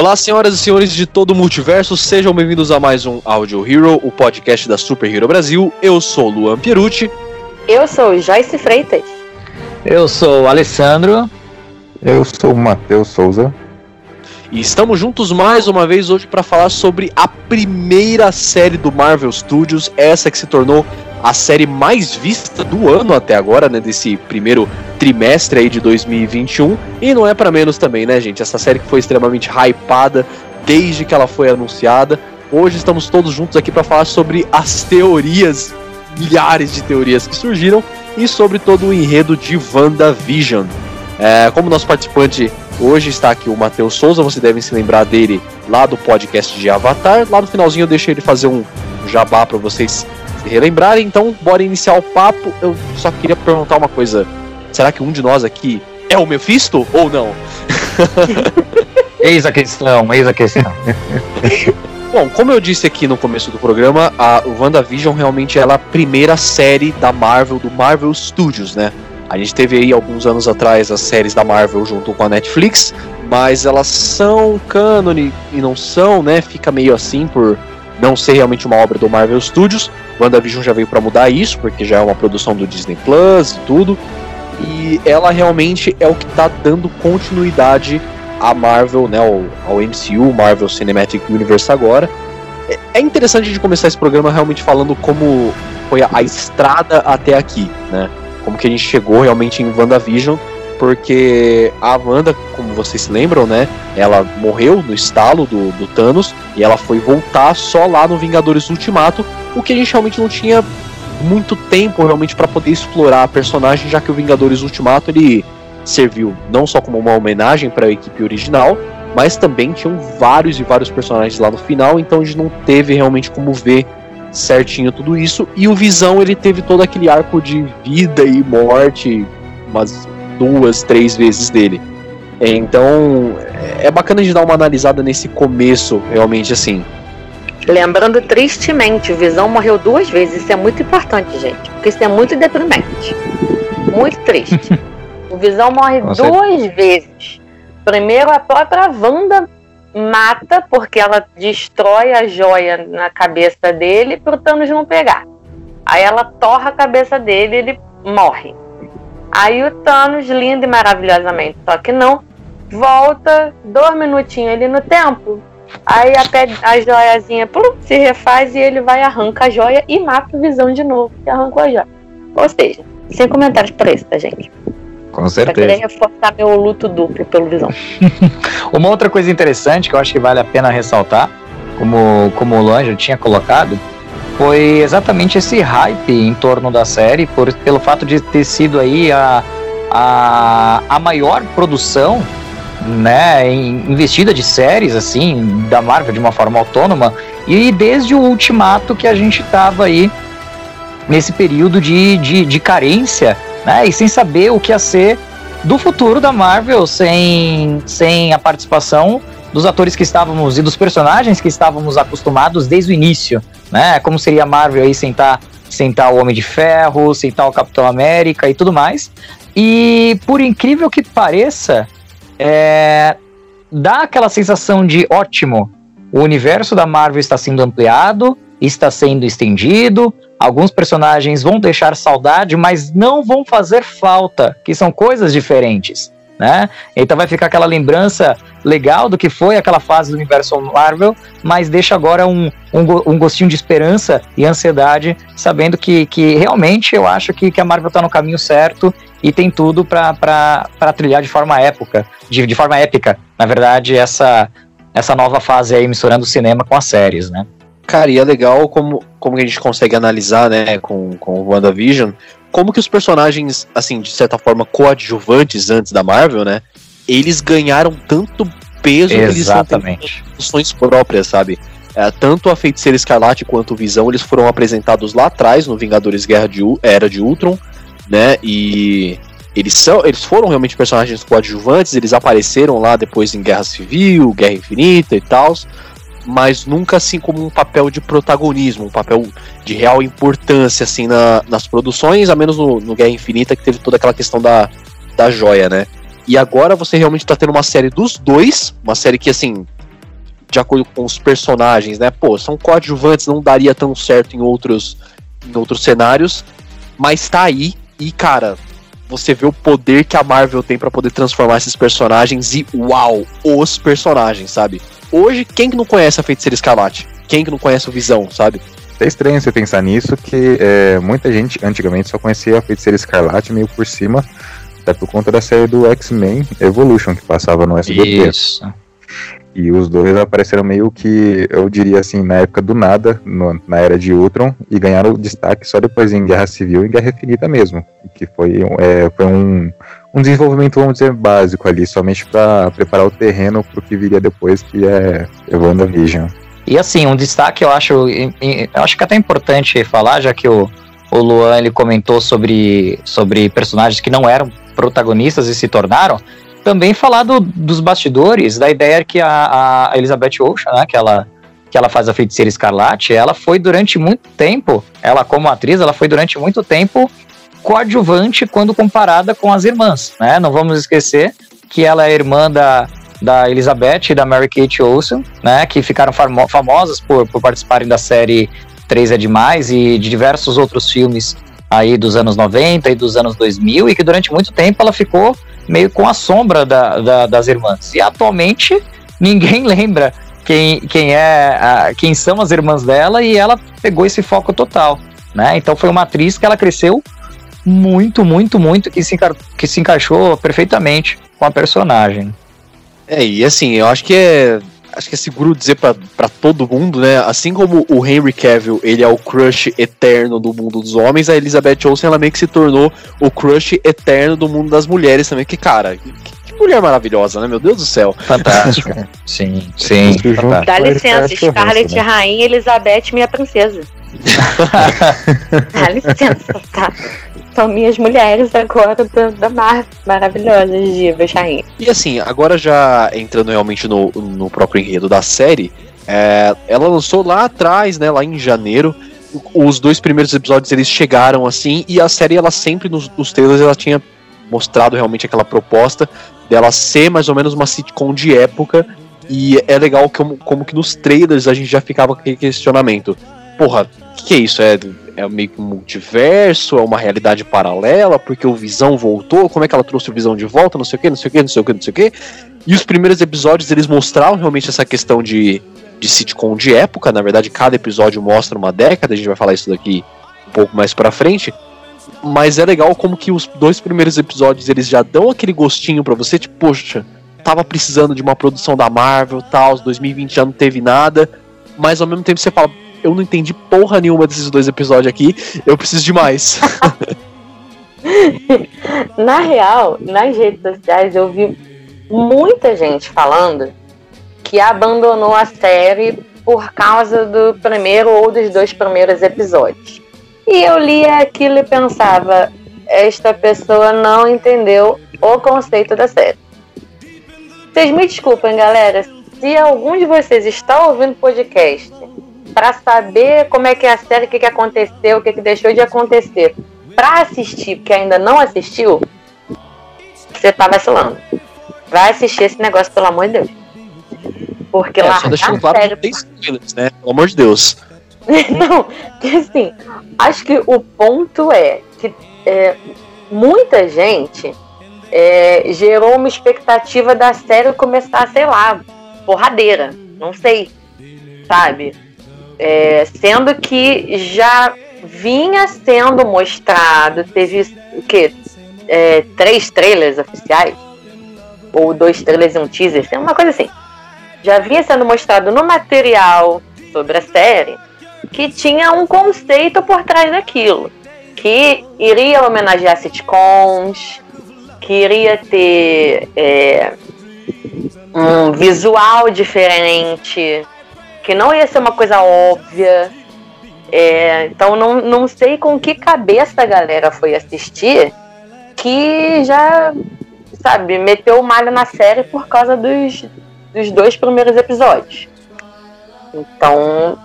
Olá, senhoras e senhores de todo o multiverso, sejam bem-vindos a mais um Audio Hero, o podcast da Super Hero Brasil. Eu sou Luan Pierucci. Eu sou Joyce Freitas. Eu sou o Alessandro. Eu sou o Matheus Souza. E estamos juntos mais uma vez hoje para falar sobre a primeira série do Marvel Studios, essa que se tornou a série mais vista do ano até agora, né, desse primeiro trimestre aí de 2021. E não é para menos também, né, gente? Essa série que foi extremamente hypada desde que ela foi anunciada. Hoje estamos todos juntos aqui para falar sobre as teorias, milhares de teorias que surgiram e sobre todo o enredo de WandaVision. É, como nosso participante hoje está aqui o Matheus Souza, você deve se lembrar dele lá do podcast de Avatar. Lá no finalzinho eu deixei ele fazer um jabá para vocês se relembrarem. Então, bora iniciar o papo. Eu só queria perguntar uma coisa: será que um de nós aqui é o Mephisto ou não? eis a questão, eis a questão. Bom, como eu disse aqui no começo do programa, a WandaVision realmente é a primeira série da Marvel, do Marvel Studios, né? A gente teve aí alguns anos atrás as séries da Marvel junto com a Netflix, mas elas são cânone e não são, né? Fica meio assim por não ser realmente uma obra do Marvel Studios. WandaVision já veio para mudar isso, porque já é uma produção do Disney Plus e tudo. E ela realmente é o que tá dando continuidade à Marvel, né, ao, ao MCU, Marvel Cinematic Universe agora. É, é interessante a gente começar esse programa realmente falando como foi a, a estrada até aqui, né? como que a gente chegou realmente em WandaVision, porque a Wanda, como vocês se lembram, né? Ela morreu no estalo do, do Thanos e ela foi voltar só lá no Vingadores Ultimato, o que a gente realmente não tinha muito tempo realmente para poder explorar a personagem, já que o Vingadores Ultimato ele serviu não só como uma homenagem para a equipe original, mas também tinham vários e vários personagens lá no final, então a gente não teve realmente como ver certinho tudo isso. E o Visão ele teve todo aquele arco de vida e morte, umas duas, três vezes dele. Então é bacana de dar uma analisada nesse começo, realmente assim. Lembrando tristemente, o Visão morreu duas vezes. Isso é muito importante, gente. Porque isso é muito deprimente. Muito triste. o Visão morre Nossa. duas vezes. Primeiro, a própria Wanda mata porque ela destrói a joia na cabeça dele para o Thanos não pegar. Aí ela torra a cabeça dele e ele morre. Aí o Thanos, lindo e maravilhosamente, só que não, volta dois minutinhos ali no tempo. Aí a, a joiazinha plum, se refaz e ele vai, arranca a joia e mata o Visão de novo, que arrancou a joia. Ou seja, sem comentários para isso, tá, gente? Com certeza. Pra querer reforçar meu luto duplo pelo Visão. Uma outra coisa interessante que eu acho que vale a pena ressaltar, como, como o Luan já tinha colocado, foi exatamente esse hype em torno da série, por, pelo fato de ter sido aí a, a, a maior produção né, investida de séries assim da Marvel de uma forma autônoma e desde o Ultimato que a gente tava aí nesse período de, de, de carência né? E sem saber o que ia ser do futuro da Marvel sem, sem a participação dos atores que estávamos e dos personagens que estávamos acostumados desde o início, né? Como seria a Marvel aí sentar sentar o Homem de Ferro, sentar o Capitão América e tudo mais. E por incrível que pareça, é, dá aquela sensação de ótimo, o universo da Marvel está sendo ampliado, está sendo estendido, Alguns personagens vão deixar saudade, mas não vão fazer falta, que são coisas diferentes. Né? Então vai ficar aquela lembrança legal do que foi aquela fase do universo Marvel, mas deixa agora um, um, um gostinho de esperança e ansiedade, sabendo que, que realmente eu acho que, que a Marvel está no caminho certo e tem tudo para trilhar de forma época, de, de forma épica, na verdade, essa, essa nova fase aí misturando o cinema com as séries, né? Cara, e é legal como, como a gente consegue analisar, né, com, com o WandaVision, como que os personagens, assim, de certa forma, coadjuvantes antes da Marvel, né, eles ganharam tanto peso Exatamente. que eles funções próprias, sabe? É, tanto a Feiticeira Escarlate quanto o Visão, eles foram apresentados lá atrás, no Vingadores Guerra de U Era de Ultron, né? E eles, são, eles foram realmente personagens coadjuvantes, eles apareceram lá depois em Guerra Civil, Guerra Infinita e tal, mas nunca assim como um papel de protagonismo, um papel de real importância assim na, nas produções, a menos no, no, Guerra Infinita que teve toda aquela questão da, da joia, né? E agora você realmente tá tendo uma série dos dois, uma série que assim, de acordo com os personagens, né? Pô, são coadjuvantes, não daria tão certo em outros, em outros cenários, mas tá aí e cara, você vê o poder que a Marvel tem para poder transformar esses personagens e uau, os personagens, sabe? Hoje, quem que não conhece a Feiticeira Escarlate? Quem que não conhece o Visão, sabe? É estranho você pensar nisso, que é, muita gente antigamente só conhecia a Feiticeira Escarlate meio por cima, até por conta da série do X-Men Evolution que passava no SBT. Isso. E os dois apareceram meio que, eu diria assim, na época do nada, no, na era de Ultron, e ganharam destaque só depois em Guerra Civil e Guerra Infinita mesmo. Que foi, é, foi um, um desenvolvimento, vamos dizer, básico ali, somente para preparar o terreno para o que viria depois, que é WandaVision. E assim, um destaque eu acho, eu acho que é até importante falar, já que o, o Luan ele comentou sobre, sobre personagens que não eram protagonistas e se tornaram também falar do, dos bastidores, da ideia que a, a Elizabeth Olsen, né, que ela que ela faz a feiticeira escarlate, ela foi durante muito tempo, ela como atriz, ela foi durante muito tempo coadjuvante quando comparada com as irmãs, né? Não vamos esquecer que ela é irmã da, da Elizabeth e da Mary Kate Olsen, né? Que ficaram famo famosas por, por participarem da série 3 é Demais e de diversos outros filmes aí dos anos 90 e dos anos 2000 e que durante muito tempo ela ficou meio com a sombra da, da, das irmãs. E atualmente ninguém lembra quem, quem é a, quem são as irmãs dela e ela pegou esse foco total, né? Então foi uma atriz que ela cresceu muito, muito, muito que se, que se encaixou perfeitamente com a personagem. É, e assim, eu acho que é acho que é seguro dizer para todo mundo, né? Assim como o Henry Cavill, ele é o crush eterno do mundo dos homens, a Elizabeth Olsen, ela meio que se tornou o crush eterno do mundo das mulheres também. Que, cara, que, que mulher maravilhosa, né? Meu Deus do céu. Fantástica. sim, sim. Dá licença, Scarlett né? Rainha, Elizabeth, minha princesa. Dá licença, tá? são minhas mulheres agora da, da Marvel, maravilhosas, divas, rainha. E assim, agora já entrando realmente no, no próprio enredo da série, é, ela lançou lá atrás, né, lá em janeiro, os dois primeiros episódios eles chegaram assim, e a série ela sempre nos, nos trailers ela tinha mostrado realmente aquela proposta dela ser mais ou menos uma sitcom de época, e é legal como, como que nos trailers a gente já ficava com aquele questionamento. Porra, o que, que é isso? É é meio que um multiverso, é uma realidade paralela, porque o Visão voltou, como é que ela trouxe o Visão de volta, não sei o que, não sei o que, não sei o que, não sei o que. E os primeiros episódios eles mostraram realmente essa questão de, de sitcom de época, na verdade cada episódio mostra uma década, a gente vai falar isso daqui um pouco mais pra frente. Mas é legal como que os dois primeiros episódios eles já dão aquele gostinho para você, tipo, poxa, tava precisando de uma produção da Marvel, tal, 2020 já não teve nada, mas ao mesmo tempo você fala, eu não entendi porra nenhuma desses dois episódios aqui, eu preciso de mais. Na real, nas redes sociais eu vi muita gente falando que abandonou a série por causa do primeiro ou dos dois primeiros episódios. E eu lia aquilo e pensava, esta pessoa não entendeu o conceito da série. Vocês me desculpem, galera, se algum de vocês está ouvindo podcast para saber como é que é a série, o que, que aconteceu, o que, que deixou de acontecer, para assistir, porque ainda não assistiu, você tá vacilando. Vai assistir esse negócio, pelo amor de Deus. Porque é, lá só claro sério... tem spoilers, né? Pelo amor de Deus. não, que assim, acho que o ponto é que é, muita gente é, gerou uma expectativa da série começar, sei lá, porradeira. Não sei, sabe? É, sendo que já vinha sendo mostrado, teve o quê? É, três trailers oficiais? Ou dois trailers e um teaser, uma coisa assim. Já vinha sendo mostrado no material sobre a série que tinha um conceito por trás daquilo. Que iria homenagear sitcoms, que iria ter é, um visual diferente, que não ia ser uma coisa óbvia. É, então não, não sei com que cabeça a galera foi assistir que já, sabe, meteu o malho na série por causa dos, dos dois primeiros episódios. Então,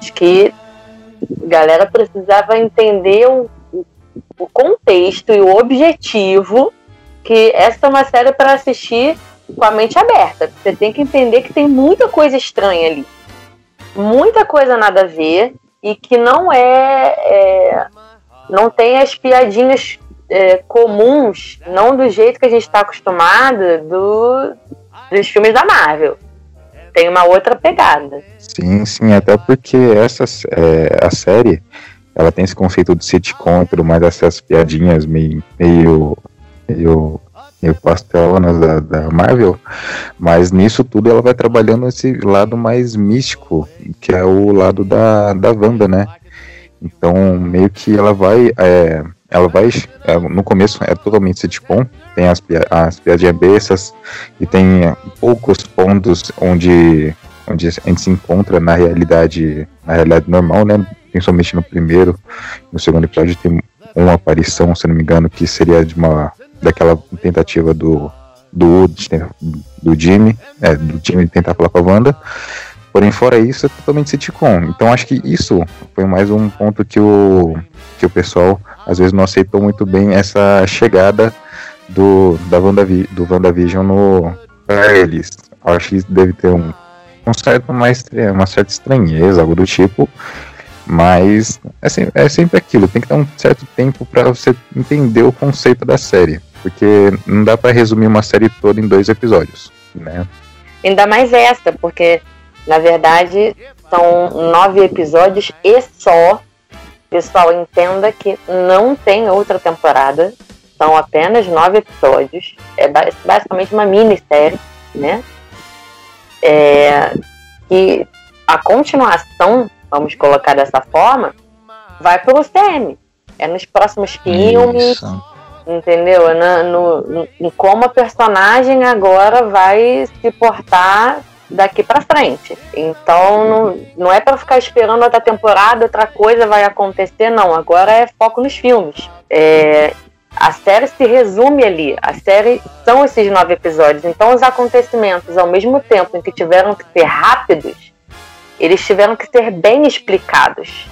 acho que a galera precisava entender o, o contexto e o objetivo que essa é uma série para assistir com a mente aberta. Você tem que entender que tem muita coisa estranha ali. Muita coisa nada a ver e que não é, é não tem as piadinhas é, comuns, não do jeito que a gente está acostumado do, dos filmes da Marvel. Tem uma outra pegada. Sim, sim, até porque essa é, a série ela tem esse conceito de sitcom e mais, essas piadinhas meio, meio, meio meio pastelonas da, da Marvel, mas nisso tudo ela vai trabalhando esse lado mais místico, que é o lado da, da Wanda, né? Então, meio que ela vai. É, ela vai. É, no começo é totalmente sitcom, tem as, as piadinhas bestas e tem poucos pontos onde, onde a gente se encontra na realidade, na realidade normal, né? Principalmente no primeiro. No segundo episódio tem uma aparição, se não me engano, que seria de uma daquela tentativa do do, do Jimmy, é, do Jimmy tentar falar com a Wanda. Porém, fora isso, é totalmente sitcom. Então, acho que isso foi mais um ponto que o, que o pessoal às vezes não aceitou muito bem essa chegada do, da Wanda, do WandaVision no, eles. Acho que deve ter um, um certo mais, uma certa estranheza, algo do tipo. Mas é, é sempre aquilo, tem que dar um certo tempo para você entender o conceito da série porque não dá para resumir uma série toda em dois episódios, né? Ainda mais essa, porque na verdade são nove episódios e só. Pessoal, entenda que não tem outra temporada, são apenas nove episódios. É basicamente uma minissérie, né? É, e a continuação, vamos colocar dessa forma, vai para o CM. É nos próximos filmes. Isso entendeu? Na, no, em como a personagem agora vai se portar daqui para frente. Então não, não é para ficar esperando outra temporada, outra coisa vai acontecer, não. Agora é foco nos filmes. É, a série se resume ali. A série são esses nove episódios. Então os acontecimentos, ao mesmo tempo em que tiveram que ser rápidos, eles tiveram que ser bem explicados.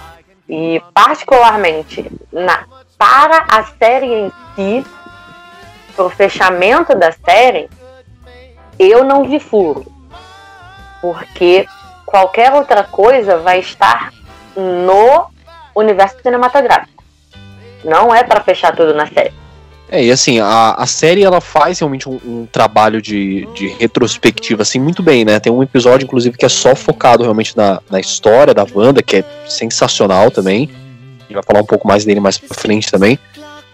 E particularmente na, para a série em si, para o fechamento da série, eu não vi furo. Porque qualquer outra coisa vai estar no universo cinematográfico. Não é para fechar tudo na série. É, e assim, a, a série ela faz realmente um, um, trabalho de, de retrospectiva, assim, muito bem, né? Tem um episódio, inclusive, que é só focado realmente na, na história da Wanda, que é sensacional também. A gente vai falar um pouco mais dele mais pra frente também.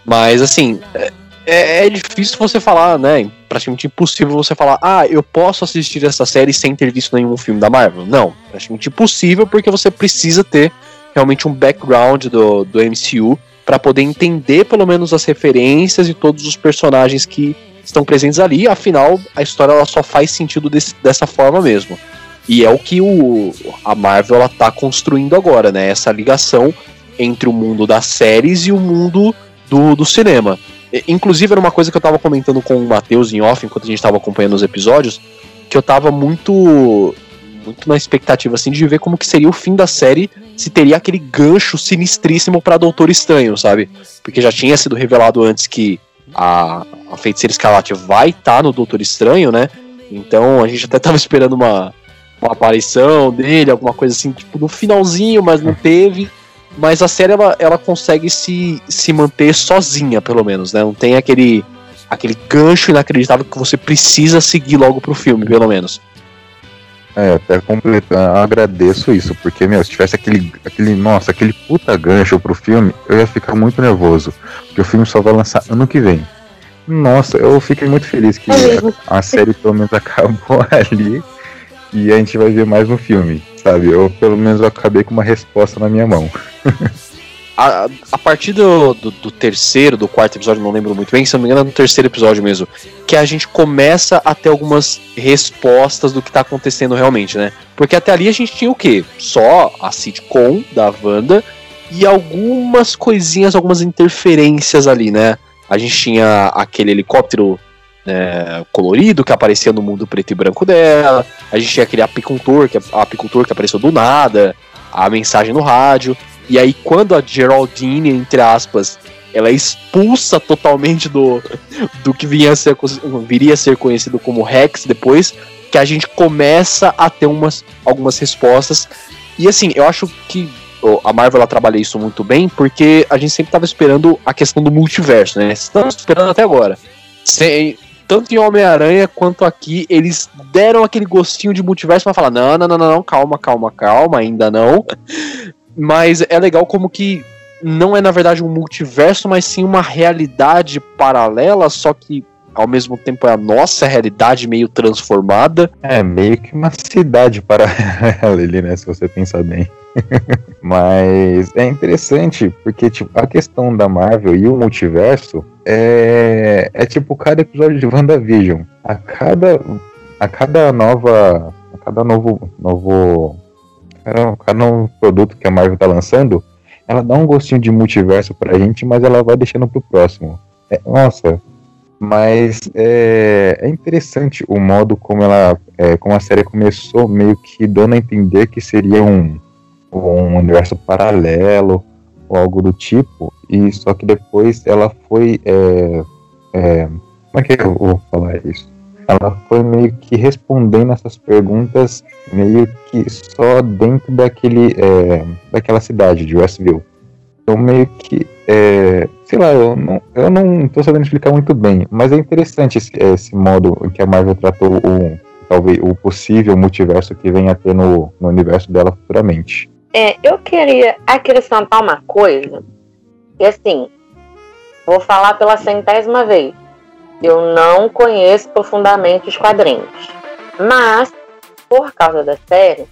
Mas, assim, é, é, é difícil você falar, né? Praticamente impossível você falar, ah, eu posso assistir essa série sem ter visto nenhum filme da Marvel. Não, praticamente impossível porque você precisa ter realmente um background do, do MCU para poder entender pelo menos as referências e todos os personagens que estão presentes ali. Afinal, a história ela só faz sentido desse, dessa forma mesmo. E é o que o, a Marvel ela tá construindo agora, né? Essa ligação entre o mundo das séries e o mundo do, do cinema. Inclusive, era uma coisa que eu tava comentando com o Matheus em off, enquanto a gente tava acompanhando os episódios, que eu tava muito muito na expectativa assim de ver como que seria o fim da série, se teria aquele gancho sinistríssimo para Doutor Estranho, sabe? Porque já tinha sido revelado antes que a, a Feiticeira Escarlate vai estar tá no Doutor Estranho, né? Então a gente até tava esperando uma, uma aparição dele, alguma coisa assim, tipo, no finalzinho, mas não teve. Mas a série ela, ela consegue se, se manter sozinha, pelo menos, né? Não tem aquele aquele gancho inacreditável que você precisa seguir logo pro filme, pelo menos. É, até completando, eu agradeço isso, porque, meu, se tivesse aquele, aquele, nossa, aquele puta gancho pro filme, eu ia ficar muito nervoso, porque o filme só vai lançar ano que vem. Nossa, eu fiquei muito feliz que a, a série pelo menos acabou ali e a gente vai ver mais no filme, sabe? Eu pelo menos acabei com uma resposta na minha mão. a, a partir do, do, do, terceiro, do quarto episódio, não lembro muito bem, se não me engano, é no terceiro episódio mesmo, que a gente começa a ter algumas respostas do que tá acontecendo realmente, né? Porque até ali a gente tinha o quê? Só a sitcom da Wanda e algumas coisinhas, algumas interferências ali, né? A gente tinha aquele helicóptero é, colorido que aparecia no mundo preto e branco dela. A gente tinha aquele apicultor que, apicultor que apareceu do nada, a mensagem no rádio. E aí, quando a Geraldine, entre aspas, ela expulsa totalmente do, do que vinha a ser, viria a ser conhecido como Rex depois, que a gente começa a ter umas, algumas respostas. E assim, eu acho que a Marvel ela trabalha isso muito bem, porque a gente sempre estava esperando a questão do multiverso, né? Estamos esperando até agora. Sem, tanto em Homem-Aranha quanto aqui, eles deram aquele gostinho de multiverso pra falar: não, não, não, não, calma, calma, calma, ainda não. Mas é legal como que não é na verdade um multiverso, mas sim uma realidade paralela, só que ao mesmo tempo é a nossa realidade meio transformada. É, meio que uma cidade paralela ali, né? Se você pensar bem. Mas é interessante, porque tipo, a questão da Marvel e o multiverso é, é tipo cada episódio de WandaVision. A cada, a cada nova. A cada novo. novo cada, cada novo produto que a Marvel tá lançando, ela dá um gostinho de multiverso pra gente, mas ela vai deixando pro próximo. É, nossa, mas é, é, interessante o modo como ela, é, como a série começou, meio que dando a entender que seria um, um universo paralelo ou algo do tipo, e só que depois ela foi. É, é, como é que eu vou falar isso? Ela foi meio que respondendo essas perguntas meio que só dentro daquele, é, daquela cidade de Westview. Então meio que, é, sei lá, eu não, eu não tô sabendo explicar muito bem, mas é interessante esse, esse modo que a Marvel tratou o, talvez o possível multiverso que venha a ter no, no universo dela futuramente. É, eu queria acrescentar uma coisa. E assim, vou falar pela centésima vez. Eu não conheço profundamente os quadrinhos. Mas, por causa da série,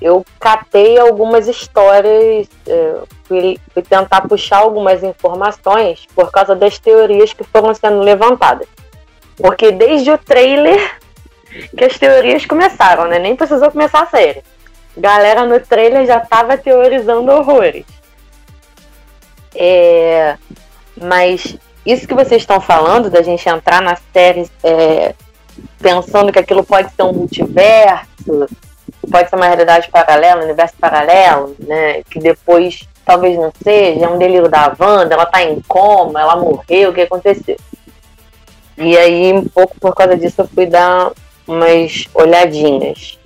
eu catei algumas histórias, é, fui, fui, tentar puxar algumas informações por causa das teorias que foram sendo levantadas. Porque desde o trailer que as teorias começaram, né? Nem precisou começar a série galera no trailer já tava teorizando horrores. É, mas isso que vocês estão falando, da gente entrar na série é, pensando que aquilo pode ser um multiverso, pode ser uma realidade paralela, um universo paralelo, né? Que depois talvez não seja, é um delírio da Wanda, ela tá em coma, ela morreu, o que aconteceu? E aí, um pouco por causa disso, eu fui dar umas olhadinhas.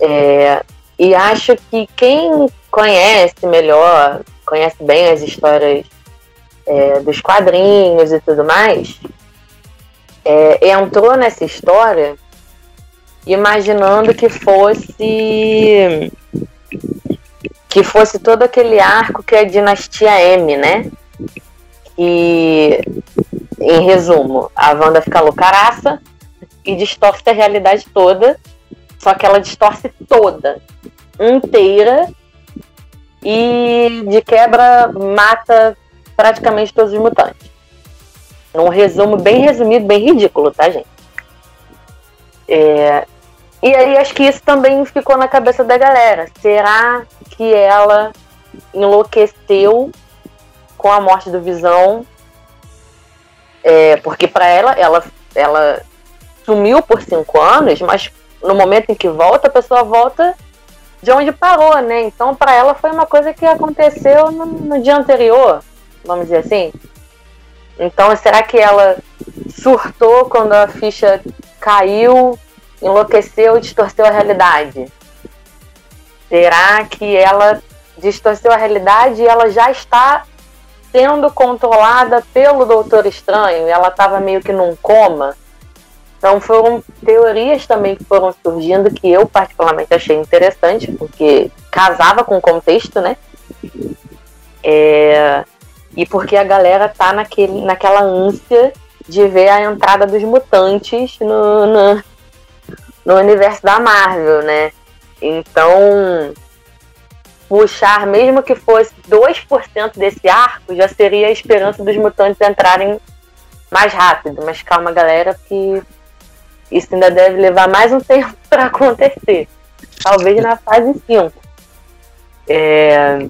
É, e acho que quem conhece melhor, conhece bem as histórias é, dos quadrinhos e tudo mais, é, entrou nessa história imaginando que fosse que fosse todo aquele arco que é a dinastia M, né? E em resumo, a Wanda fica loucaraça e distorce a realidade toda, só que ela distorce toda inteira e de quebra mata praticamente todos os mutantes. Um resumo bem resumido, bem ridículo, tá, gente? É... E aí acho que isso também ficou na cabeça da galera. Será que ela enlouqueceu com a morte do Visão? É, porque para ela, ela, ela sumiu por cinco anos, mas no momento em que volta, a pessoa volta de onde parou, né? Então, para ela foi uma coisa que aconteceu no, no, dia anterior, vamos dizer assim. Então, será que ela surtou quando a ficha caiu, enlouqueceu e distorceu a realidade? Será que ela distorceu a realidade e ela já está sendo controlada pelo Doutor Estranho? Ela estava meio que num coma? Então foram teorias também que foram surgindo que eu particularmente achei interessante, porque casava com o contexto, né? É, e porque a galera tá naquele, naquela ânsia de ver a entrada dos mutantes no, no, no universo da Marvel, né? Então puxar, mesmo que fosse 2% desse arco, já seria a esperança dos mutantes entrarem mais rápido. Mas calma, galera, que isso ainda deve levar mais um tempo para acontecer. Talvez na fase 5. É...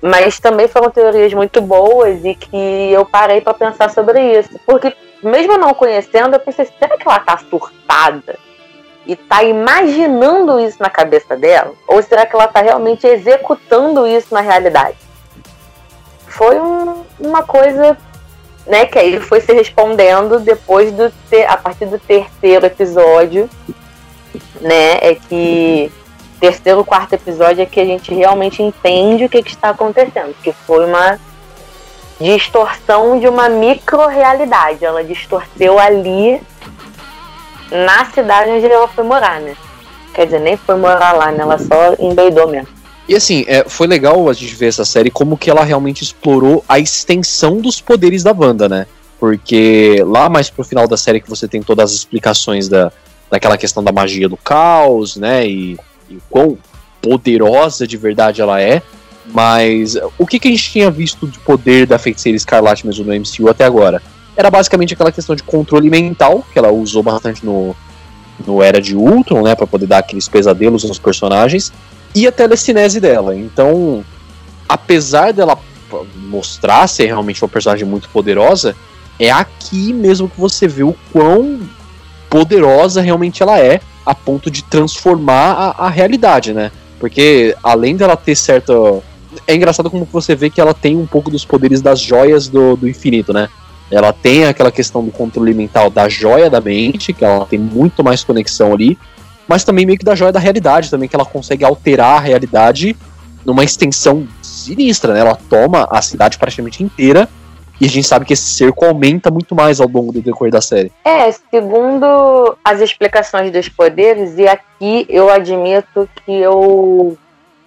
Mas também foram teorias muito boas e que eu parei para pensar sobre isso. Porque, mesmo não conhecendo, eu pensei: será que ela tá surtada? e tá imaginando isso na cabeça dela? Ou será que ela tá realmente executando isso na realidade? Foi um, uma coisa, né, que aí foi se respondendo depois do ter, a partir do terceiro episódio, né, é que terceiro, quarto episódio é que a gente realmente entende o que, que está acontecendo, que foi uma distorção de uma micro-realidade. Ela distorceu ali na cidade onde ela foi morar, né? Quer dizer, nem foi morar lá, né? Ela só embeidou mesmo. E assim, é, foi legal a gente ver essa série como que ela realmente explorou a extensão dos poderes da banda, né? Porque lá mais pro final da série que você tem todas as explicações da, daquela questão da magia do caos, né? E, e quão poderosa de verdade ela é. Mas o que, que a gente tinha visto de poder da feiticeira Escarlate mesmo no MCU até agora? era basicamente aquela questão de controle mental, que ela usou bastante no, no Era de Ultron, né, para poder dar aqueles pesadelos nos personagens, e a telecinese dela. Então, apesar dela mostrar ser realmente uma personagem muito poderosa, é aqui mesmo que você vê o quão poderosa realmente ela é, a ponto de transformar a, a realidade, né? Porque além dela ter certa. É engraçado como você vê que ela tem um pouco dos poderes das joias do, do infinito, né? Ela tem aquela questão do controle mental da joia da mente, que ela tem muito mais conexão ali, mas também meio que da joia da realidade também, que ela consegue alterar a realidade numa extensão sinistra, né? Ela toma a cidade praticamente inteira e a gente sabe que esse cerco aumenta muito mais ao longo do decorrer da série. É, segundo as explicações dos poderes, e aqui eu admito que eu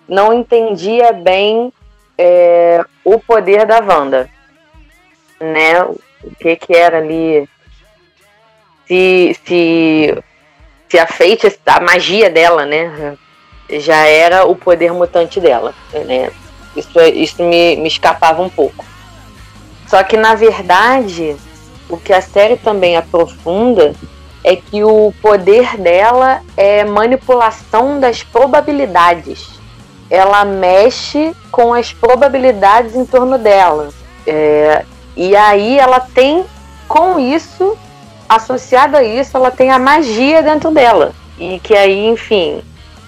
não entendia bem é, o poder da Wanda. Né? o que que era ali, se, se, se a a magia dela, né, já era o poder mutante dela, né, isso, isso me, me escapava um pouco. Só que, na verdade, o que a série também aprofunda é que o poder dela é manipulação das probabilidades. Ela mexe com as probabilidades em torno dela. É, e aí ela tem, com isso, associado a isso, ela tem a magia dentro dela. E que aí, enfim,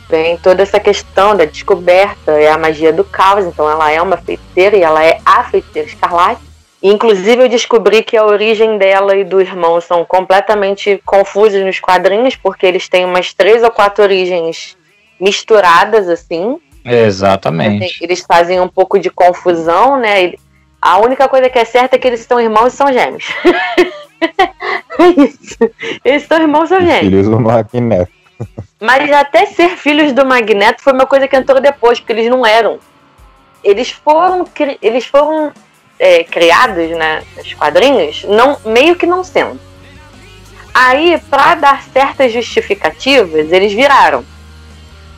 vem toda essa questão da descoberta, é a magia do caos, então ela é uma feiticeira e ela é a feiticeira escarlate. Inclusive, eu descobri que a origem dela e do irmão são completamente confusas nos quadrinhos, porque eles têm umas três ou quatro origens misturadas, assim. Exatamente. Eles fazem um pouco de confusão, né? A única coisa que é certa é que eles são irmãos e são gêmeos. é isso. Eles são irmãos e gêmeos. Filhos do Magneto. Mas até ser filhos do Magneto foi uma coisa que entrou depois, porque eles não eram. Eles foram, eles foram é, criados né, nos quadrinhos, não, meio que não sendo. Aí, para dar certas justificativas, eles viraram.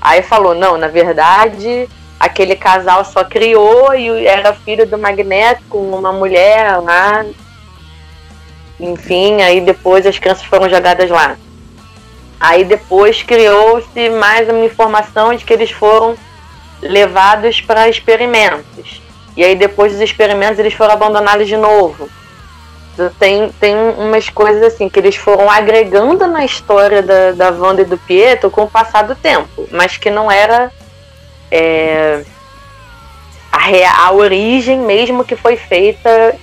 Aí falou: não, na verdade, aquele casal só criou e era filho do Magneto com uma mulher lá. Enfim, aí depois as crianças foram jogadas lá. Aí depois criou-se mais uma informação de que eles foram levados para experimentos. E aí depois dos experimentos eles foram abandonados de novo. Então, tem, tem umas coisas assim que eles foram agregando na história da, da Wanda e do Pietro com o passar do tempo, mas que não era é, a, a origem mesmo que foi feita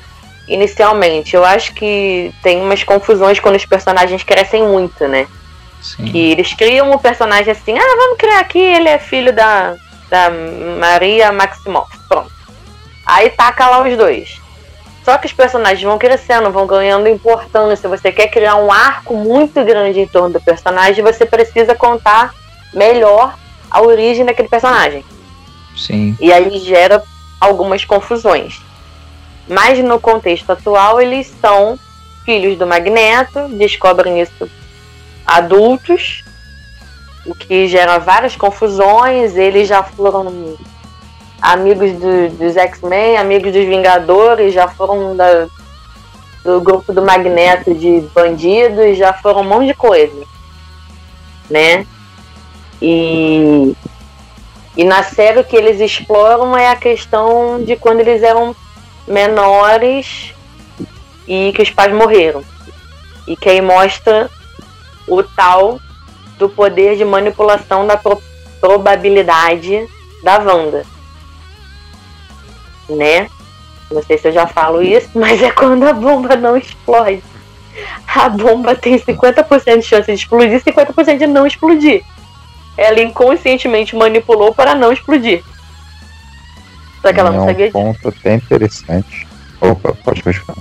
inicialmente. Eu acho que tem umas confusões quando os personagens crescem muito, né? Sim. Que eles criam um personagem assim, ah, vamos criar aqui, ele é filho da, da Maria Maximoff. Pronto. Aí taca lá os dois. Só que os personagens vão crescendo, vão ganhando importância. Você quer criar um arco muito grande em torno do personagem, você precisa contar melhor a origem daquele personagem. Sim. E aí gera algumas confusões. Mas no contexto atual, eles são filhos do Magneto, descobrem isso adultos, o que gera várias confusões. Eles já foram amigos do, dos X-Men, amigos dos Vingadores, já foram da, do grupo do Magneto de bandidos, já foram um monte de coisa, né? E, e na série o que eles exploram é a questão de quando eles eram menores e que os pais morreram. E que aí mostra o tal do poder de manipulação da pro probabilidade da Wanda. Né? Não sei se eu já falo isso, mas é quando a bomba não explode. A bomba tem 50% de chance de explodir e 50% de não explodir. Ela inconscientemente manipulou para não explodir. Só que ela não é um sabia disso. ponto até interessante. Opa, pode continuar.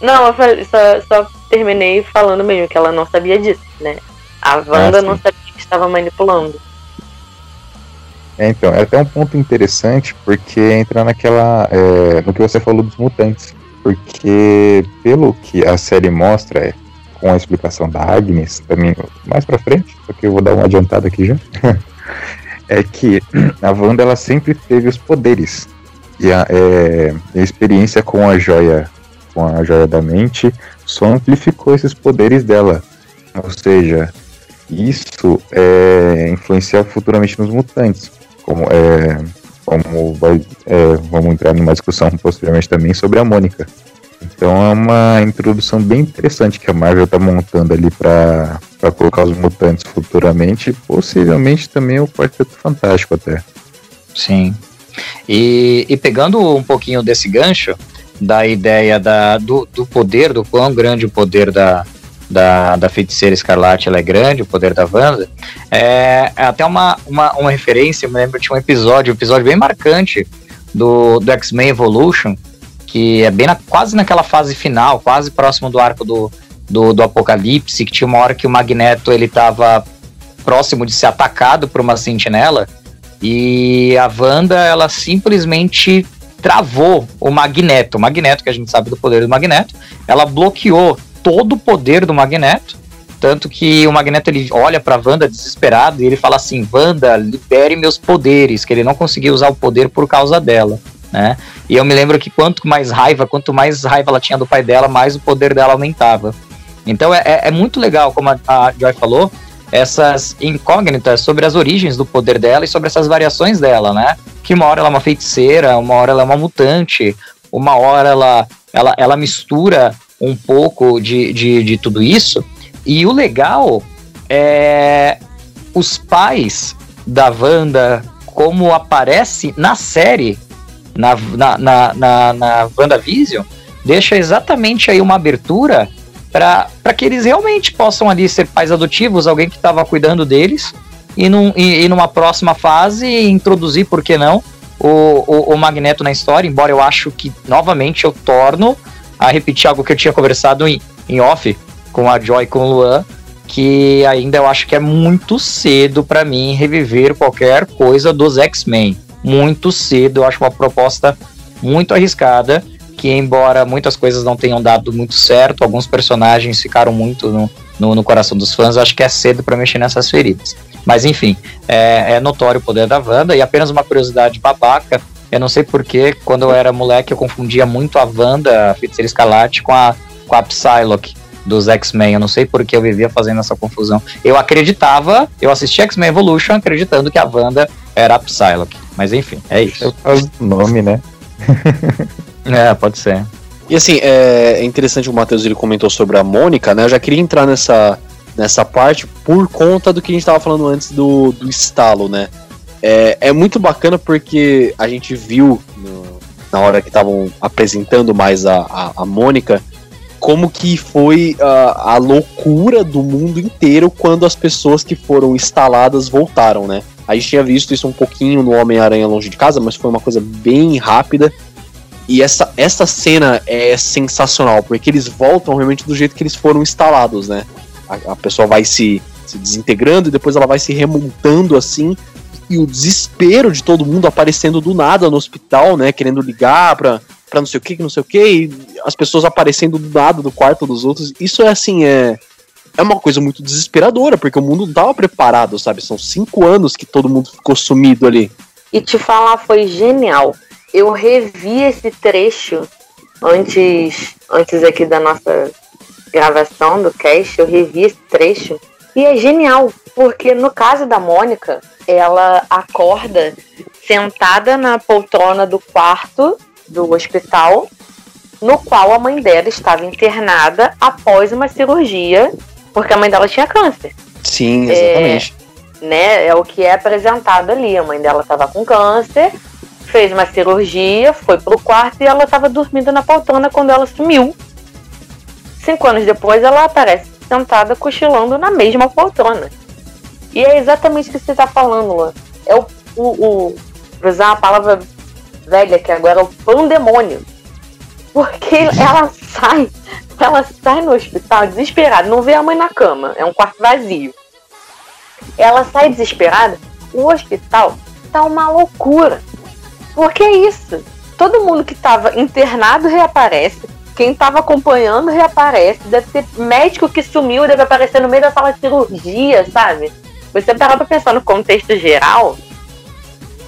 Não, eu falei- só, só terminei falando mesmo que ela não sabia disso, né? A Wanda sim. não sabia que estava manipulando. É, então, é até um ponto interessante porque entra naquela. é, no que você falou dos mutantes. Porque, pelo que a série mostra, é, com a explicação da Agnes, também mais pra frente, só que eu vou dar uma adiantada aqui já. é que a Wanda ela sempre teve os poderes. E a, é, a experiência com a joia, com a joia da mente, só amplificou esses poderes dela. Ou seja, isso é, influencia futuramente nos mutantes. Como, é, como vai, é, vamos entrar numa discussão posteriormente também sobre a Mônica. Então é uma introdução bem interessante que a Marvel está montando ali para colocar os mutantes futuramente, possivelmente também o Quarteto Fantástico até. Sim. E, e pegando um pouquinho desse gancho, da ideia da, do, do poder, do quão grande o poder da, da, da feiticeira escarlate ela é grande, o poder da Wanda, é, é até uma, uma, uma referência, eu me lembro, tinha um episódio, um episódio bem marcante do, do X-Men Evolution, que é bem na, quase naquela fase final, quase próximo do arco do, do, do Apocalipse, que tinha uma hora que o Magneto ele tava próximo de ser atacado por uma sentinela, e a Wanda, ela simplesmente travou o Magneto. O Magneto, que a gente sabe do poder do Magneto, ela bloqueou todo o poder do Magneto. Tanto que o Magneto ele olha pra Wanda desesperado e ele fala assim: Wanda, libere meus poderes, que ele não conseguia usar o poder por causa dela. Né? E eu me lembro que quanto mais raiva, quanto mais raiva ela tinha do pai dela, mais o poder dela aumentava. Então é, é- é muito legal, como a, a Joy falou, essas incógnitas sobre as origens do poder dela e sobre essas variações dela, né? Que uma hora ela é uma feiticeira, uma hora ela é uma mutante, uma hora ela, ela, ela mistura um pouco de, de, de tudo isso. E o legal é os pais da Wanda, como aparece na série, na, na, na, na, na WandaVision, deixa exatamente aí uma abertura para que eles realmente possam ali ser pais adotivos, alguém que estava cuidando deles, e, num, e, e numa próxima fase introduzir, por que não, o, o, o Magneto na história, embora eu acho que, novamente, eu torno a repetir algo que eu tinha conversado em, em off com a Joy com o Luan, que ainda eu acho que é muito cedo para mim reviver qualquer coisa dos X-Men. Muito cedo, eu acho uma proposta muito arriscada, que embora muitas coisas não tenham dado muito certo, alguns personagens ficaram muito no, no, no coração dos fãs, acho que é cedo para mexer nessas feridas. Mas enfim, é, é notório o poder da Wanda, e apenas uma curiosidade babaca, eu não sei porquê, quando eu era moleque eu confundia muito a Wanda, a Feiticeira Escarlate, com a, com a Psylocke dos X-Men. Eu não sei por que eu vivia fazendo essa confusão. Eu acreditava, eu assisti X-Men Evolution acreditando que a Wanda era a Psylocke. Mas enfim, é isso. É o nome, né? É, pode ser. E assim, é é interessante o Matheus ele comentou sobre a Mônica, né? Eu já queria entrar nessa, nessa parte por conta do que a gente tava falando antes do, do estalo, né? É, é muito bacana porque a gente viu no- na hora que estavam apresentando mais a, a, a Mônica como que foi a, a loucura do mundo inteiro quando as pessoas que foram instaladas voltaram, né? A gente tinha visto isso um pouquinho no Homem-Aranha Longe de Casa, mas foi uma coisa bem rápida. E essa, essa cena é sensacional, porque eles voltam realmente do jeito que eles foram instalados, né? A, a pessoa vai se, se desintegrando e depois ela vai se remontando assim. E o desespero de todo mundo aparecendo do nada no hospital, né? Querendo ligar pra, pra não sei o que, que não sei o que, e as pessoas aparecendo do nada do quarto dos outros. Isso é assim, é. É uma coisa muito desesperadora, porque o mundo não tava preparado, sabe? São cinco anos que todo mundo ficou sumido ali. e te falar, foi genial. Eu revi esse trecho antes, antes aqui da nossa gravação do cast, eu revi esse trecho e é genial, porque no caso da Mônica, ela acorda sentada na poltrona do quarto do hospital, no qual a mãe dela estava internada após uma cirurgia, porque a mãe dela tinha câncer. Sim, exatamente. É, né, é o que é apresentado ali. A mãe dela estava com câncer, fez uma cirurgia, foi pro quarto e ela estava dormindo na poltrona quando ela sumiu. Cinco anos depois, ela aparece sentada cochilando na mesma poltrona. E é exatamente o que você está falando, Luan. É o, o, o. Vou usar uma palavra velha que agora é o pandemônio. Porque ela sai, ela sai no hospital desesperada, não vê a mãe na cama, é um quarto vazio. Ela sai desesperada, o hospital tá uma loucura. Porque é isso. Todo mundo que estava internado reaparece, quem estava acompanhando reaparece. Deve ter médico que sumiu, deve aparecer no meio da sala de cirurgia, sabe? Você parar pra pensar no contexto geral,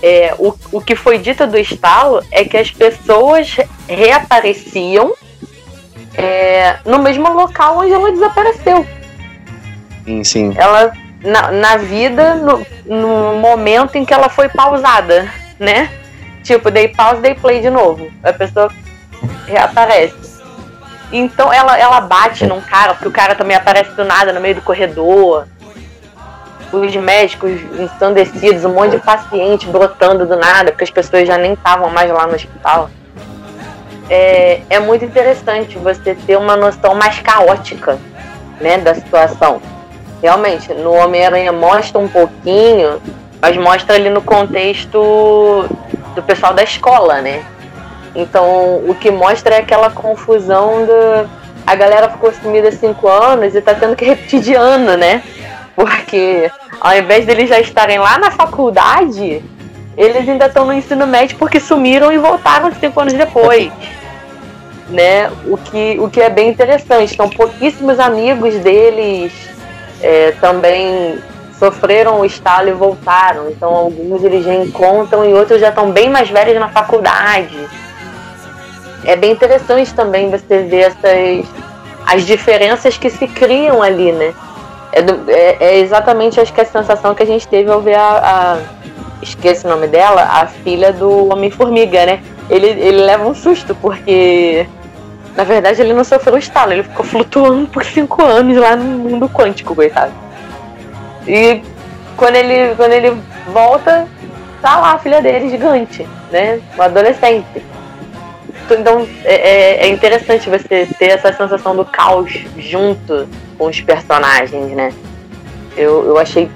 é, o, o que foi dito do estalo é que as pessoas reapareciam é, no mesmo local onde ela desapareceu. Sim, sim. Ela, na, na vida, no, no momento em que ela foi pausada, né? Tipo, dei pause, dei play de novo. A pessoa reaparece. Então ela, ela bate num cara, porque o cara também aparece do nada no meio do corredor. Os médicos ensandecidos, um monte de paciente brotando do nada, porque as pessoas já nem estavam mais lá no hospital. É, é muito interessante você ter uma noção mais caótica né, da situação. Realmente, no Homem-Aranha mostra um pouquinho, mas mostra ali no contexto do pessoal da escola, né? Então, o que mostra é aquela confusão do. A galera ficou sumida cinco anos e tá tendo que repetir de ano, né? Porque ao invés deles já estarem lá na faculdade, eles ainda estão no ensino médio porque sumiram e voltaram cinco anos depois. Né? O, que, o que é bem interessante. Então, pouquíssimos amigos deles é, também sofreram o estalo e voltaram. Então, alguns eles reencontram e outros já estão bem mais velhos na faculdade é bem interessante também você ver essas as diferenças que se criam ali, né? É, do, é, é, exatamente acho que a sensação que a gente teve ao ver a, a esqueci o nome dela, a filha do Homem-Formiga, né? Ele, ele leva um susto, porque na verdade ele não sofreu estalo, ele ficou flutuando por cinco anos lá no mundo quântico, coitado. E quando ele, quando ele volta, tá lá a filha dele gigante, né? Um adolescente. Então é, é, é interessante você ter essa sensação do caos junto com os personagens, né? Eu, eu achei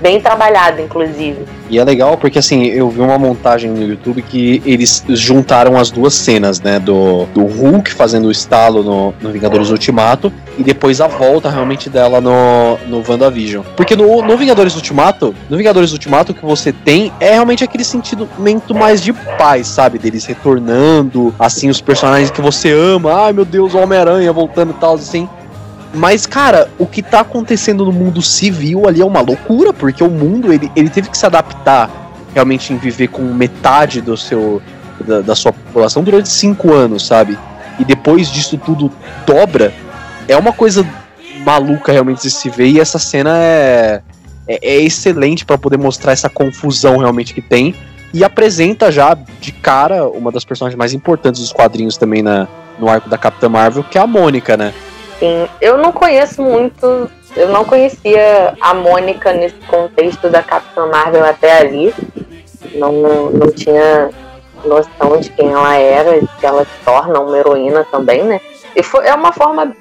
bem trabalhado, inclusive. E é legal porque, assim, eu vi uma montagem no YouTube que eles juntaram as duas cenas, né? Do, do Hulk fazendo o estalo no, no Vingadores Ultimato e depois a volta realmente dela no, no WandaVision. Porque no, no Vingadores Ultimato, no Vingadores Ultimato, o que você tem é realmente aquele sentimento mais de paz, sabe? Deles retornando, assim, os personagens que você ama. Ai, meu Deus, o Homem-Aranha voltando e tal, assim. Mas, cara, o que tá acontecendo no mundo civil ali é uma loucura, porque o mundo ele, ele teve que se adaptar realmente em viver com metade do seu da, da sua população durante cinco anos, sabe? E depois disso tudo dobra. É uma coisa maluca realmente de se ver, e essa cena é, é, é excelente para poder mostrar essa confusão realmente que tem. E apresenta já de cara uma das personagens mais importantes dos quadrinhos também na, no arco da Capitã Marvel, que é a Mônica, né? Sim, eu não conheço muito, eu não conhecia a Mônica nesse contexto da Capitã Marvel até ali. Não, não tinha noção de quem ela era, de que ela se torna uma heroína também, né? E foi, é uma forma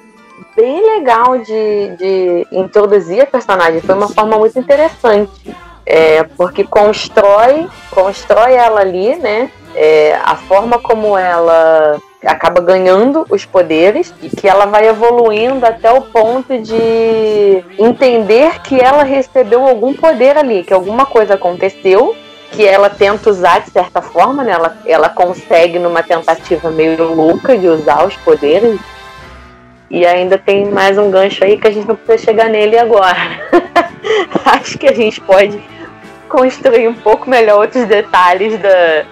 bem legal de, de introduzir a personagem, foi uma forma muito interessante. É, porque constrói, constrói ela ali, né? É, a forma como ela acaba ganhando os poderes e que ela vai evoluindo até o ponto de entender que ela recebeu algum poder ali, que alguma coisa aconteceu, que ela tenta usar de certa forma, né? Ela, ela consegue numa tentativa meio louca de usar os poderes. E ainda tem mais um gancho aí que a gente não precisa chegar nele agora. Acho que a gente pode construir um pouco melhor outros detalhes da,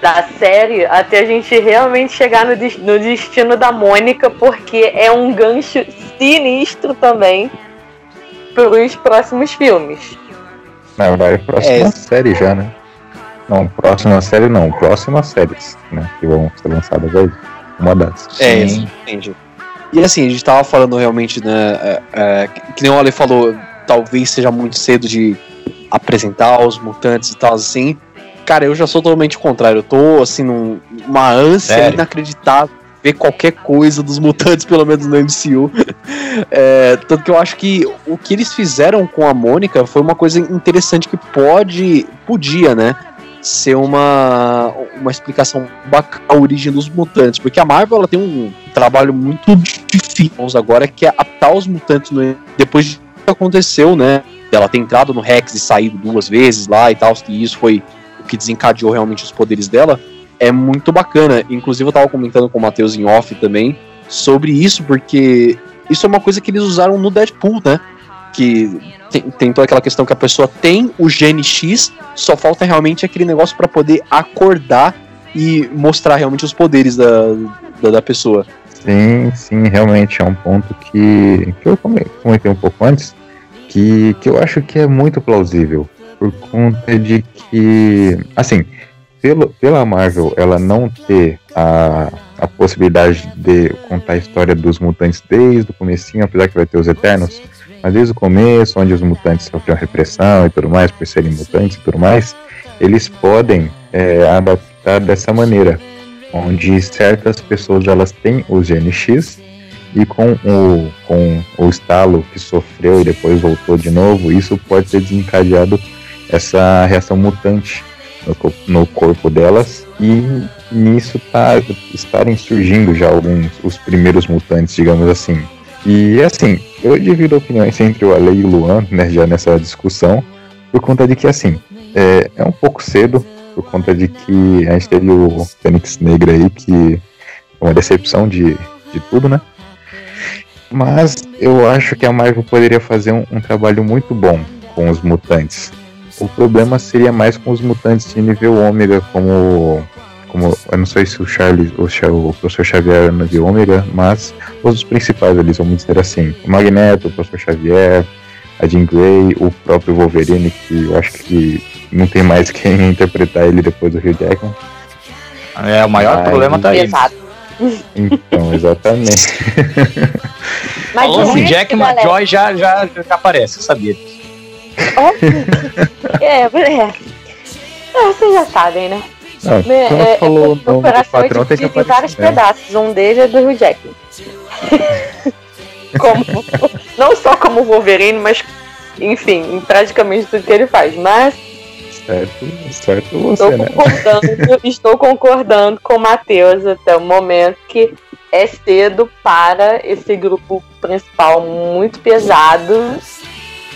da série até a gente realmente chegar no, no destino da Mônica, porque é um gancho sinistro também para os próximos filmes. Na verdade, próxima é. série já, né? Não, próxima série não, próximas séries, né? Que vão ser lançadas aí. Uma das. É, entendi. E assim, a gente tava falando realmente, né? É, é, que nem o Ale falou, talvez seja muito cedo de apresentar os mutantes e tal, assim. Cara, eu já sou totalmente contrário. Eu tô, assim, numa ânsia Sério? inacreditável ver qualquer coisa dos mutantes, pelo menos no MCU. é, tanto que eu acho que o que eles fizeram com a Mônica foi uma coisa interessante que pode, podia, né? Ser uma, uma explicação bacana a origem dos mutantes, porque a Marvel ela tem um trabalho muito difícil agora que é atar os mutantes no, depois de que aconteceu, né? Ela ter entrado no Rex e saído duas vezes lá e tal, e isso foi que desencadeou realmente os poderes dela é muito bacana. Inclusive, eu tava comentando com o Matheus em off também sobre isso, porque isso é uma coisa que eles usaram no Deadpool, né? Que tem, tem toda aquela questão que a pessoa tem o gene X, só falta realmente aquele negócio para poder acordar e mostrar realmente os poderes da, da, da, pessoa. Sim, sim, realmente é um ponto que, que eu comentei um pouco antes, que, que eu acho que é muito plausível, por conta de que, assim, pelo, pela Marvel ela não ter a, a possibilidade de contar a história dos mutantes desde o comecinho, apesar que vai ter os Eternos, mas desde o começo, onde os mutantes sofriam repressão e tudo mais, por serem mutantes e tudo mais, eles podem é, adaptar dessa maneira, onde certas pessoas elas têm o GNX e com o, com o estalo que sofreu e depois voltou de novo, isso pode ter desencadeado essa reação mutante no, no corpo delas e nisso tá, estarem surgindo já alguns os primeiros mutantes, digamos assim. E assim, eu divido opiniões entre o Ale e o Luan, né, já nessa discussão, por conta de que assim, é, é um pouco cedo, por conta de que a gente teve o Fênix Negra aí, que é uma decepção de, de tudo, né? Mas eu acho que a Marvel poderia fazer um, um trabalho muito bom com os mutantes. O problema seria mais com os mutantes de nível ômega, como. como eu não sei se o Charles, o, o professor Xavier era nível ômega, mas os principais ali, vamos dizer assim. O Magneto, o professor Xavier, a Jean Grey, o próprio Wolverine, que eu acho que não tem mais quem interpretar ele depois do Rio Jackman. É, o maior mas... problema tá aí. Exato. Então, exatamente. Mas Falando em Jackman, Joy já, já, já aparece, eu sabia é, é. é, vocês já sabem, né? Não, é, é, falou é, o coração é dividido em vários pedaços. Um deles é do Hugh Jackman. como, não só como Wolverine, mas enfim, em praticamente tudo que ele faz. Mas certo, certo você, estou né? Concordando, estou concordando com o Matheus até o momento que é cedo para esse grupo principal muito pesado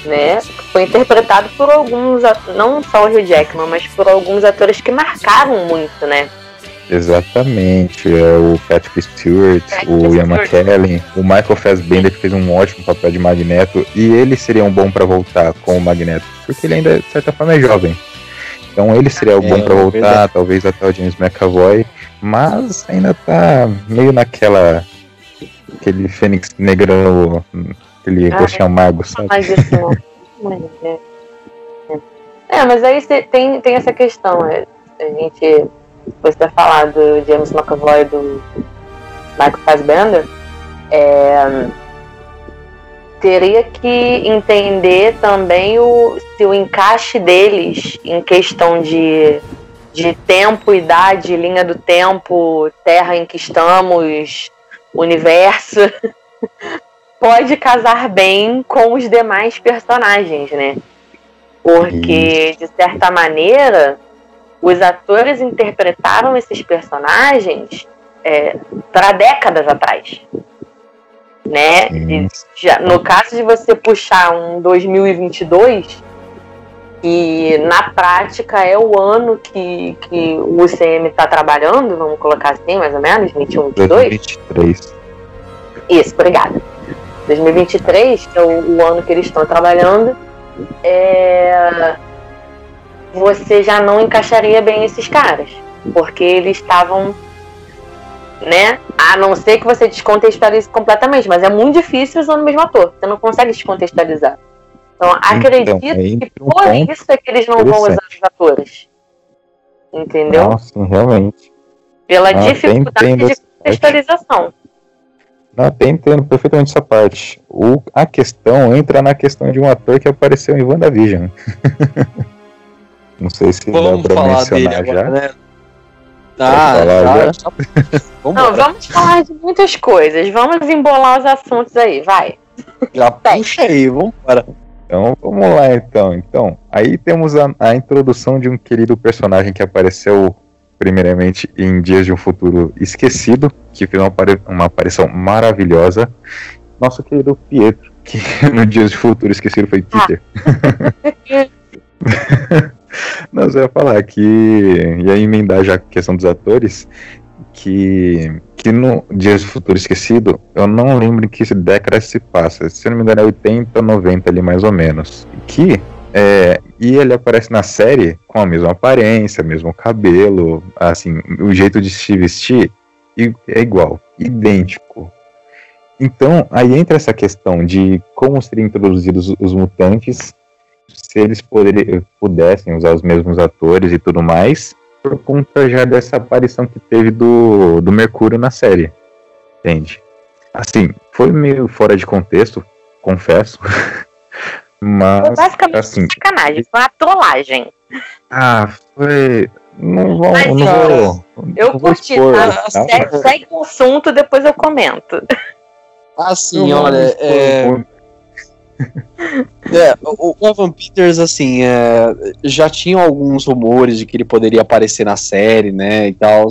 né? Foi interpretado por alguns, não só o Hugh Jackman, mas por alguns atores que marcaram muito, né? Exatamente, é o Patrick Stewart, Patrick o Ian McKellen, o Michael Fassbender que fez um ótimo papel de Magneto e ele seria um bom para voltar com o Magneto, porque ele ainda de certa forma é jovem. Então ele seria o é, bom para voltar, verdade. talvez até o James McAvoy, mas ainda tá meio naquela aquele Fênix Negrão Aquele ah, gostinho amargo, sabe? Mas isso não. é. é, mas aí tem, tem essa questão. É, a gente. Você ter falado do James McAvoy e do Michael Fassbender. É, teria que entender também o, se o encaixe deles em questão de, de tempo, idade, linha do tempo, terra em que estamos, universo, pode casar bem com os demais personagens, né? Porque, de certa maneira, os atores interpretaram esses personagens é, para décadas atrás. Né? E já, no caso de você puxar um 2022, e na prática é o ano que, que o UCM está trabalhando, vamos colocar assim, mais ou menos, 21, 22? 2023. Isso, obrigada. 2023, que é o, o ano que eles estão trabalhando, é, você já não encaixaria bem esses caras. Porque eles estavam. Né? A não ser que você descontextualize completamente, mas é muito difícil usando o mesmo ator. Você não consegue descontextualizar. Então, acredito aí que por isso é que eles não vão usar os atores. Entendeu? Nossa, realmente. Pela Ah, dificuldade de contextualização. Não, até entendo perfeitamente essa parte. O, a questão entra na questão de um ator que apareceu em WandaVision. Não sei se Vamos dá pra falar dele mencionar agora, já. né? Ah, falar já, já? já. Vamos Não, vamos falar de muitas coisas. Vamos embolar os assuntos aí, vai. já puxa aí, vamos embora. Então vamos lá então. Então, aí temos a, a introdução de um querido personagem que apareceu primeiramente em Dias de um Futuro Esquecido, que fez uma, uma aparição maravilhosa. Nosso querido Pietro, que no Dias de Futuro Esquecido foi Peter. Não, você ia falar que ia emendar já a questão dos atores, que, que no Dias de Futuro Esquecido, eu não lembro em que década se passa, se não me engano é 80, 90 ali mais ou menos, que é, e ele aparece na série com a mesma aparência, mesmo cabelo, assim, o jeito de se vestir é igual, idêntico. Então, aí entra essa questão de como seriam introduzidos os mutantes, se eles pudessem usar os mesmos atores e tudo mais, por conta já dessa aparição que teve do, do Mercúrio na série. Entende? Assim, foi meio fora de contexto, confesso. Foi Mas, basicamente assim, sacanagem, foi uma trollagem. ah, foi. Não vou. Mas, não ó, vou Eu não vou curti, expor, tá? tá? Segue, segue o assunto, depois eu comento. Assim, Não vou olha, é. É, o o Evan Peters, assim, é, já tinham alguns rumores de que ele poderia aparecer na série, né, e tal.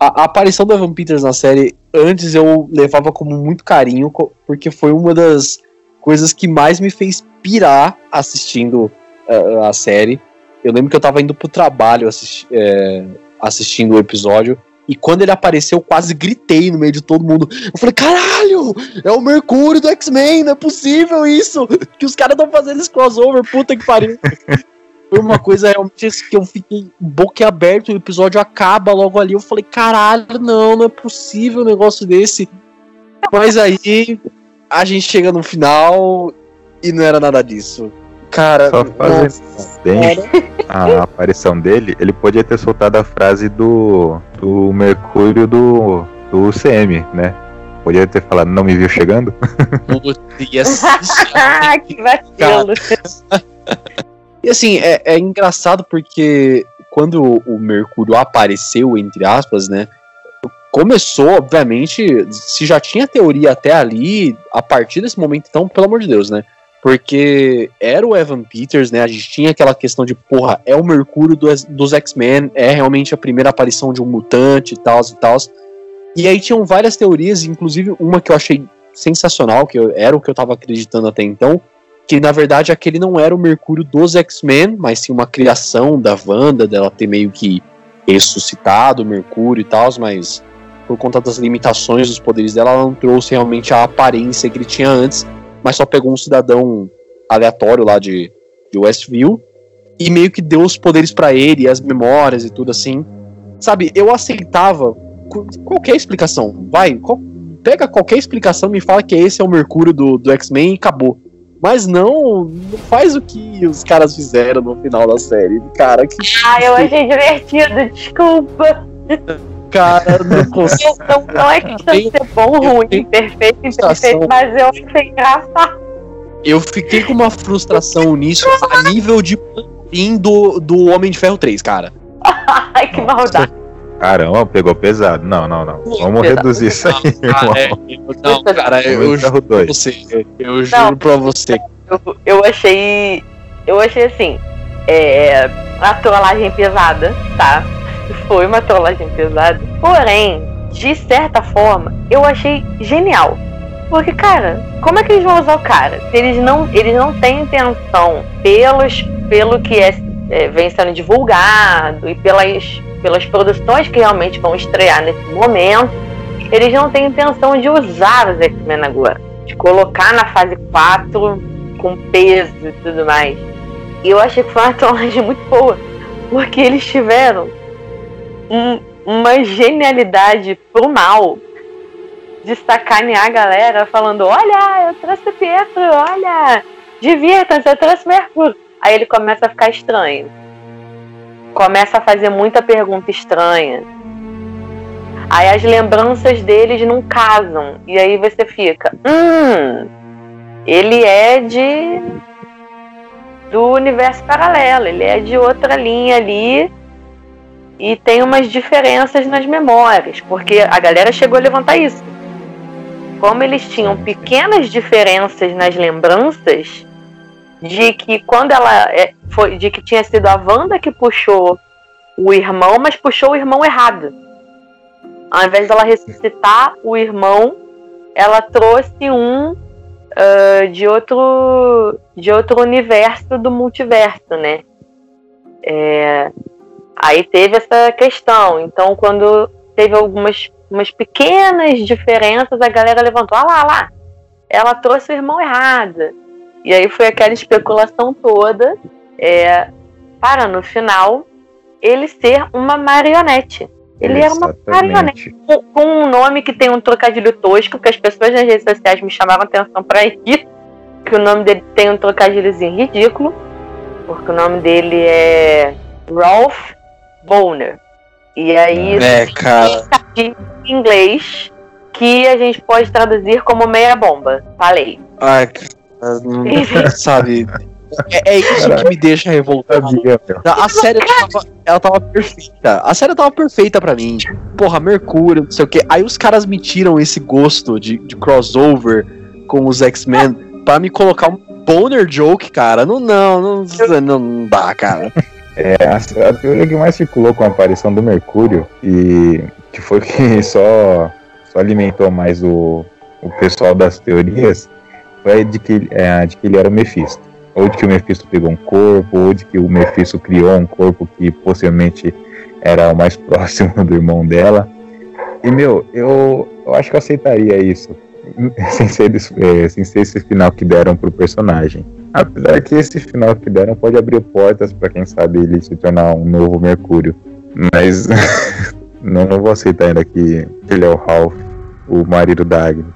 A, a aparição do Evan Peters na série, antes eu levava como muito carinho, porque foi uma das coisas que mais me fez pirar assistindo eh, a série. Eu lembro que eu tava indo pro trabalho assisti- é, assistindo o episódio, e quando ele apareceu, eu quase gritei no meio de todo mundo. Eu falei, caralho! É o Mercúrio do X-Men, não é possível isso! Que os caras estão fazendo esse crossover, puta que pariu. Foi uma coisa realmente que eu fiquei boquiaberto, o episódio acaba logo ali. Eu falei, caralho, não, não é possível um negócio desse. Mas aí a gente chega no final e não era nada disso. Cara, Só fazendo a aparição dele, ele podia ter soltado a frase do, do Mercúrio do, do UCM, né? Podia ter falado, não me viu chegando? Ah, que vacilo. E assim, é, é engraçado porque quando o Mercúrio apareceu, entre aspas, né? Começou, obviamente, se já tinha teoria até ali, a partir desse momento, então, pelo amor de Deus, né? Porque era o Evan Peters, né? A gente tinha aquela questão de, porra, é o Mercúrio do- dos X-Men, é realmente a primeira aparição de um mutante e tal e tal. E aí tinham várias teorias, inclusive uma que eu achei sensacional, que eu- era o que eu tava acreditando até então, que na verdade aquele não era o Mercúrio dos X-Men, mas sim uma criação da Wanda, dela ter meio que ressuscitado o Mercúrio e tal, mas por conta das limitações dos poderes dela, ela não trouxe realmente a aparência que ele tinha antes, mas só pegou um cidadão aleatório lá de, de Westview e meio que deu os poderes pra ele, as memórias e tudo assim. Sabe, eu aceitava qu- qualquer explicação, vai, qual- pega qualquer explicação e me fala que esse é o Mercúrio do, do X-Men e acabou. Mas não, não faz o que os caras fizeram no final da série. Cara, que Ah, eu achei divertido, desculpa. cara não consigo. Não, não é questão de ser bom, ruim, tenho perfeito, frustração. imperfeito, mas eu achei engraçado. Eu fiquei com uma frustração nisso a nível de fim do, do Homem de Ferro 3, cara. Ai, que maldade. Caramba, pegou pesado. Não, não, não. Vamos Pesado. reduzir isso aí, Ah, é, eu- não, cara, eu, eu juro pra 2. você. Eu juro pra você. Eu, eu achei. Eu achei assim. É, uma trollagem pesada, tá? Foi uma trollagem pesada. Porém, de certa forma, eu achei genial. Porque, cara, como é que eles vão usar o cara? Se eles não, eles não têm intenção, pelos, pelo que é, é, vem sendo divulgado e pelas, pelas produções que realmente vão estrear nesse momento, eles não têm intenção de usar os X-Men agora. De colocar na fase 4 com peso e tudo mais. E eu achei que foi uma trollagem muito boa, porque eles tiveram um, uma genialidade pro mal de sacanear a galera falando: Olha, eu trouxe Pietro, olha, divirta-se, eu trouxe Mercúrio. Aí ele começa a ficar estranho. Começa a fazer muita pergunta estranha. Aí as lembranças deles não casam. E aí você fica: Hum, ele é de. do universo paralelo, ele é de outra linha ali e tem umas diferenças nas memórias, porque a galera chegou a levantar isso. Como eles tinham pequenas diferenças nas lembranças de que quando ela é, foi, de que tinha sido a Wanda que puxou o irmão, mas puxou o irmão errado. Ao invés dela ressuscitar o irmão, ela trouxe um uh, de outro de outro universo do multiverso, né? É, Aí teve essa questão. Então, quando teve algumas umas pequenas diferenças, a galera levantou: ah lá, lá, ela trouxe o irmão errado. E aí foi aquela especulação toda, é, para no final ele ser uma marionete. Ele Exatamente. era uma marionete com, com, um nome que tem um trocadilho tosco, que as pessoas nas redes sociais me chamavam atenção para isso, que o nome dele tem um trocadilhozinho ridículo, porque o nome dele é Ralph Boner. E aí é, cara. em inglês que a gente pode traduzir como meia bomba. Falei. Ai, sabe? É, é isso Caraca. que me deixa revoltado. A série tava, ela tava perfeita. A série tava perfeita para mim. Porra, Mercúrio, não sei o que. Aí os caras me tiram esse gosto de, de crossover com os X-Men pra me colocar um boner joke, cara. Não, não, não, não, não dá, cara. É, a, a, teoria que mais circulou com a aparição do Mercúrio e que foi que só, só alimentou mais o, o pessoal das teorias foi de que, é, de que ele era o Mephisto. Ou de que o Mephisto pegou um corpo, ou de que o Mephisto criou um corpo que possivelmente era o mais próximo do irmão dela. E, meu, eu, eu acho que eu aceitaria isso, sem ser, é, sem ser esse final que deram pro personagem. Apesar que esse final que deram pode abrir portas para quem sabe ele se tornar um novo Mercúrio. Mas não, não vou aceitar ainda que ele é o Ralph, o marido da Agnes.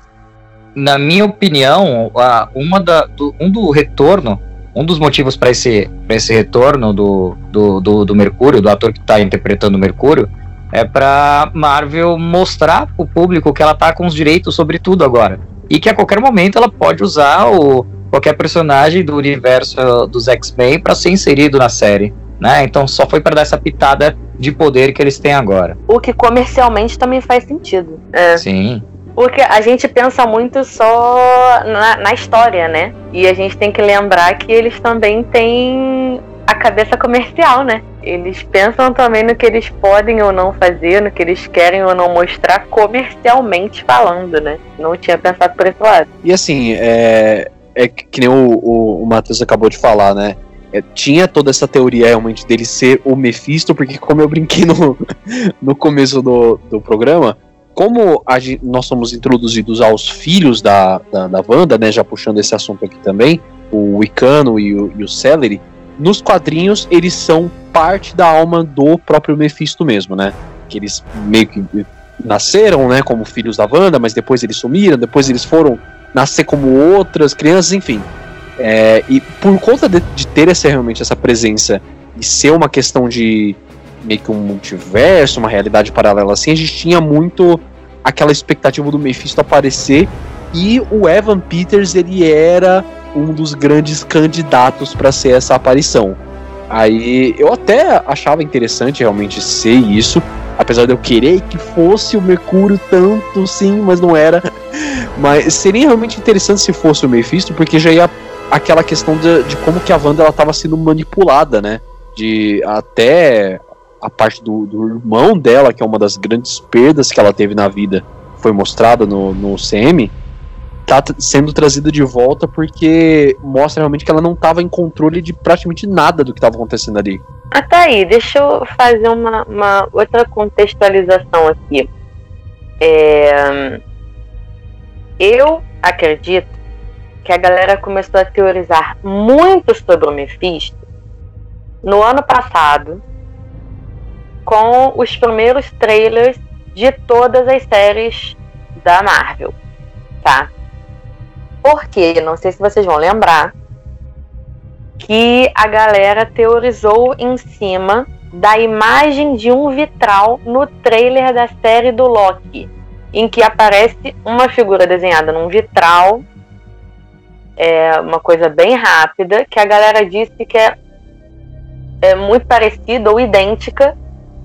Na minha opinião, uma da, do, um do retorno, um dos motivos para esse, esse retorno do, do, do, do Mercúrio, do ator que está interpretando o Mercúrio, é para Marvel mostrar para o público que ela tá com os direitos sobre tudo agora. E que a qualquer momento ela pode usar o, qualquer personagem do universo dos X-Men para ser inserido na série. Né? Então só foi para dar essa pitada de poder que eles têm agora. O que comercialmente também faz sentido. É. Sim. Porque a gente pensa muito só na, na, história, né? E a gente tem que lembrar que eles também têm a cabeça comercial, né? Eles pensam também no que eles podem ou não fazer, no que eles querem ou não mostrar comercialmente falando, né? Não tinha pensado por esse lado. E assim, é, é que nem o, o, o Matheus acabou de falar, né? É, tinha toda essa teoria realmente dele ser o Mephisto, porque como eu brinquei no, no começo do, do programa, como a, nós somos introduzidos aos filhos da, da, da Wanda, né, já puxando esse assunto aqui também, o Wicano e o, e o Celery, nos quadrinhos eles são parte da alma do próprio Mephisto mesmo, né? Que eles meio que nasceram, né, como filhos da Wanda, mas depois eles sumiram, depois eles foram nascer como outras crianças, enfim. É, e por conta de, de, ter essa, realmente essa presença e ser uma questão de meio que um multiverso, uma realidade paralela assim, a gente tinha muito aquela expectativa do Mephisto aparecer e o Evan Peters ele era um dos grandes candidatos para ser essa aparição. Aí eu até achava interessante realmente ser isso, apesar de eu querer que fosse o Mercúrio tanto sim, mas não era. Mas seria realmente interessante se fosse o Mephisto, porque já ia aquela questão de, de como que a Wanda ela estava sendo manipulada, né? De até a parte do, do, irmão dela, que é uma das grandes perdas que ela teve na vida, foi mostrada no, no CM, tá sendo trazida de volta porque mostra realmente que ela não estava em controle de praticamente nada do que estava acontecendo ali. Ah, tá aí, deixa eu fazer uma, uma outra contextualização aqui. É, eu acredito que a galera começou a teorizar muito sobre o Mephisto no ano passado com os primeiros trailers de todas as séries da Marvel, tá? Porque, não sei se vocês vão lembrar, que a galera teorizou em cima da imagem de um vitral no trailer da série do Loki, em que aparece uma figura desenhada num vitral, é uma coisa bem rápida, que a galera disse que é, é muito parecida ou idêntica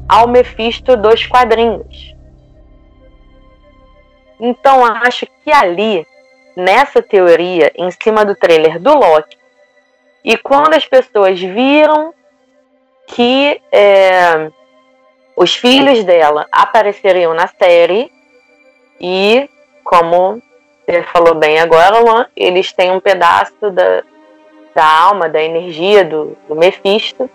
ao Mephisto dos quadrinhos. Então acho que ali, nessa teoria, em cima do trailer do Loki, e quando as pessoas viram que é, os filhos dela apareceriam na série, e como você falou bem agora, Luan, eles têm um pedaço da, da alma, da energia do, do Mephisto,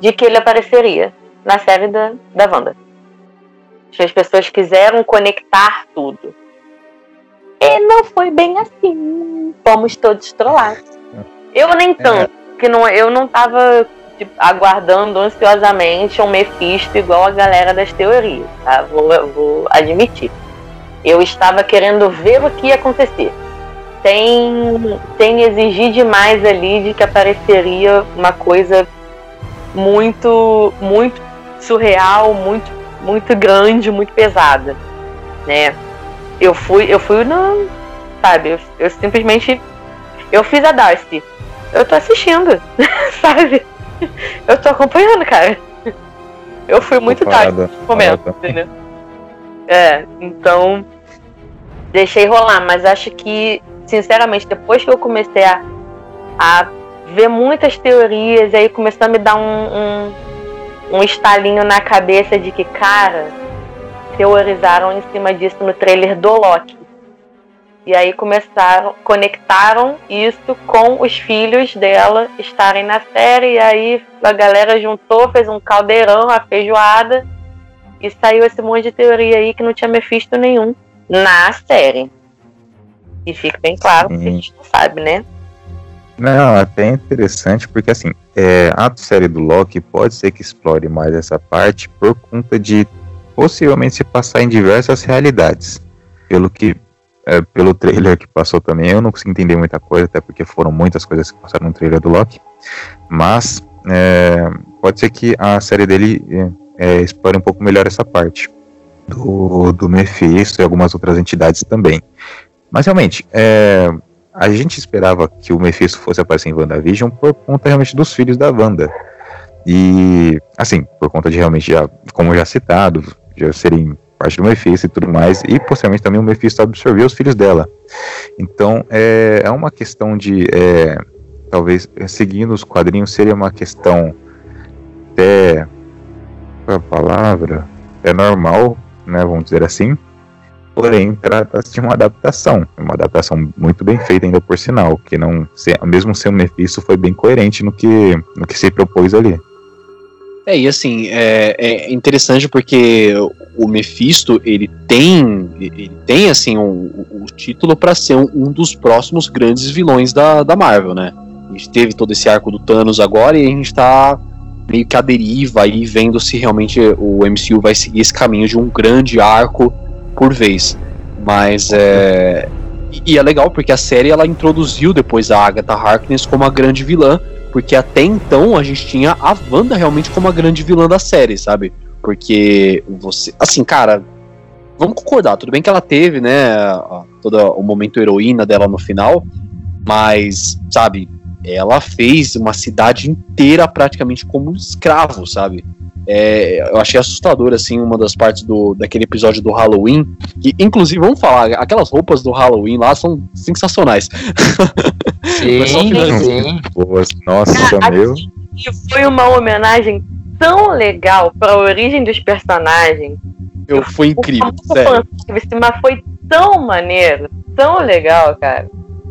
de que ele apareceria na série da, da Wanda. As pessoas quiseram conectar tudo. E não foi bem assim. Fomos todos trollados. Eu nem é. tanto, é. que não, eu não tava tipo, aguardando ansiosamente um Mephisto igual a galera das teorias, tá? Vou, vou admitir. Eu estava querendo ver o que ia acontecer. Sem, sem exigir demais ali de que apareceria uma coisa muito, muito surreal, muito, muito grande, muito pesada, né? Eu fui, eu fui no, sabe? Eu, eu simplesmente, eu fiz a Darcy. Eu tô assistindo, sabe? Eu tô acompanhando, cara. Eu fui muito tarde no momento, entendeu? É, então deixei rolar, mas acho que, sinceramente, depois que eu comecei a, a ver muitas teorias, aí começou a me dar um, um um estalinho na cabeça de que, cara, teorizaram em cima disso no trailer do Loki. E aí começaram, conectaram isso com os filhos dela estarem na série. E aí a galera juntou, fez um caldeirão, a feijoada. E saiu esse monte de teoria aí que não tinha Mephisto nenhum na série. E fica bem claro, porque a gente não sabe, né? Não, até interessante, porque assim, é, a série do Loki pode ser que explore mais essa parte por conta de possivelmente se passar em diversas realidades. Pelo que, é, pelo trailer que passou também, eu não consegui entender muita coisa, até porque foram muitas coisas que passaram no trailer do Loki. Mas é, pode ser que a série dele é, é explore um pouco melhor essa parte do, do Mephisto e algumas outras entidades também. Mas realmente, é, a gente esperava que o Mephisto fosse aparecer em WandaVision por conta realmente dos filhos da Wanda. E, assim, por conta de realmente, já, como já citado, já serem parte do Mephisto e tudo mais, e possivelmente também o Mephisto absorveu os filhos dela. Então, é, é uma questão de, é, talvez, seguindo os quadrinhos, seria uma questão até, é a palavra, é normal, né, vamos dizer assim, porém trata-se de uma adaptação, uma adaptação muito bem feita ainda por sinal, que não, mesmo sendo Mephisto, foi bem coerente no que, no que se propôs ali. É, e assim, é, é interessante porque o Mephisto, ele tem, ele tem assim, o um, um, título para ser um, um, dos próximos grandes vilões da, da Marvel, né? A gente teve todo esse arco do Thanos agora e a gente tá meio que à deriva aí, vendo se realmente o MCU vai seguir esse caminho de um grande arco por vez. Mas é. E é legal porque a série ela introduziu depois a Agatha Harkness como a grande vilã, porque até então a gente tinha a Wanda realmente como a grande vilã da série, sabe? Porque você. Assim, cara, vamos concordar, tudo bem que ela teve, né, todo o momento heroína dela no final, mas, sabe, ela fez uma cidade inteira praticamente como escravo, sabe? É, eu achei assustador, assim, uma das partes do, daquele episódio do Halloween. Que, inclusive, vamos falar, aquelas roupas do Halloween lá são sensacionais. Sim, sim. Boas. Nossa, Cara, meu. E foi uma homenagem tão legal para a origem dos personagens. Eu, foi incrível, sério. Mas foi tão maneiro, tão legal, cara.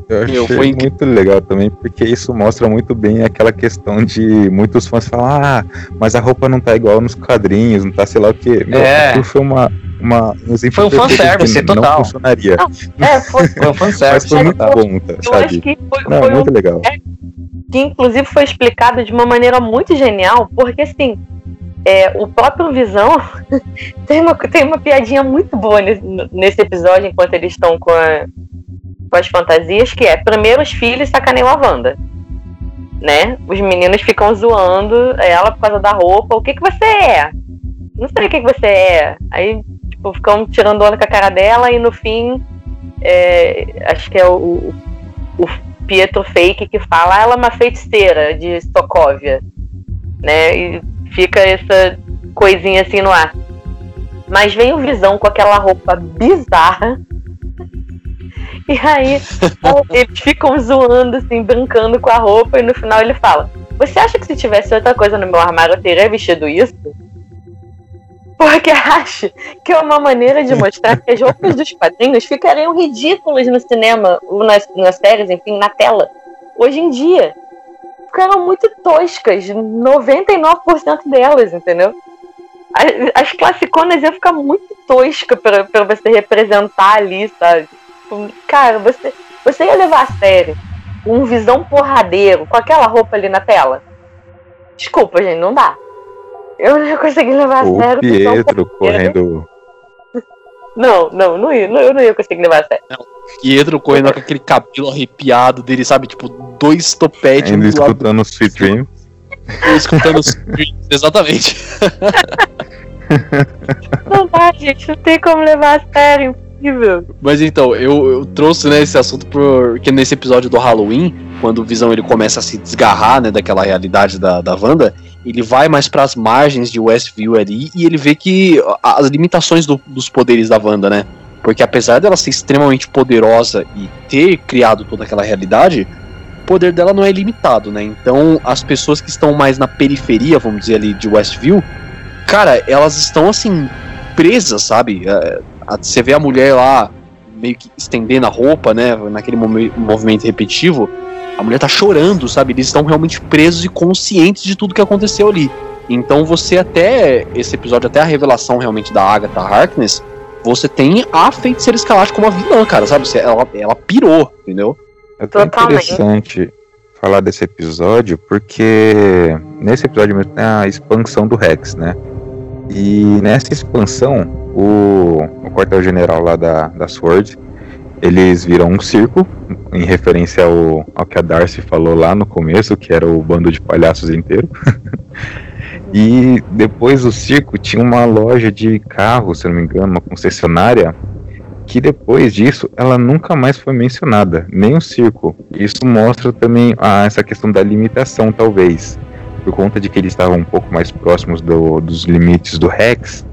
Eu achei Meu, foi muito legal também, porque isso mostra muito bem aquela questão de muitos fãs falar, ah, mas a roupa não tá igual nos quadrinhos, não tá sei lá o que. Meu, é. foi uma, uma um exemplo foi um fanservice total. Não funcionaria. Não, é, foi, foi um fanservice. Mas foi muito bom, tá, sabe? Foi, não, foi muito um, legal. É, que inclusive foi explicado de uma maneira muito genial, porque assim, é, o próprio Visão tem, uma, tem uma piadinha muito boa nesse, nesse episódio, enquanto eles estão com, com as fantasias, que é primeiro os filhos sacaneiam a Wanda. Né? Os meninos ficam zoando ela por causa da roupa. O que, que você é? Não sei o que, que você é. Aí, tipo, ficam tirando onda com a cara dela e no fim, é, acho que é o, o Pietro Fake que fala, ela é uma feiticeira de Sokovia. Né? E fica essa coisinha assim no ar. Mas vem o Visão com aquela roupa bizarra. E aí eles ficam zoando, assim, brincando com a roupa, e no final ele fala: Você acha que se tivesse outra coisa no meu armário eu teria vestido isso? Porque acha que é uma maneira de mostrar que as roupas dos quadrinhos ficariam ridículas no cinema, nas, nas séries, enfim, na tela, hoje em dia ficaram muito toscas, 99% delas, entendeu? As, as classiconas iam ficar muito tosca pra você representar ali, sabe? Tipo, cara, você, você ia levar a sério um visão porradeiro com aquela roupa ali na tela? Desculpa, gente, não dá. Eu não ia conseguir levar a sério. O Pietro correndo. Não, não, não ia, não, eu não ia conseguir levar a sério. Não. Pietro correndo com aquele cabelo arrepiado dele, sabe? Tipo, dois topetes. Ainda escutando os Sweet Dreams. escutando os Dreams, exatamente. não dá, gente, não tem como levar a sério, Mas então, eu, eu trouxe né, esse assunto porque nesse episódio do Halloween, quando o Visão ele começa a se desgarrar né, daquela realidade da, da Wanda, ele vai mais para as margens de Westview ali e ele vê que as limitações do, dos poderes da Wanda, né? Porque apesar dela ser extremamente poderosa e ter criado toda aquela realidade, o poder dela não é ilimitado, né? Então as pessoas que estão mais na periferia, vamos dizer ali, de Westview, cara, elas estão assim, presas, sabe? É, você vê a mulher lá meio que estendendo a roupa, né? Naquele movimento repetitivo, a mulher tá chorando, sabe? Eles estão realmente presos e conscientes de tudo que aconteceu ali. Então você até esse episódio, até a revelação realmente da Agatha Harkness, você tem a feiticeira escalate como a vilã, cara, sabe? Ela, ela pirou, entendeu? É até interessante falar desse episódio, porque nesse episódio mesmo tem a expansão do Rex, né? E nessa expansão, o, o quartel-general lá da, da SWORD, eles viram um circo, em referência ao, ao que a Darcy falou lá no começo, que era o bando de palhaços inteiro. e depois do circo tinha uma loja de carros, se não me engano, uma concessionária, que depois disso ela nunca mais foi mencionada, nem o circo. Isso mostra também ah, essa questão da limitação, talvez. Por conta de que eles estavam um pouco mais próximos do, dos limites do Rex,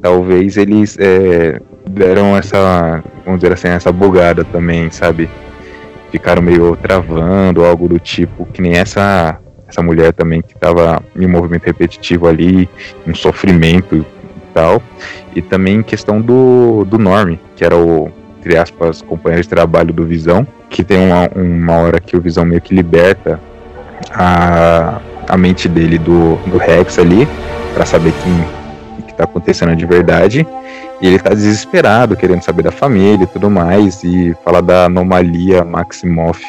talvez eles é, deram essa, vamos dizer assim, essa bugada também, sabe? Ficaram meio travando, algo do tipo, que nem essa essa mulher também que estava em movimento repetitivo ali, um sofrimento e tal. E também questão do, do Norm, que era o, entre aspas, companheiro de trabalho do Visão, que tem uma, uma hora que o Visão meio que liberta a, a mente dele do, do Rex ali, para saber o que está acontecendo de verdade. E ele tá desesperado, querendo saber da família e tudo mais, e fala da anomalia Maximoff.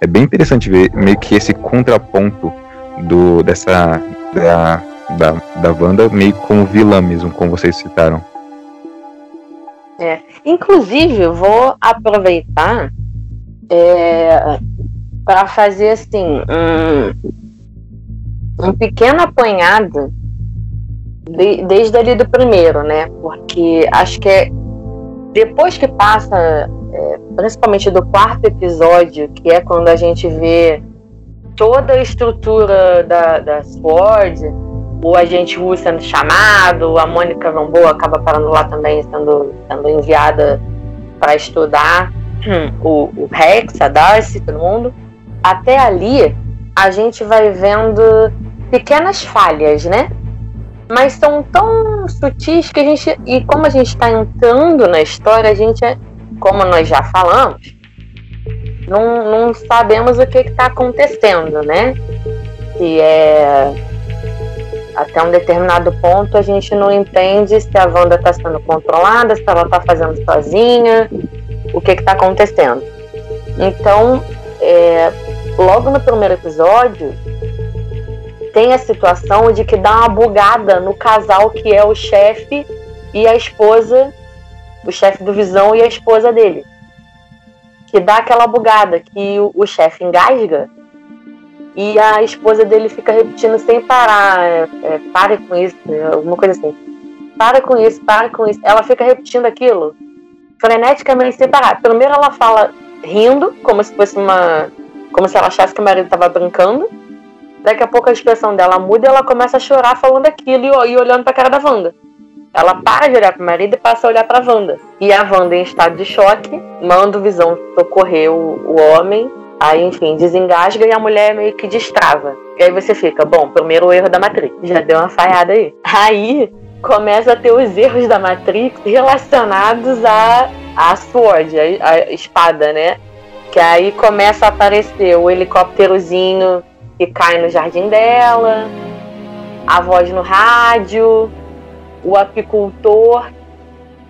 É bem interessante ver meio que esse contraponto do dessa da, da, da Wanda meio como vilã mesmo, como vocês citaram. É. Inclusive, eu vou aproveitar é, para fazer assim um, um pequeno apanhado de, desde ali do primeiro, né? Porque acho que é depois que passa, é, principalmente do quarto episódio, que é quando a gente vê toda a estrutura da, da SWORD, o agente Wu sendo chamado, a Mônica Rambeau acaba parando lá também, sendo, sendo enviada para estudar hum, o, o Rex, a Darcy, todo mundo. Até ali, a gente vai vendo pequenas falhas, né? mas são tão sutis que a gente. E como a gente está entrando na história, a gente, como nós já falamos, não, não sabemos o que está acontecendo, né? E é. Até um determinado ponto a gente não entende se a Wanda está sendo controlada, se ela está fazendo sozinha, o que está acontecendo. Então, é, logo no primeiro episódio, tem a situação de que dá uma bugada no casal que é o chefe e a esposa, o chefe do Visão e a esposa dele. Que dá aquela bugada que o, o chefe engasga e a esposa dele fica repetindo sem parar: é, é, pare com isso, alguma coisa assim. Para com isso, para com isso. Ela fica repetindo aquilo freneticamente sem parar. Primeiro ela fala rindo, como se fosse uma. Como se ela achasse que o marido estava brincando. Daqui a pouco a expressão dela muda e ela começa a chorar falando aquilo e, e olhando pra cara da Wanda. Ela para de olhar pro marido e passa a olhar pra Wanda. E a Wanda, em estado de choque, manda o Visão socorrer o, o homem. Aí, enfim, desengasga e a mulher meio que destrava. E aí você fica, bom, primeiro erro da Matrix. Já deu uma falhada aí. Aí começa a ter os erros da Matrix relacionados a, a Sword, a, a espada, né? Que aí começa a aparecer o helicópterozinho que cai no jardim dela, a voz no rádio, o apicultor.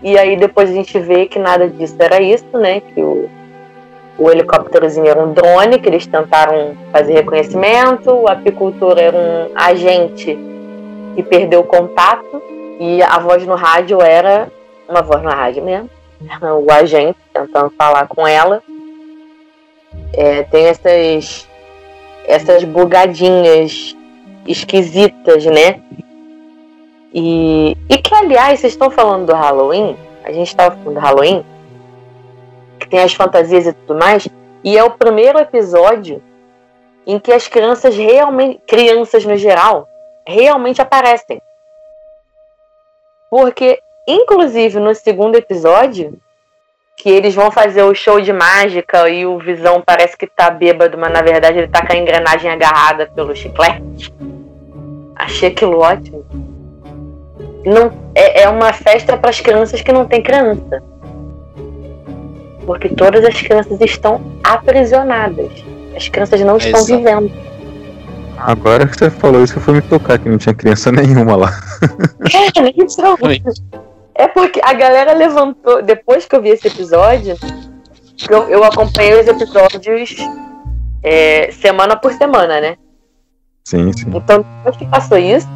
E aí depois a gente vê que nada disso era isso, né? Que o, o helicópterozinho era um drone que eles tentaram fazer reconhecimento, o apicultor era um agente que perdeu o contato e a voz no rádio era uma voz no rádio mesmo, o agente tentando falar com ela. É, tem essas essas bugadinhas esquisitas, né? E, e que, aliás, vocês estão falando do Halloween, a gente estava falando do Halloween, que tem as fantasias e tudo mais, e é o primeiro episódio em que as crianças realmente, crianças no geral, realmente aparecem. Porque, inclusive, no segundo episódio, que eles vão fazer o show de mágica e o Visão parece que tá bêbado, mas na verdade ele tá com a engrenagem agarrada pelo chiclete. Achei aquilo ótimo. Não, é, é uma festa para as crianças que não tem criança. Porque todas as crianças estão aprisionadas. As crianças não é estão exato. vivendo. Agora que você falou isso, eu fui me tocar que não tinha criança nenhuma lá. É, nem são. É porque a galera levantou, depois que eu vi esse episódio, eu, eu acompanhei os episódios é, semana por semana, né? Sim, sim. Então, depois que passou isso,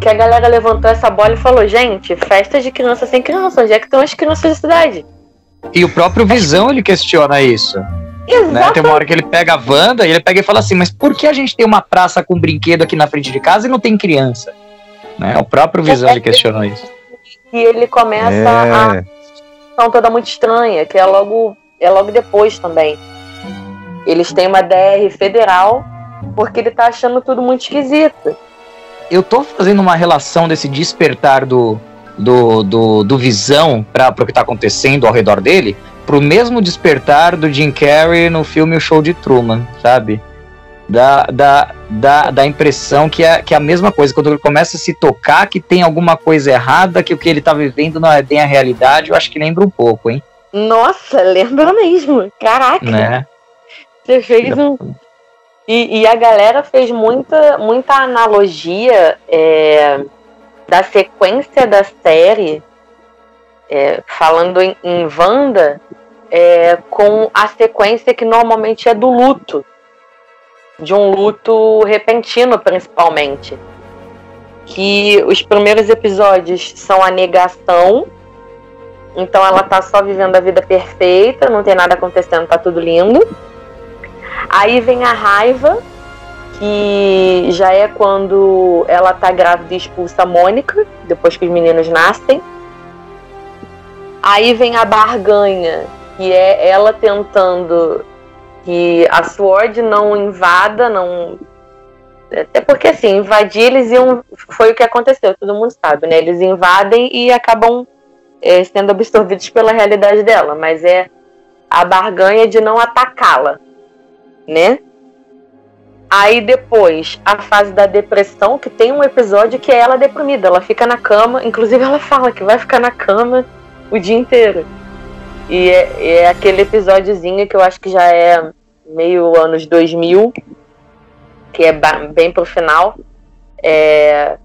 que a galera levantou essa bola e falou: gente, festa de criança sem criança, onde é que estão as crianças da cidade? E o próprio Visão ele questiona isso. Né? Tem uma hora que ele pega a Wanda e ele pega e fala assim: Mas por que a gente tem uma praça com brinquedo aqui na frente de casa e não tem criança? Né? O próprio Visão ele questionou isso que ele começa é. a situação toda muito estranha, que é logo, é logo depois também. Eles têm uma DR federal porque ele tá achando tudo muito esquisito. Eu tô fazendo uma relação desse despertar do, do, do, do visão para o que tá acontecendo ao redor dele pro mesmo despertar do Jim Carrey no filme O Show de Truman, sabe? Dá, dá, dá, dá a impressão que é, que é a mesma coisa. Quando ele começa a se tocar que tem alguma coisa errada, que o que ele tá vivendo não é bem a realidade, eu acho que lembra um pouco, hein? Nossa, lembra mesmo. Caraca. Né? Você fez um. E, e, a galera fez muita, muita analogia é, da sequência da série, é, falando em, em Wanda, é, com a sequência que normalmente é do luto de um luto repentino, principalmente. Que os primeiros episódios são a negação, então ela tá só vivendo a vida perfeita, não tem nada acontecendo, tá tudo lindo. Aí vem a raiva, que já é quando ela tá grávida e expulsa a Mônica, depois que os meninos nascem. Aí vem a barganha, que é ela tentando que a Sword não invada, não. Até porque assim, invadir eles iam. Foi o que aconteceu, todo mundo sabe, né? Eles invadem e acabam é, sendo absorvidos pela realidade dela, mas é a barganha de não atacá-la, né? Aí depois, a fase da depressão, que tem um episódio que é ela deprimida, ela fica na cama, inclusive ela fala que vai ficar na cama o dia inteiro. E é, é aquele episódiozinho que eu acho que já é meio anos 2000, que é bem pro final, é,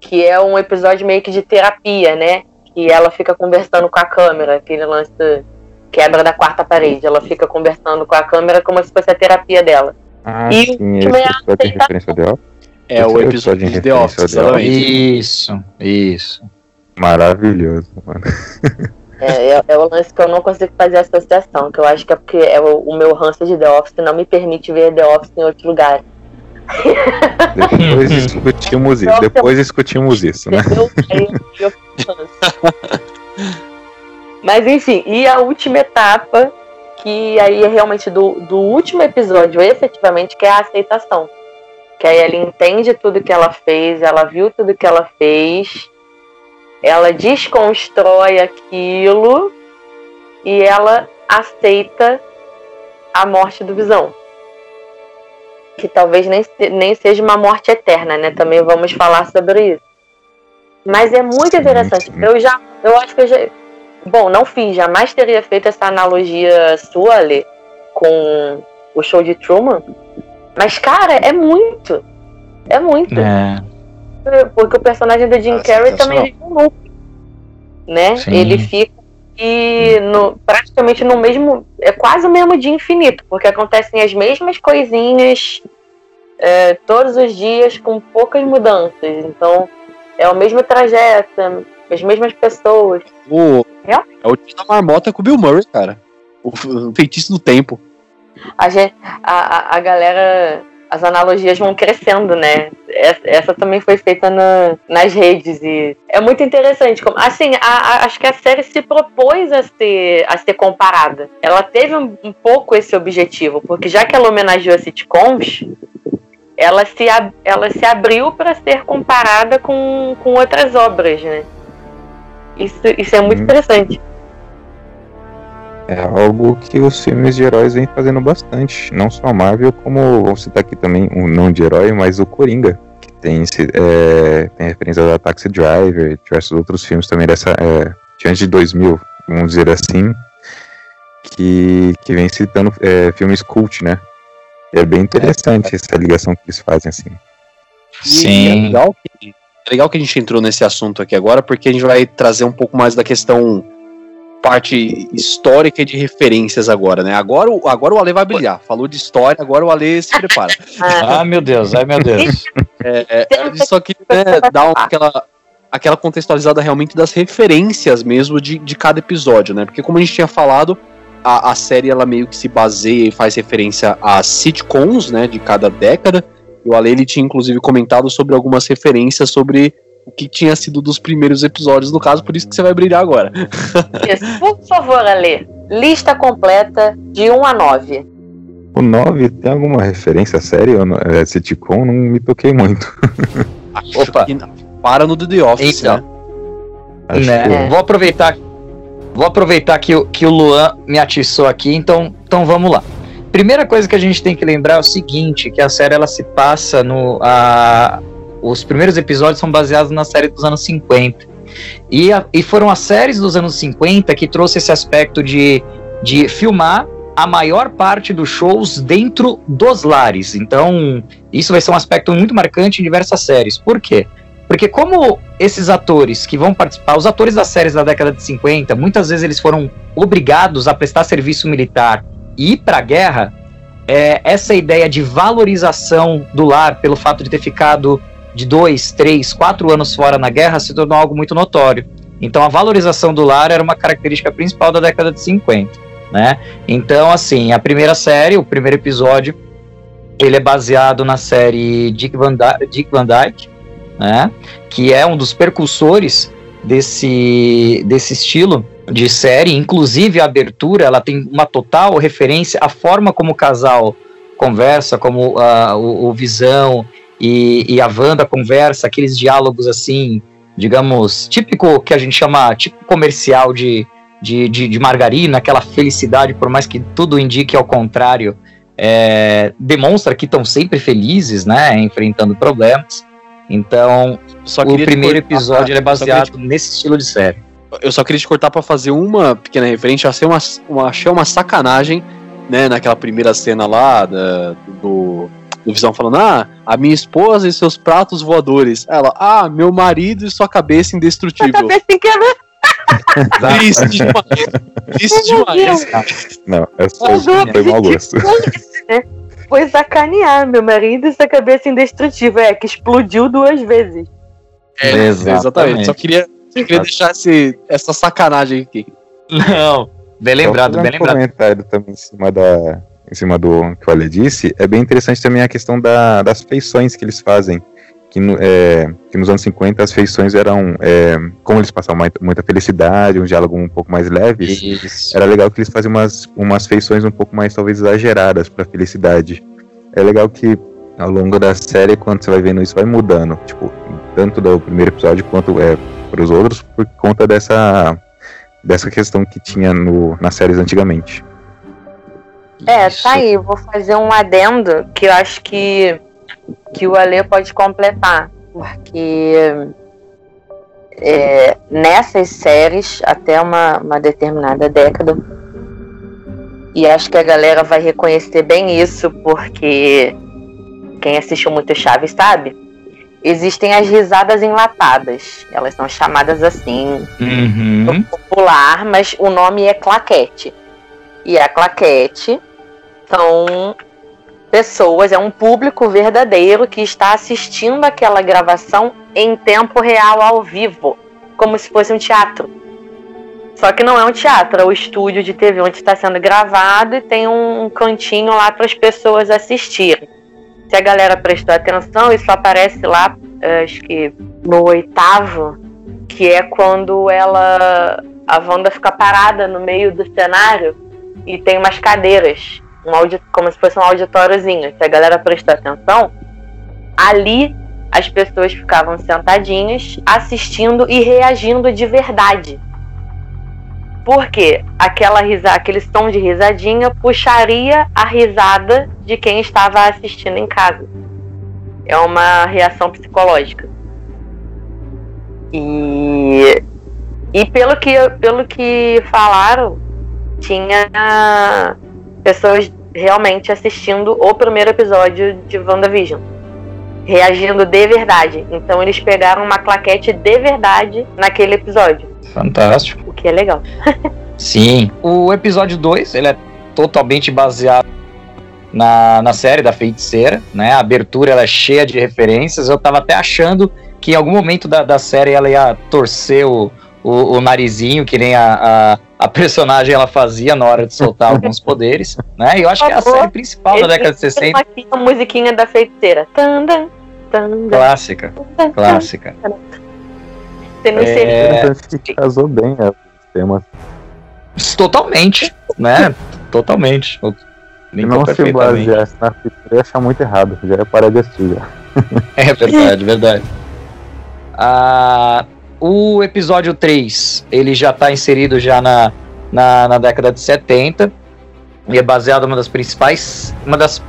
que é um episódio meio que de terapia, né? Que ela fica conversando com a câmera, aquele lance quebra da quarta parede. Ela fica conversando com a câmera como se fosse a terapia dela. Ah, E sim, esse é episódio tem referência Office. É Esse o é episódio de The Office. exatamente. Isso, isso. Maravilhoso, mano. É, é, é o lance que eu não consigo fazer associação, que eu acho que é porque é o, o meu ranço de The Office não me permite ver The Office em outro lugar. Depois discutimos isso. Depois discutimos isso, né? Mas enfim, e a última etapa, que aí é realmente do, do último episódio, efetivamente, que é a aceitação. Que aí ela entende tudo que ela fez, ela viu tudo que ela fez, ela desconstrói aquilo e ela aceita a morte do Visão. Que talvez nem, nem seja uma morte eterna, né? Também vamos falar sobre isso. Mas é muito interessante. Eu já, eu acho que eu já. Bom, não fiz, jamais teria feito essa analogia sua, Ale, com o show de Truman. Mas, cara, é muito. É muito. É, Porque o personagem do Jim Ah, Carrey também vive um loop. Né? Sim. Ele fica e no, praticamente no mesmo. É quase o mesmo dia infinito, porque acontecem as mesmas coisinhas é, todos os dias com poucas mudanças. Então, é o mesmo trajeto, as mesmas pessoas. O, É? é o dia da marmota com o Bill Murray, cara. O feitiço do tempo. A, gente, a, a, a galera. As analogias vão crescendo, né? Essa, também foi feita na- nas redes e é muito interessante. Como, assim, a- a- acho que a série se propôs a ser, a ser comparada. Ela teve um, um pouco esse objetivo, porque já que ela homenageou sitcoms, ela se, ela se abriu para ser comparada com, com outras obras, né? Isso, isso é muito Hum. interessante. É algo que os filmes de heróis vêm fazendo bastante. Não só a Marvel, como vou citar aqui também um não de herói, mas o Coringa. Que tem, é, tem referência a Taxi Driver, diversos outros filmes também dessa. É, de antes de 2000, vamos dizer assim. Que, que vem citando é, filmes cult, né? É bem interessante essa ligação que eles fazem, assim. Sim. é legal, que, é legal que a gente entrou nesse assunto aqui agora, porque a gente vai trazer um pouco mais da questão parte histórica e de referências agora, né? Agora, o- agora o Ale vai brilhar. Falou de história, agora o Ale se prepara. Ah, meu Deus, ai meu Deus. É, é, só que né, dá aquela, aquela contextualizada realmente das referências mesmo de, de cada episódio, né? Porque como a gente tinha falado, a, a série ela meio que se baseia e faz referência às sitcoms, né? De cada década. E o Ale ele tinha inclusive comentado sobre algumas referências sobre o que tinha sido dos primeiros episódios, no caso, por isso que você vai brilhar agora. Isso. Por favor, Ale, lista completa de 1 a 9. O 9 tem alguma referência séria? não- É, sitcom, não me toquei muito. Opa. E para no The Office, Então. né? Acho Né? que. Vou aproveitar, vou aproveitar que, o- que o Luan me atiçou aqui, então, então vamos lá. Primeira coisa que a gente tem que lembrar é o seguinte, que a série ela se passa no a, os primeiros episódios são baseados na série dos anos 50. E, a- e foram as séries dos anos 50 que trouxe esse aspecto de, de filmar a maior parte dos shows dentro dos lares. Então, isso vai ser um aspecto muito marcante em diversas séries. Por quê? Porque como esses atores que vão participar, os atores das séries da década de 50, muitas vezes eles foram obrigados a prestar serviço militar e ir para a guerra, é, essa ideia de valorização do lar pelo fato de ter ficado de dois, três, quatro anos fora na guerra se tornou algo muito notório. Então a valorização do lar era uma característica principal da década de 50, né? Então assim, a primeira série, o primeiro episódio, ele é baseado na série Dick Van, Dick Van Dyke, né? Que é um dos percussores desse, desse estilo de série. Inclusive a abertura, ela tem uma total referência à forma como o casal conversa, como ah, o, o Visão e, e a Wanda conversa, aqueles diálogos assim, digamos, típico que a gente chama tipo comercial de, de, de, de margarina, aquela felicidade, por mais que tudo indique ao contrário, é, demonstra que estão sempre felizes, né, enfrentando problemas. Então, Só o primeiro cortar- episódio é queria baseado nesse estilo de série. eu só queria te cortar pra fazer uma pequena referência. Achei uma, uma, achei uma sacanagem, né, naquela primeira cena lá da- do, do Visão falando: Ah, a minha esposa e seus pratos voadores. Ela, ah, meu marido e sua cabeça indestrutível. Cabeça. Triste demais. Triste demais. Não, é o foi mau gosto. né? foi sacanear meu marido essa cabeça indestrutível. É, que explodiu duas vezes. É, Exatamente. exatamente. Só queria, só queria deixar esse, essa sacanagem aqui. Não. Bem lembrado, bem um lembrado. comentário também em cima da em cima do que o Ale disse, é bem interessante também a questão da- das feições que eles fazem. Que, no- é, que nos anos 50 as feições eram, é, como eles passavam muita felicidade, um diálogo um pouco mais leve, Isso. era legal que eles faziam umas, umas feições um pouco mais talvez exageradas pra felicidade. É legal que ao longo da série, quando você vai vendo isso, vai mudando. Tipo, tanto do primeiro episódio quanto é, pros outros, por conta dessa, dessa questão que tinha no, nas séries antigamente. É, Isso. tá aí. Vou fazer um adendo que eu acho que, que o Ale pode completar. Porque é, nessas séries, até uma, uma determinada década, e acho que a galera vai reconhecer bem isso, porque quem assistiu muito Chaves sabe. Existem as risadas enlatadas. Elas são chamadas assim Uhum. popular, mas o nome é claquete. E a claquete são pessoas, é um público verdadeiro que está assistindo aquela gravação em tempo real, ao vivo, como se fosse um teatro. Só que não é um teatro, é o estúdio de TV onde está sendo gravado e tem um cantinho lá para as pessoas assistirem. Se a galera prestou atenção, isso aparece lá, eh, acho que no oitavo, que é quando ela a Wanda fica parada no meio do cenário e tem umas cadeiras, um como se fosse um auditóriozinho. Se a galera prestou atenção, ali as pessoas ficavam sentadinhas, assistindo e reagindo de verdade. Porque aquela risa, aquele som de risadinha puxaria a risada de quem estava assistindo em casa. É uma reação psicológica. E, e pelo, que, pelo que falaram, tinha pessoas realmente assistindo o primeiro episódio de WandaVision. Reagindo de verdade. Então eles pegaram uma claquete de verdade naquele episódio. Fantástico. O que é legal. Sim. O episódio 2, ele é totalmente baseado na, na série da Feiticeira, né? A abertura ela é cheia de referências. Eu tava até achando que em algum momento da, da série ela ia torcer o, o, o narizinho, que nem a, a, a personagem ela fazia na hora de soltar alguns poderes, né? E eu acho que é a série principal da década de 60. Aqui a musiquinha da feiticeira. Tandan, tandan, Clássica, tandan. clássica. Você não É. Interessante que casou bem né, os temas. Totalmente, né? Totalmente. Não se baseasse na fita, eu ia achar muito errado. Já ia parar de assistir. já. É verdade, verdade. Ah, o episódio 3, ele já está inserido já na, na, na década de 70. E é baseado numa das principais. Uma das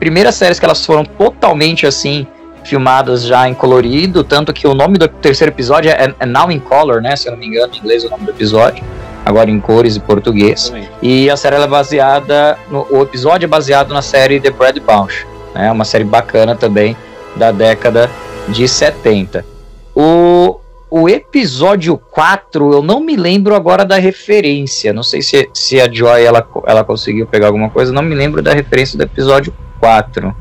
primeiras séries que elas foram totalmente assim. Filmadas já em colorido, tanto que o nome do terceiro episódio é, é Now in Color, né? Se eu não me engano, em inglês é o nome do episódio. Agora em cores e português. E a série é baseada. No, o episódio é baseado na série The Brad Bunch. Né, uma série bacana também da década de 70. O, o episódio 4, eu não me lembro agora da referência. Não sei se, se a Joy ela, ela conseguiu pegar alguma coisa. Não me lembro da referência do episódio 4.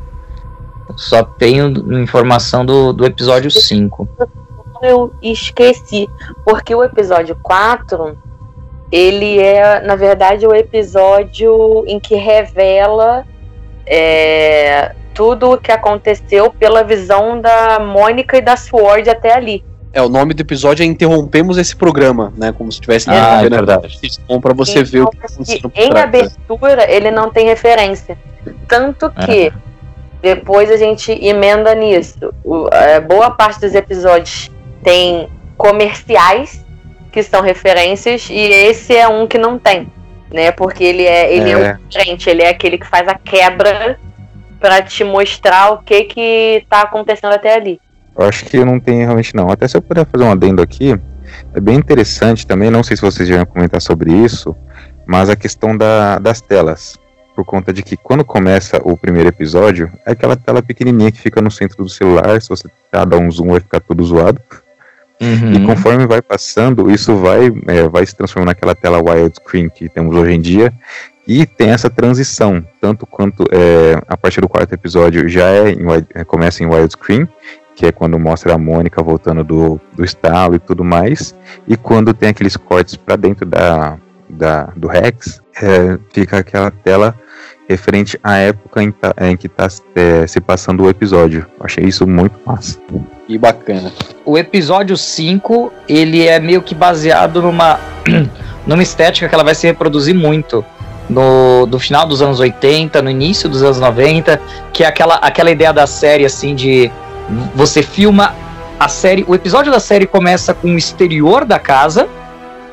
Só tenho informação do, do episódio 5. eu esqueci. Porque o episódio 4, ele é, na verdade, o episódio em que revela é, tudo o que aconteceu pela visão da Mônica e da Sword até ali. É, o nome do episódio é Interrompemos esse programa, né? Como se tivesse Ah, é né? verdade. Bom pra você ver o que tá por em trás, né? abertura, ele não tem referência. Tanto que depois a gente emenda nisso. O- é, boa parte dos episódios tem comerciais que são referências e esse é um que não tem, né? Porque ele é ele é, É. o diferente, ele é aquele que faz a quebra pra te mostrar o que que tá acontecendo até ali. Eu acho que não tem realmente não. Até se eu puder fazer um adendo aqui, é bem interessante também, não sei se vocês já iam comentar sobre isso, mas a questão da, das telas. Por conta de que quando começa o primeiro episódio, é aquela tela pequenininha que fica no centro do celular, se você tentar dar um zoom vai ficar tudo zoado. Uhum. E conforme vai passando, isso vai, é, vai se transformando naquela tela widescreen que temos hoje em dia. E tem essa transição, tanto quanto é, a partir do quarto episódio já é, em, é, começa em widescreen, que é quando mostra a Mônica voltando do, do estalo e tudo mais, e quando tem aqueles cortes para dentro da, da, do Rex, é, fica aquela tela referente à época em, tá, em que está é, se passando o episódio. Achei isso muito massa. E bacana. O episódio 5, ele é meio que baseado numa, numa estética que ela vai se reproduzir muito. No, do final dos anos 80, no início dos anos 90, que é aquela, aquela ideia da série assim de você filma a série, o episódio da série começa com o exterior da casa,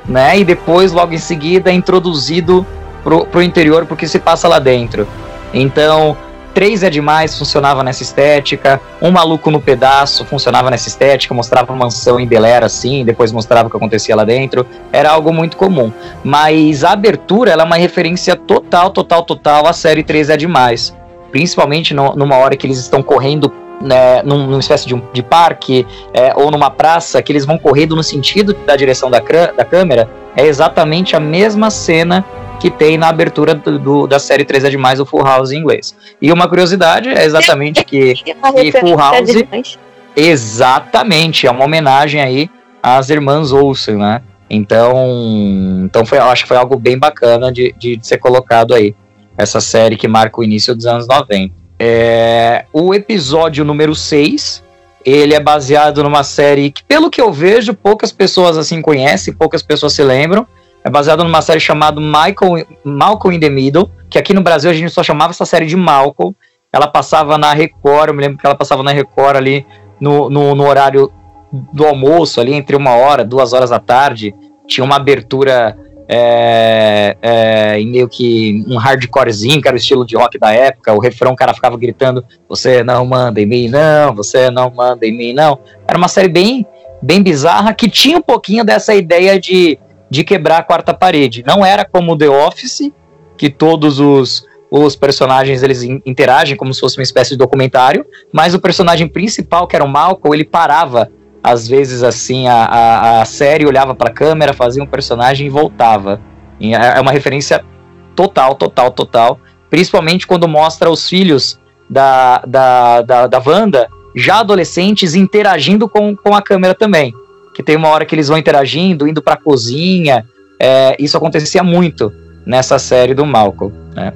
né? E depois, logo em seguida, é introduzido pro, pro interior porque se passa lá dentro. Então, três é demais funcionava nessa estética, um maluco no pedaço funcionava nessa estética, mostrava uma mansão em Belera assim, depois mostrava o que acontecia lá dentro, era algo muito comum. Mas a abertura ela é uma referência total, total, total à série 3 é demais. Principalmente no, numa hora que eles estão correndo né, num, numa espécie de, um, de parque é, ou numa praça, que eles vão correndo no sentido da direção da, da câmera, é exatamente a mesma cena que tem na abertura do, do, da série 3 é demais, o Full House em inglês. E uma curiosidade é exatamente que, que Full House. Exatamente, é uma homenagem aí às irmãs Olsen, né? Então, então foi, acho que foi algo bem bacana de, de ser colocado aí. Essa série que marca o início dos anos 90. É, o episódio número 6, ele é baseado numa série que, pelo que eu vejo, poucas pessoas assim conhecem, poucas pessoas se lembram, é baseado numa série chamada Michael, Malcolm in the Middle, que aqui no Brasil a gente só chamava essa série de Malcolm. Ela passava na Record, eu me lembro que ela passava na Record ali no, no, no horário do almoço, ali entre uma hora, duas horas da tarde. Tinha uma abertura é, é, em meio que um hardcorezinho, que era o estilo de rock da época. O refrão, o cara ficava gritando: Você não manda em mim, não, você não manda em mim, não. Era uma série bem, bem bizarra que tinha um pouquinho dessa ideia de de quebrar a quarta parede. Não era como The Office, que todos os, os personagens eles interagem como se fosse uma espécie de documentário, mas o personagem principal, que era o Malcolm, ele parava às vezes assim a, a, a série olhava para a câmera, fazia um personagem e voltava. E é, é uma referência total, total, total. Principalmente quando mostra os filhos da, da, da, da Wanda, já adolescentes, interagindo com, com a câmera também que tem uma hora que eles vão interagindo, indo pra cozinha. É, isso acontecia muito nessa série do Malcolm, né?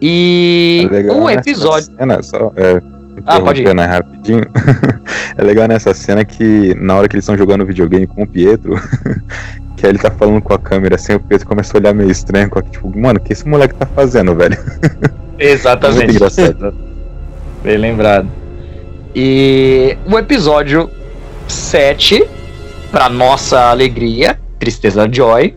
E é o episódio. Cena, só, é, ah, pode ir. Rapidinho. é legal nessa cena que na hora que eles estão jogando videogame com o Pietro, que aí ele tá falando com a câmera assim, o Pietro começa a olhar meio estranho, tipo, mano, o que esse moleque tá fazendo, velho? Exatamente. Muito engraçado. Bem lembrado. E o episódio 7 para nossa alegria, tristeza Joy,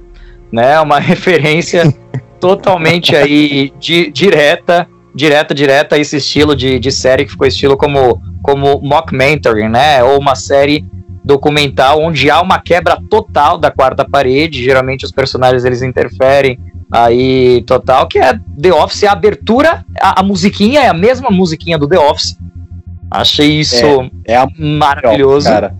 né? Uma referência totalmente aí di, direta, direta, direta a esse estilo de, de série que ficou estilo como como mockumentary, né? Ou uma série documental onde há uma quebra total da quarta parede. Geralmente os personagens eles interferem aí total, que é The Office, a abertura, a, a musiquinha é a mesma musiquinha do The Office. Achei isso é, é maravilhoso. Cara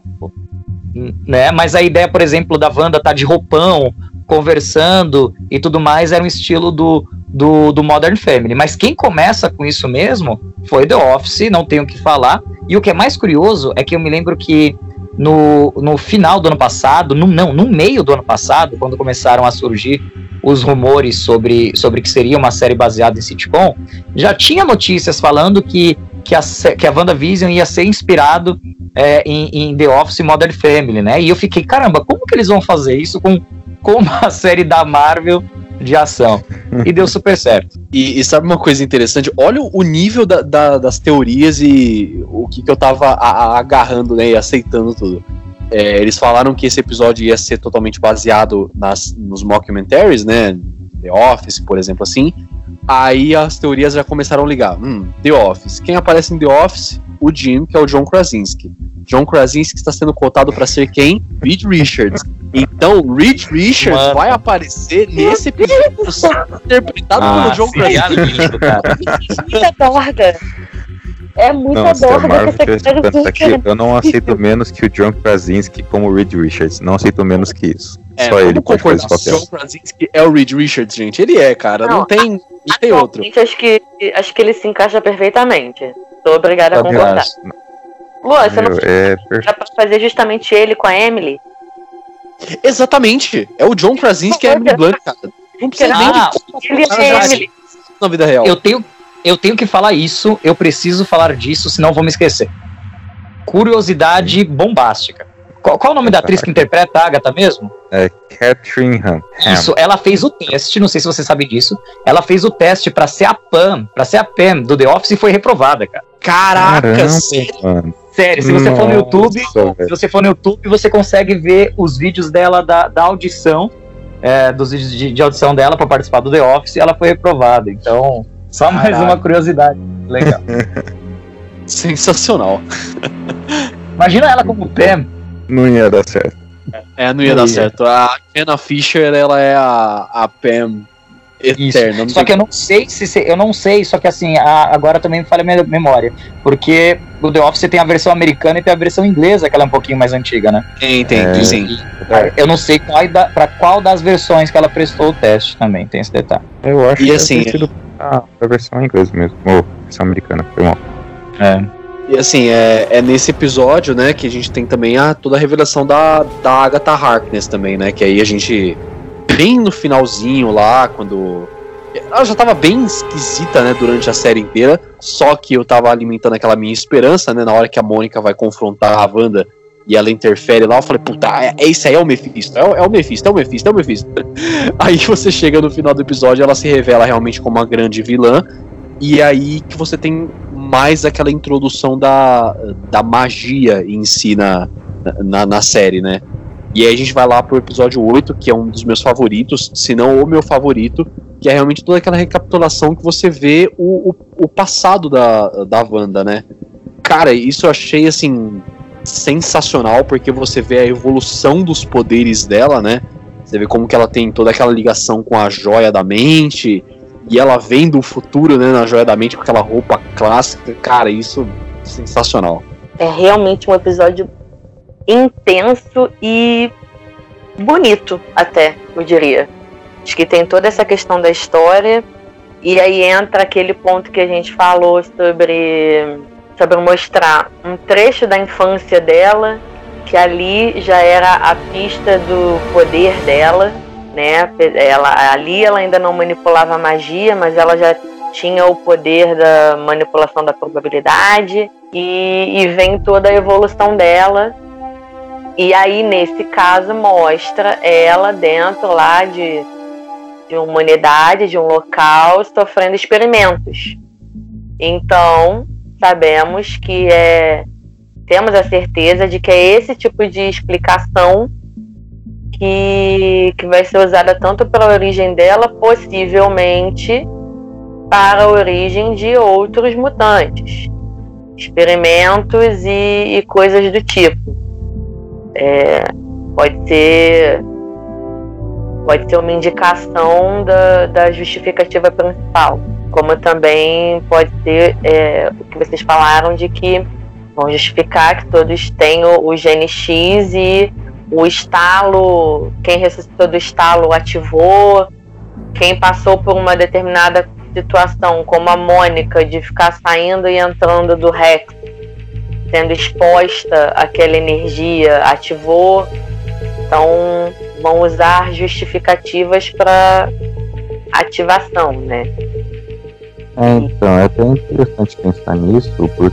né? Mas a ideia, por exemplo, da Wanda tá de roupão, conversando e tudo mais, era um estilo do, do, do Modern Family. Mas quem começa com isso mesmo foi The Office, não tenho o que falar. E o que é mais curioso é que eu me lembro que no, no final do ano passado, no, não, no meio do ano passado, quando começaram a surgir os rumores sobre, sobre que seria uma série baseada em sitcom, já tinha notícias falando que, que, a, que a WandaVision ia ser inspirado é, em, em, The Office Modern Family, né? E eu fiquei, caramba, como que eles vão fazer isso com, com uma série da Marvel de ação? E deu super certo. E, e sabe uma coisa interessante? Olha o nível da, da, das teorias e o que, que eu tava a, a, agarrando né, e aceitando tudo. É, eles falaram que esse episódio ia ser totalmente baseado nas, nos mockumentaries, né? The Office, por exemplo, assim. Aí as teorias já começaram a ligar. Hum, The Office. Quem aparece em The Office? O Jim, que é o John Krasinski. John Krasinski está sendo cotado para ser quem? Reed Richards. Então, Reed Richards Mano. vai aparecer nesse episódio interpretado ah, pelo John Krasinski. Cara. borda. É muita Não, borda escutando isso aqui, eu não aceito menos que o John Krasinski como Reed Richards. Não aceito menos que isso. É, Só ele pode fazer esse papel. John Krasinski é o Reed Richards, gente. Ele é, cara. Não, Não, tem, não tem outro. Acho que, acho que ele se encaixa perfeitamente. Tô obrigada a concordar. acho. Luan, você não é dá pra fazer justamente ele com a Emily? Exatamente. É o John Krasinski e a Emily Blunt, cara. Não precisa nem Ah, de Ele é Emily. na vida real. Eu tenho, eu tenho que falar isso, eu preciso falar disso, senão vou me esquecer. Curiosidade bombástica. Qual, qual o nome da atriz que interpreta a Agatha mesmo? Catherine Han. Isso, ela fez o teste, não sei se você sabe disso. Ela fez o teste pra ser a Pam, pra ser a Pam do The Office e foi reprovada, cara. Caraca, Caramba, sério? mano. Sério, se você for no YouTube, Nossa, se você for no YouTube, você consegue ver os vídeos dela da, da audição, é, dos vídeos de, de audição dela pra participar do The Office, e ela foi reprovada. Então, só mais Caralho. uma curiosidade. Legal. Sensacional. Imagina ela como Pam. Não ia dar certo. É, não ia Não dar ia. certo. A Kenna Fisher, ela é a, a Pam Isso. eterna. Não Só que eu não sei se, se- eu não sei, só que assim, a- agora também me falha a minha memória, porque o The Office tem a versão americana e tem a versão inglesa, que ela é um pouquinho mais antiga, né? Tem, tem, É. sim. Eu não sei qual da, pra qual das versões que ela prestou o teste também, tem esse detalhe. Eu acho E que assim, sido a, a versão em inglês mesmo. Ou versão americana, foi mal. É. E assim, é, é nesse episódio, né, que a gente tem também a, toda a revelação da, da Agatha Harkness também, né? Que aí a gente, bem no finalzinho lá, quando. Ela já tava bem esquisita, né, durante a série inteira. Só que eu tava alimentando aquela minha esperança, né? Na hora que a Mônica vai confrontar a Wanda e ela interfere lá, eu falei, puta, é, é isso aí, é o Mephisto, é, é o Mephisto, é o Mephisto, é o Mephisto. Aí você chega no final do episódio, ela se revela realmente como uma grande vilã. E aí que você tem mais aquela introdução da, da magia em si na, na, na série, né? E aí a gente vai lá pro episódio 8, que é um dos meus favoritos, se não o meu favorito, que é realmente toda aquela recapitulação que você vê o, o, o passado da, da Wanda, né? Cara, isso eu achei assim sensacional, porque você vê a evolução dos poderes dela, né? Você vê como que ela tem toda aquela ligação com a joia da mente, e ela vendo o futuro, né, na joia da mente com aquela roupa clássica. Cara, isso é sensacional. É realmente um episódio intenso e bonito, até, eu diria. Acho que tem toda essa questão da história. E aí entra aquele ponto que a gente falou sobre, sobre mostrar um trecho da infância dela, que ali já era a pista do poder dela, né? Ela, ali ela ainda não manipulava magia, mas ela já tinha o poder da manipulação da probabilidade e, e vem toda a evolução dela. E aí, nesse caso, mostra ela dentro lá de, de uma unidade, de um local, sofrendo experimentos. Então, sabemos que é. Temos a certeza de que é esse tipo de explicação que, que vai ser usada tanto pela origem dela, possivelmente para a origem de outros mutantes. Experimentos e, e coisas do tipo. É, pode ser pode ser uma indicação da, da justificativa principal, como também pode ser é, o que vocês falaram de que vão justificar que todos têm o, o gene X e o estalo, quem ressuscitou do estalo ativou, quem passou por uma determinada situação, como a Mônica, de ficar saindo e entrando do Rex, sendo exposta àquela energia, ativou. Então, vão usar justificativas para ativação, né? É, então, é até interessante pensar nisso, porque,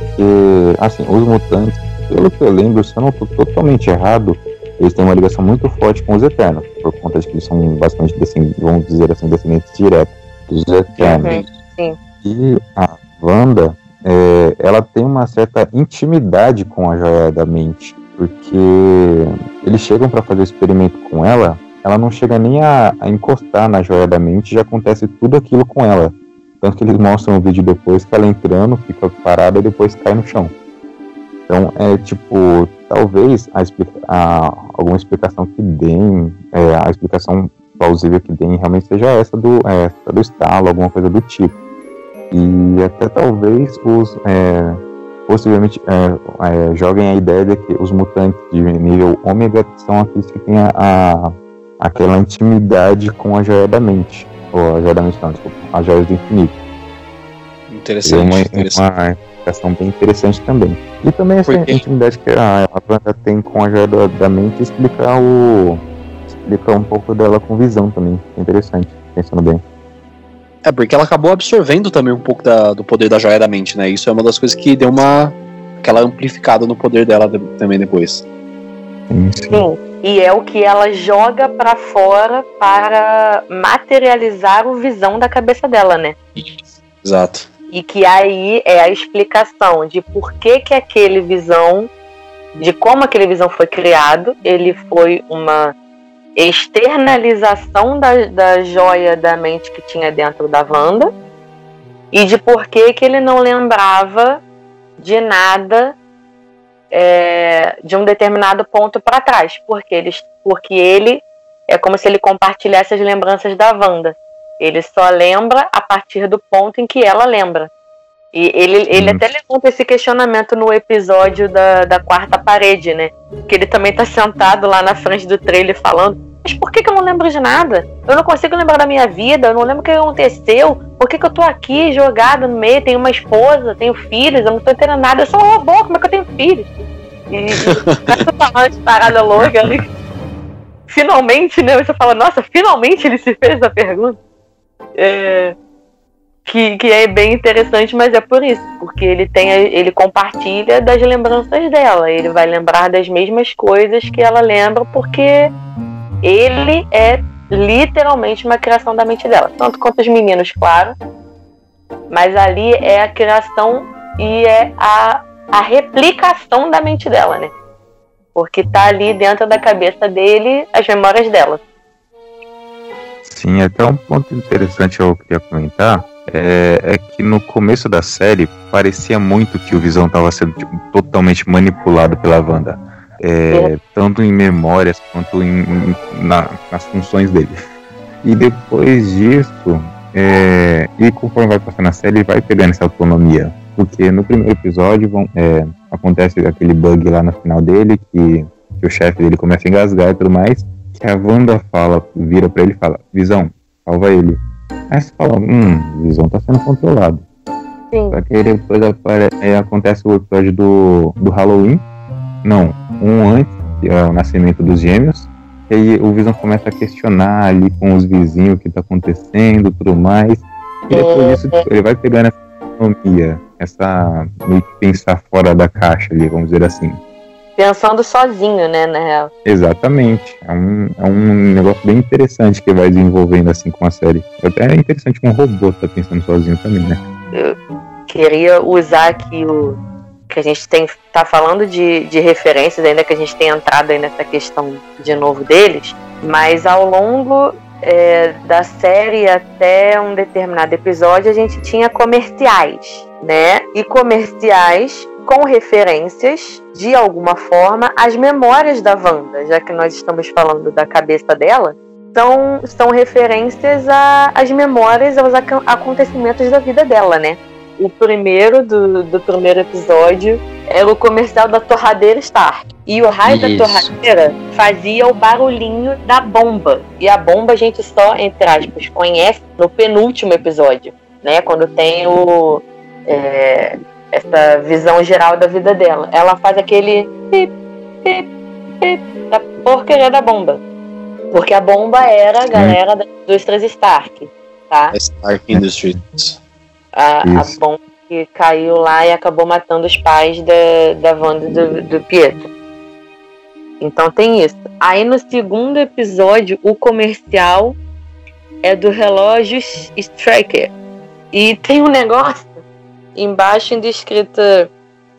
assim, os mutantes, pelo que eu lembro, se eu não estou totalmente errado, eles têm uma ligação muito forte com os Eternos, por conta de que eles são bastante, vamos dizer assim, descendentes diretos dos Eternos. Uhum, sim. E a Wanda, é, ela tem uma certa intimidade com a Joia da Mente, porque eles chegam para fazer o experimento com ela, ela não chega nem a, a encostar na Joia da Mente, já acontece tudo aquilo com ela. Tanto que eles mostram o vídeo depois que ela entrando, fica parada e depois cai no chão. Então, é tipo, talvez a, a- alguma explicação que deem, é, a explicação plausível que deem realmente seja essa do, é, essa do estalo, alguma coisa do tipo. E até talvez os, é, possivelmente é, é, joguem a ideia de que os mutantes de nível ômega são aqueles que têm a, a, aquela intimidade com a joia da mente. Ou a joia da mente não, desculpa, a joia do infinito. Interessante. É uma, interessante. uma explicação bem interessante também. E também essa Porque- intimidade que a, a Wanda tem com a joia da, da mente explica o. explica um pouco dela com visão também. Interessante, pensando bem. É, porque ela acabou absorvendo também um pouco da- do poder da joia da mente, né? Isso é uma das coisas que deu uma. aquela amplificada no poder dela de- também depois. Sim, sim. Sim. E é o que ela joga pra fora para materializar o visão da cabeça dela, né? Exato. E que aí é a explicação de por que que aquele visão, de como aquele visão foi criado, ele foi uma externalização da, da joia da mente que tinha dentro da Wanda e de por que que ele não lembrava de nada é, de um determinado ponto para trás, porque ele, porque ele é como se ele compartilhasse as lembranças da Wanda. Ele só lembra a partir do ponto em que ela lembra. E ele, ele Hum. até levanta esse questionamento no episódio da, da quarta parede, né? Que ele também tá sentado lá na frente do trailer falando: Mas por que, que eu não lembro de nada? Eu não consigo lembrar da minha vida, eu não lembro o que aconteceu. Por que, que eu tô aqui jogado no meio? Tenho uma esposa, tenho filhos, eu não tô entendendo nada. Eu sou um robô, como é que eu tenho filhos? E e tá falando de parada louca. né? Finalmente, né? Você fala, nossa, finalmente ele se fez essa pergunta. É, que, que é bem interessante, mas é por isso, porque ele tem, ele compartilha das lembranças dela. Ele vai lembrar das mesmas coisas que ela lembra, porque ele é literalmente uma criação da mente dela, tanto quanto os meninos, claro. Mas ali é a criação e é a, a replicação da mente dela, né? Porque tá ali dentro da cabeça dele as memórias dela. Sim, até um ponto interessante eu queria comentar é, é que no começo da série parecia muito que o Visão estava sendo tipo, totalmente manipulado pela Wanda. É, tanto em memórias quanto em, em- na- nas funções dele. E depois disso, é, e conforme vai passando a série, ele vai pegando essa autonomia. Porque no primeiro episódio vão- é, acontece aquele bug lá no final dele, que, que o chefe dele começa a engasgar e tudo mais que a Wanda fala, vira pra ele e fala, Visão, salva ele. Aí você fala, hum, Visão tá sendo controlado. Sim. Só que aí depois apare- aí acontece o episódio do, do Halloween. Não, um antes, que é o nascimento dos gêmeos. E aí o Visão começa a questionar ali com os vizinhos o que tá acontecendo tudo mais. E depois disso tipo, ele vai pegando essa autonomia, essa meio que pensar fora da caixa ali, vamos dizer assim. Pensando sozinho, né, na real. Exatamente. É um, é um negócio bem interessante que vai desenvolvendo assim com a série. Até é interessante que um robô tá pensando sozinho também, né? queria usar aqui o que a gente tem tá falando de, de referências ainda que a gente tem entrado aí nessa questão de novo deles mas ao longo é, da série até um determinado episódio a gente tinha comerciais né e comerciais com referências de alguma forma às memórias da Wanda já que nós estamos falando da cabeça dela são, são referências às memórias aos aca- acontecimentos da vida dela né o primeiro do, do primeiro episódio era o comercial da torradeira Stark. E o raio da Isso. torradeira fazia o barulhinho da bomba. E a bomba a gente só, entre aspas, conhece no penúltimo episódio, né? Quando tem o. é, essa visão geral da vida dela. Ela faz aquele pip, pip, pip, da porcaria da bomba. Porque a bomba era a galera das indústrias Stark, tá? Stark Industries. a, a bomba que caiu lá e acabou matando os pais da, da Wanda e do, do Pietro. Então tem isso. Aí no segundo episódio, o comercial é do relógio Striker. E tem um negócio embaixo ainda escrito,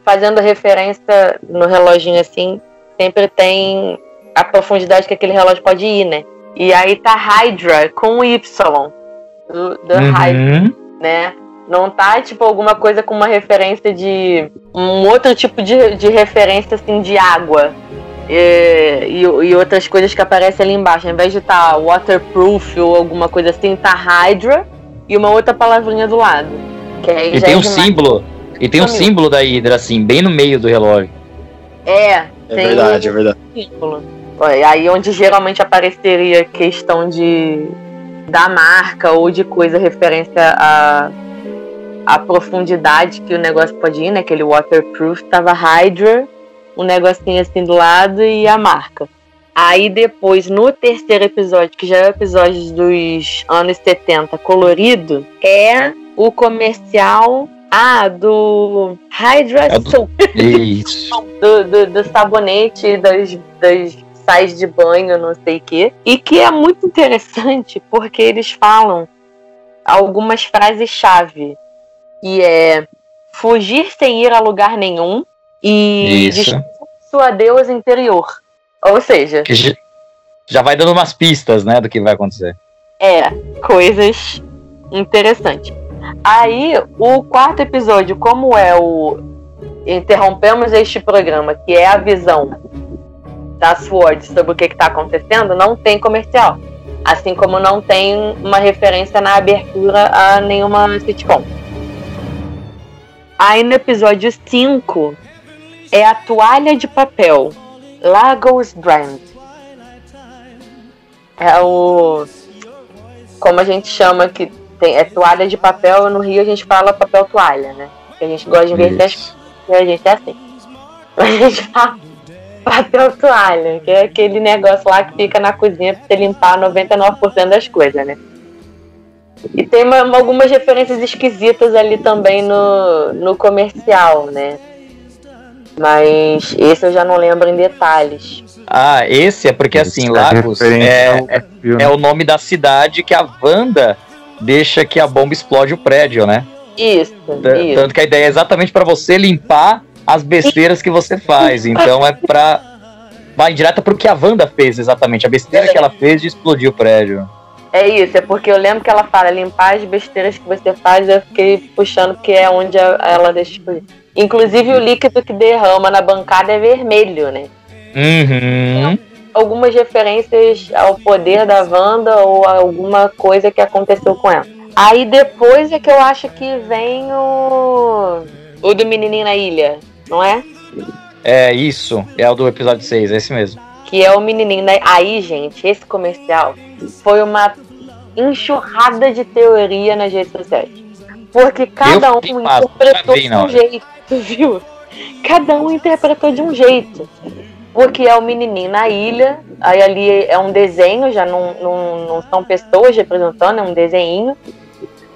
fazendo referência no reloginho assim, sempre tem a profundidade que aquele relógio pode ir, né? E aí tá Hydra com Y. Do, do Hydra Uhum. né? Não tá, tipo, alguma coisa com uma referência de. um outro tipo de, de referência, assim, de água. E, e, e outras coisas que aparecem ali embaixo. Ao invés de estar waterproof ou alguma coisa assim, tá Hydra e uma outra palavrinha do lado. Que aí E já tem é um demais. símbolo. E tem um Sumiu. símbolo da Hydra, assim, bem no meio do relógio. É, É tem verdade, é um verdade. símbolo. Aí onde geralmente apareceria questão de da marca ou de coisa referência a a profundidade que o negócio pode ir, né? Aquele waterproof, tava Hydra, um negocinho assim do lado e a marca. Aí depois, no terceiro episódio, que já é o episódio dos anos 70, colorido, é o comercial ah, do Hydra É do- Soap Isso. do, do, do sabonete, das, das sais de banho, não sei o quê. E que é muito interessante porque eles falam algumas frases-chave. Que é fugir sem ir a lugar nenhum e sua deusa interior. Ou seja, Que já- já vai dando umas pistas, né, do que vai acontecer. é coisas interessantes. Aí, o quarto episódio, como é o interrompemos este programa, que é a visão da Sword sobre o que está acontecendo, não tem comercial. Assim como não tem uma referência na abertura a nenhuma sitcom. Aí no episódio 5 é a toalha de papel Lagos Brand. É o. Como a gente chama que tem, é toalha de papel, no Rio a gente fala papel toalha, né? Porque a gente gosta de inverter as e a gente é assim. A gente fala papel toalha, que é aquele negócio lá que fica na cozinha pra você limpar 99% das coisas, né? E tem uma- uma- algumas referências esquisitas ali também no, no comercial, né? Mas esse eu já não lembro em detalhes. Ah, esse é porque, assim, Isso Lagos é, é, é o nome da cidade que a Wanda deixa que a bomba explode o prédio, né? Isso, isso. Tanto que a ideia é exatamente pra você limpar as besteiras que você faz. Então é pra. Vai direta pro que a Wanda fez, exatamente. A besteira que ela fez de explodir o prédio. É isso, é porque eu lembro que ela fala limpar as besteiras que você faz, eu fiquei puxando que é onde ela deixa explodir. Inclusive o líquido que derrama na bancada é vermelho, né? Uhum. Algumas referências ao poder da Wanda ou a alguma coisa que aconteceu com ela. Aí depois é que eu acho que vem o. O do menininho na ilha, não é? É isso. É o do episódio 6, é esse mesmo. que é o menininho. Né? Aí, gente, esse comercial foi uma enxurrada de teoria nas redes sociais. Porque cada Eu um interpretou de na um jeito, viu? Cada um interpretou de um jeito. Porque é o menininho na ilha, aí ali é um desenho, já não, não, não são pessoas representando, é um desenho.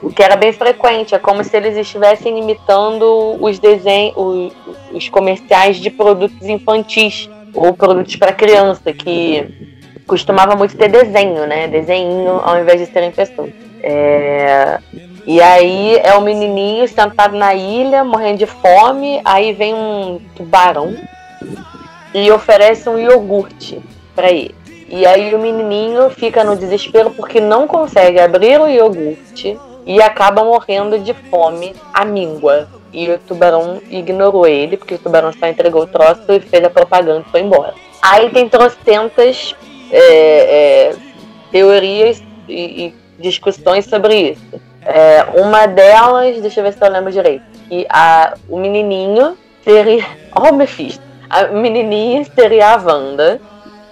O que era bem frequente, é como se eles estivessem imitando os desenhos, os, os comerciais de produtos infantis ou produtos para criança, que costumava muito ter desenho, né? Desenho ao invés de serem pessoas. É, E aí é o menininho sentado na ilha, morrendo de fome, aí vem um tubarão e oferece um iogurte para ele. E aí o menininho fica no desespero porque não consegue abrir o iogurte e acaba morrendo de fome à míngua. E o tubarão ignorou ele, porque o tubarão só entregou o troço e fez a propaganda e foi embora. Aí tem trocentas é, é, teorias e, e discussões sobre isso. É, uma delas, deixa eu ver se eu lembro direito, que a, o menininho seria. Ó, o Mephisto. A menininha seria a Wanda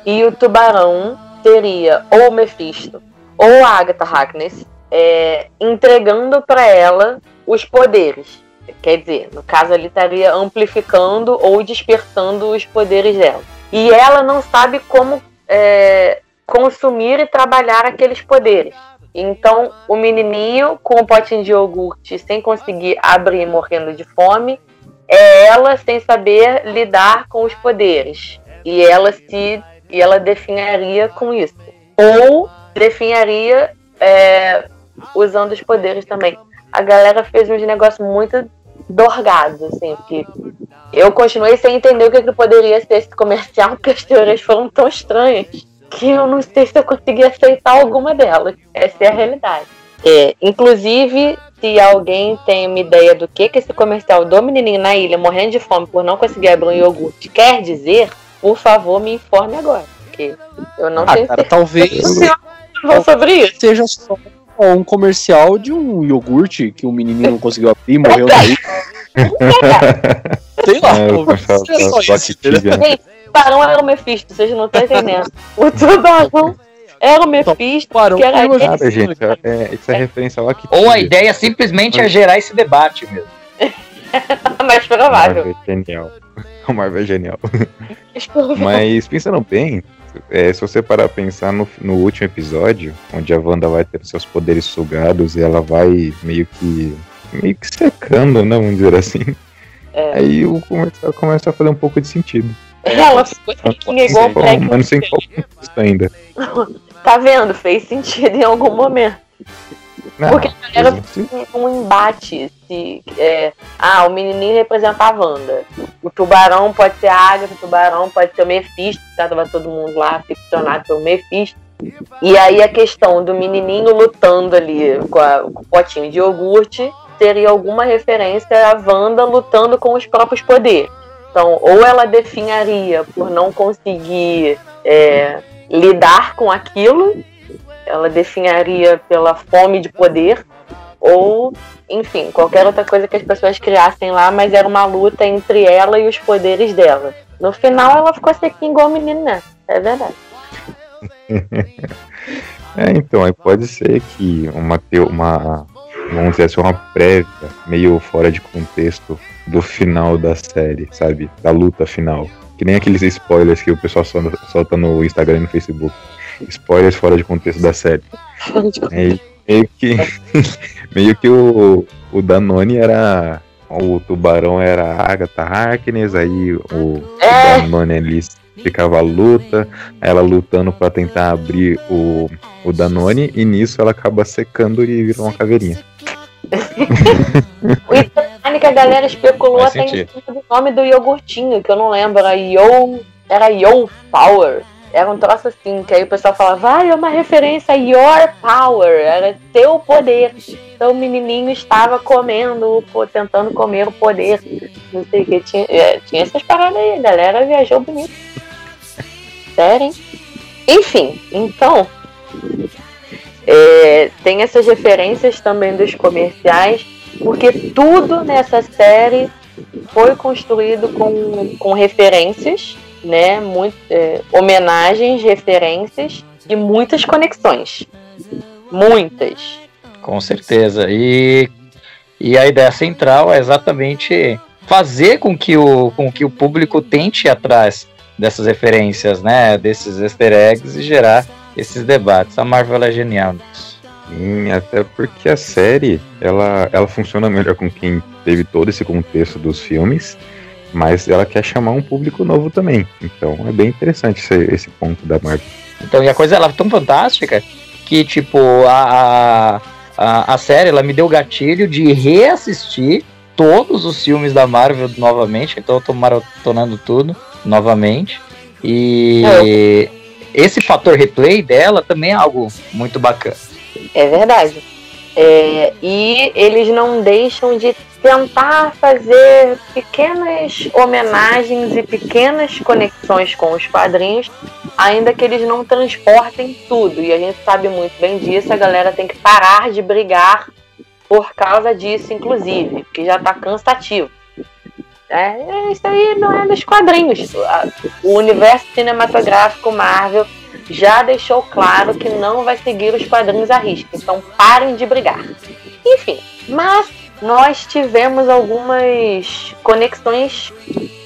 e o tubarão seria ou o Mephisto ou a Agatha Harkness é, entregando para ela os poderes. Quer dizer, no caso ali estaria amplificando ou dispersando os poderes dela. E ela não sabe como é, consumir e trabalhar aqueles poderes. Então, o menininho com o potinho de iogurte sem conseguir abrir, morrendo de fome, é ela sem saber lidar com os poderes. E ela se e ela definharia com isso. Ou definharia é, usando os poderes também. A galera fez uns negócios muito dorgados, assim, porque eu continuei sem entender o que, que poderia ser esse comercial, porque as teorias foram tão estranhas que eu não sei se eu consegui aceitar alguma delas. Essa é a realidade. É, inclusive, se alguém tem uma ideia do que, que esse comercial do menininho na ilha morrendo de fome por não conseguir abrir um iogurte quer dizer, por favor, me informe agora. Porque eu não Ah, tenho cara, certeza talvez sobre isso. seja só um comercial de um iogurte que o menininho não conseguiu abrir, morreu na ilha. Sei lá, É, pô, é só isso. Gente, o tubarão era o Mephisto, vocês não estão entendendo. O tubarão era o Mephisto, que era aquele- Nada, gente. É, é- isso é referência ao Activia. Ou a ideia simplesmente é gerar esse debate mesmo. mais provável. Marvel é genial. O Marvel é genial. Mas pensando bem, é, se você parar pra pensar no, no último episódio, onde a Wanda vai ter seus poderes sugados e ela vai meio que. meio que secando, né? Vamos dizer assim. É. Aí o começa, começa a fazer um pouco de sentido. Ela ficou sequinha igual o Bom, Black. mas não sei em qual contexto ainda. Tá vendo? Fez sentido em algum momento. Não, Porque a galera um embate. Se, é, ah, o menininho representa a Wanda. O tubarão pode ser a Agatha, o tubarão pode ser o Mephisto, que tava todo mundo lá ficcionado pelo Mephisto. E aí a questão do menininho lutando ali com, a- com o potinho de iogurte seria alguma referência à Wanda lutando com os próprios poderes. Então, ou ela definharia por não conseguir é, lidar com aquilo, ela definharia pela fome de poder, ou, enfim, qualquer outra coisa que as pessoas criassem lá, mas era uma luta entre ela e os poderes dela. No final, ela ficou sequinha igual menina, é verdade. É, então, aí pode ser que uma, uma vamos dizer assim, uma prévia meio fora de contexto do final da série, sabe? Da luta final. Que nem aqueles spoilers que o pessoal solta, no Instagram e no Facebook. Spoilers fora de contexto da série. Aí, meio que, meio que o, o Danone era. O tubarão era a Agatha Harkness, aí o, o É. Danone ali ficava a luta, ela lutando pra tentar abrir o, o Danone, e nisso ela acaba secando e vira uma caveirinha. O Italiano que a galera especulou Faz até em sentido. cima do nome do iogurtinho, que eu não lembro, era Yo. Era Yo Power. Era um troço assim, que aí o pessoal falava, ah, é uma referência a Your Power, era teu poder. Então o menininho estava comendo, tentando comer o poder. Não sei o que, tinha, é, tinha essas paradas aí, a galera viajou bonito. Sério, hein? Enfim, então, é, tem essas referências também dos comerciais, porque tudo nessa série foi construído com, com referências, né? Muito, é, homenagens, referências e muitas conexões. Muitas. Com certeza. E, e a ideia central é exatamente fazer com que o, com que o público tente ir atrás dessas referências, né? Desses easter eggs e gerar esses debates. A Marvel é genial nisso. Sim, até porque a série, ela, ela funciona melhor com quem teve todo esse contexto dos filmes, mas ela quer chamar um público novo também. Então é bem interessante esse, esse ponto da Marvel. Então, e a coisa ela é tão fantástica que, tipo, a, a, a, série ela me deu gatilho de reassistir todos os filmes da Marvel novamente. Então, eu tô maratonando tudo novamente. E esse fator replay dela também é algo muito bacana. É verdade. É, e eles não deixam de tentar fazer pequenas homenagens e pequenas conexões com os quadrinhos, ainda que eles não transportem tudo. E a gente sabe muito bem disso, a galera tem que parar de brigar por causa disso, inclusive, porque já tá cansativo. É, isso aí não é dos quadrinhos. O universo cinematográfico Marvel já deixou claro que não vai seguir os quadrinhos à risca. Então parem de brigar. Enfim, mas nós tivemos algumas conexões,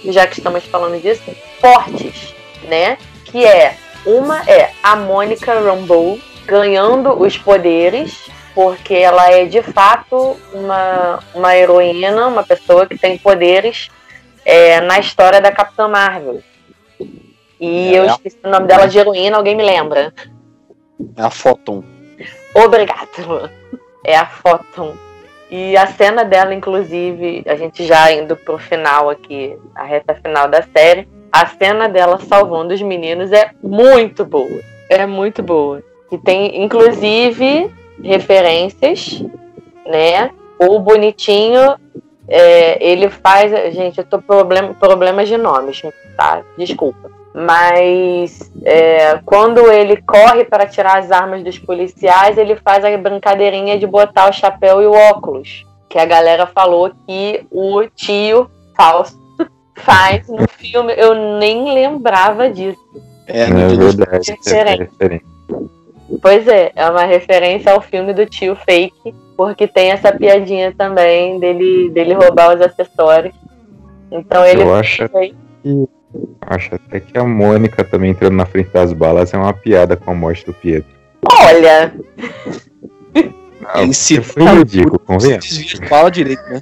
já que estamos falando disso, fortes, né? Que é uma é a Mônica Rambeau ganhando os poderes, porque ela é de fato uma, uma heroína, uma pessoa que tem poderes é, na história da Capitã Marvel. E eu É. esqueci o nome dela de heroína, alguém me lembra? É a Photon. Obrigado. É a Photon. E a cena dela, inclusive, a gente já indo pro final aqui, a reta final da série, a cena dela salvando os meninos é muito boa. É muito boa. E tem, inclusive, referências, né? O bonitinho, é, ele faz. Gente, eu tô problem, problemas de nomes, tá? Desculpa. Mas é, quando ele corre para tirar as armas dos policiais, ele faz a brincadeirinha de botar o chapéu e o óculos. que a galera falou que o tio falso faz no filme. Eu nem lembrava disso. É, é verdade. É Pois é, é uma referência ao filme do tio fake, porque tem essa piadinha também dele, dele roubar os acessórios. Então ele. Eu acho que, acho até que a Mônica também entrando na frente das balas é uma piada com a morte do Pietro. Olha! Não, Ele se foi ridículo, convenha. Fala direito, né?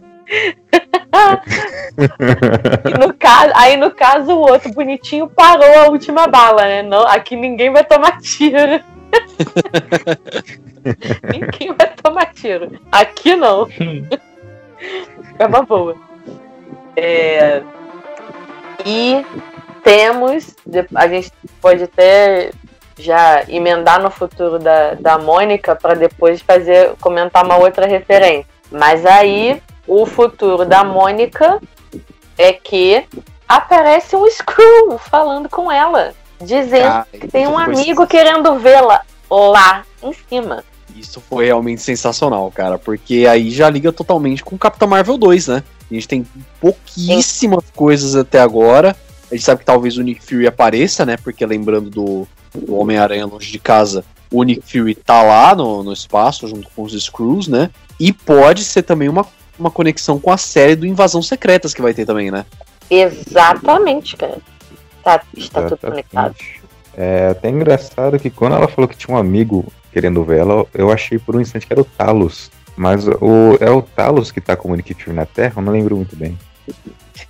no caso, aí no caso o outro bonitinho parou a última bala, né? Não, aqui ninguém vai tomar tiro. ninguém vai tomar tiro. Aqui não. é uma boa. É... E temos, a gente pode até já emendar no futuro da, da Mônica para depois fazer comentar uma outra referência. Mas aí o futuro da Mônica é que aparece um Screw falando com ela, dizendo que tem um amigo querendo vê-la lá em cima. Isso foi realmente sensacional, cara, porque aí já liga totalmente com Capitão Marvel 2, né? A gente tem pouquíssimas Sim. coisas até agora. A gente sabe que talvez o Nick Fury apareça, né? Porque lembrando do, do Homem-Aranha longe de casa, o Nick Fury tá lá no, no espaço junto com os Screws, né? E pode ser também uma, uma conexão com a série do Invasão Secretas que vai ter também, né? Exatamente, cara. Tá, está Exatamente. tudo conectado. É até engraçado que quando ela falou que tinha um amigo querendo ver ela, eu achei por um instante que era o Talos. Mas o, é o Talos que tá com o Nick Fury na Terra? Eu não lembro muito bem.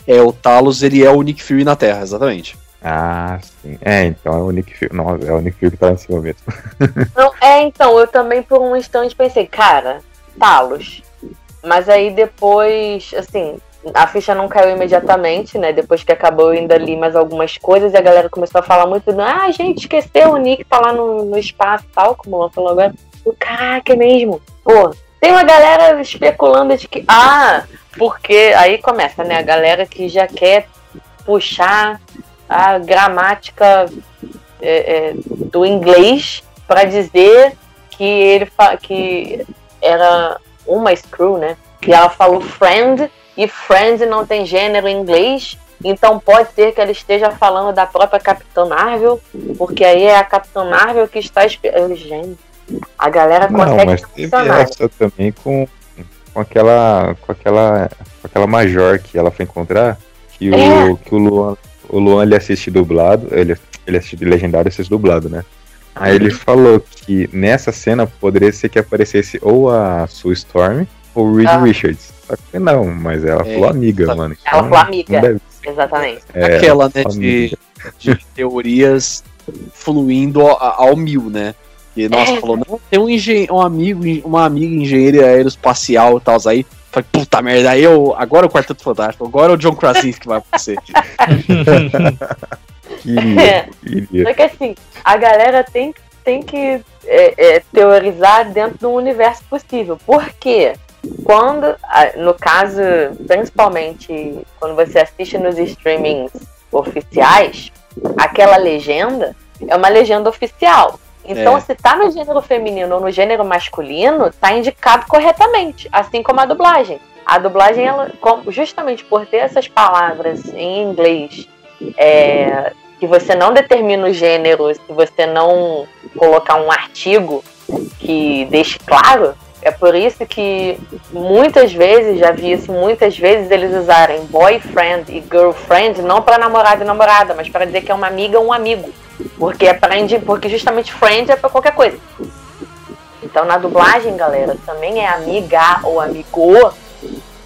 É, o Talos, ele é o Nick Fury na Terra, exatamente. Ah, sim. É, então é o Nick Fury. Não, é o Nick Fury que tá em cima mesmo. Não, é, então, eu também por um instante pensei, cara, Talos. Mas aí depois, assim, a ficha não caiu imediatamente, né? Depois que acabou, eu ainda li mais algumas coisas e a galera começou a falar muito ah, gente, esqueceu, o Nick tá lá no, no espaço e tal, como ela falou agora. Caraca, é mesmo. Pô, tem uma galera especulando de que, ah, porque aí começa, né? A galera que já quer puxar a gramática é, é, do inglês para dizer que ele que era uma screw, né? E ela falou friend e friend não tem gênero em inglês, então pode ser que ela esteja falando da própria Capitã Marvel, porque aí é a Capitã Marvel que está. Gente, a galera não, consegue mas teve essa também com, com aquela com aquela com aquela major que ela foi encontrar que é. o que o Luan o Luan ele assiste dublado, ele, ele assiste legendado e assiste dublado, né? Aí ele falou que nessa cena poderia ser que aparecesse ou a Sue Storm ou o Reed ah. Richards. Só que não, mas ela é, falou amiga, tá. mano. Ela falou amiga. Exatamente. É, Aquela, né, de, de, teorias fluindo ao, ao, mil, né? E nossa, é. falou, não, tem um, engen um amigo, uma amiga engenheira aeroespacial e tal, aí Falei, puta merda, aí eu. Agora o Quarteto Fantástico, agora é o John Krasinski que vai acontecer. queria, queria. Só que assim, a galera tem, tem que é, é, teorizar dentro do universo possível. Por quê? Quando, no caso, principalmente quando você assiste nos streamings oficiais, aquela legenda é uma legenda oficial. Então, é. se tá no gênero feminino ou no gênero masculino, tá indicado corretamente, assim como a dublagem. A dublagem, ela, justamente por ter essas palavras em inglês, é, que você não determina o gênero, se você não colocar um artigo que deixe claro, é por isso que muitas vezes, já vi isso muitas vezes, eles usarem boyfriend e girlfriend não para namorado e namorada, mas para dizer que é uma amiga ou um amigo. Porque aprende, porque justamente friend é para qualquer coisa. Então na dublagem, galera, também é amiga ou amigo.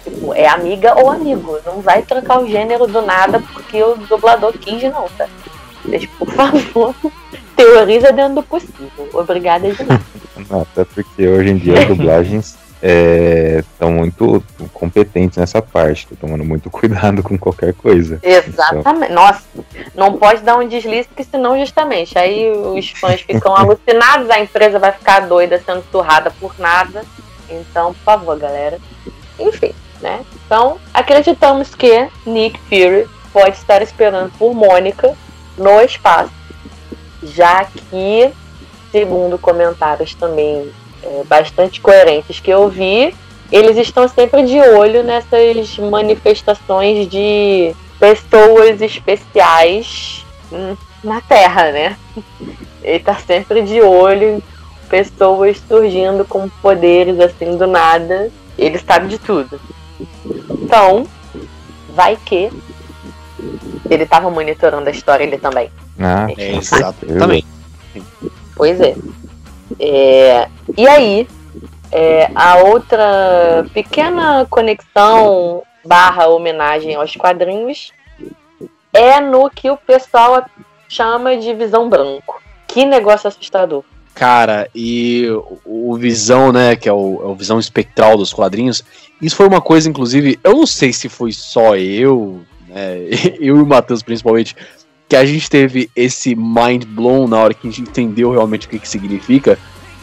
Tipo, é amiga ou amigo. Não vai trocar o gênero do nada porque o dublador quis, não, tá? Por favor, teoriza dentro do possível. Obrigada de. Até porque hoje em dia as dublagens estão é, muito competentes nessa parte, tomando muito cuidado com qualquer coisa. Exatamente. Então... Nossa, não pode dar um deslize, porque senão justamente aí os fãs ficam alucinados, a empresa vai ficar doida sendo turrada por nada. Então, por favor, galera. Enfim, né? Então, acreditamos que Nick Fury pode estar esperando por Mônica no espaço, já que, segundo comentários também é, bastante coerentes que eu vi, eles estão sempre de olho nessas manifestações de pessoas especiais na Terra, né? Ele tá sempre de olho em pessoas surgindo com poderes assim do nada. Ele sabe de tudo. Então, vai que ele tava monitorando a história ele também. Ah, É, exatamente. Pois é. É, e aí, é, a outra pequena conexão barra homenagem aos quadrinhos é no que o pessoal chama de visão branco. Que negócio assustador. Cara, e o, Visão, né, que é o, é o Visão espectral dos quadrinhos, isso foi uma coisa, inclusive, eu não sei se foi só eu, né, eu e o Matheus principalmente, que a gente teve esse mind blown na hora que a gente entendeu realmente o que, que significa,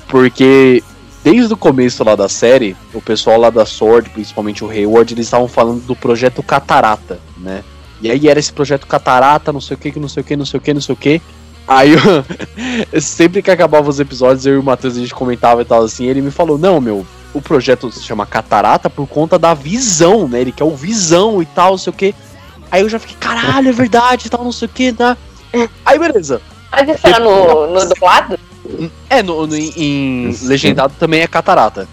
porque desde o começo lá da série, o pessoal lá da Sword, principalmente o Hayward, eles estavam falando do projeto Catarata, né? E aí era esse projeto Catarata, não sei o que, não sei o que, não sei o que, não sei o que. Aí eu, sempre que acabava os episódios, eu e o Matheus a gente comentava e tal assim, ele me falou, não, meu, o projeto se chama Catarata por conta da visão, né? Ele quer o visão e tal, não sei o que. Aí eu já fiquei, caralho, é verdade e tal, não sei o que, tá? Aí beleza. Mas isso era no, no dublado? É, no, no- em, em legendado também é catarata.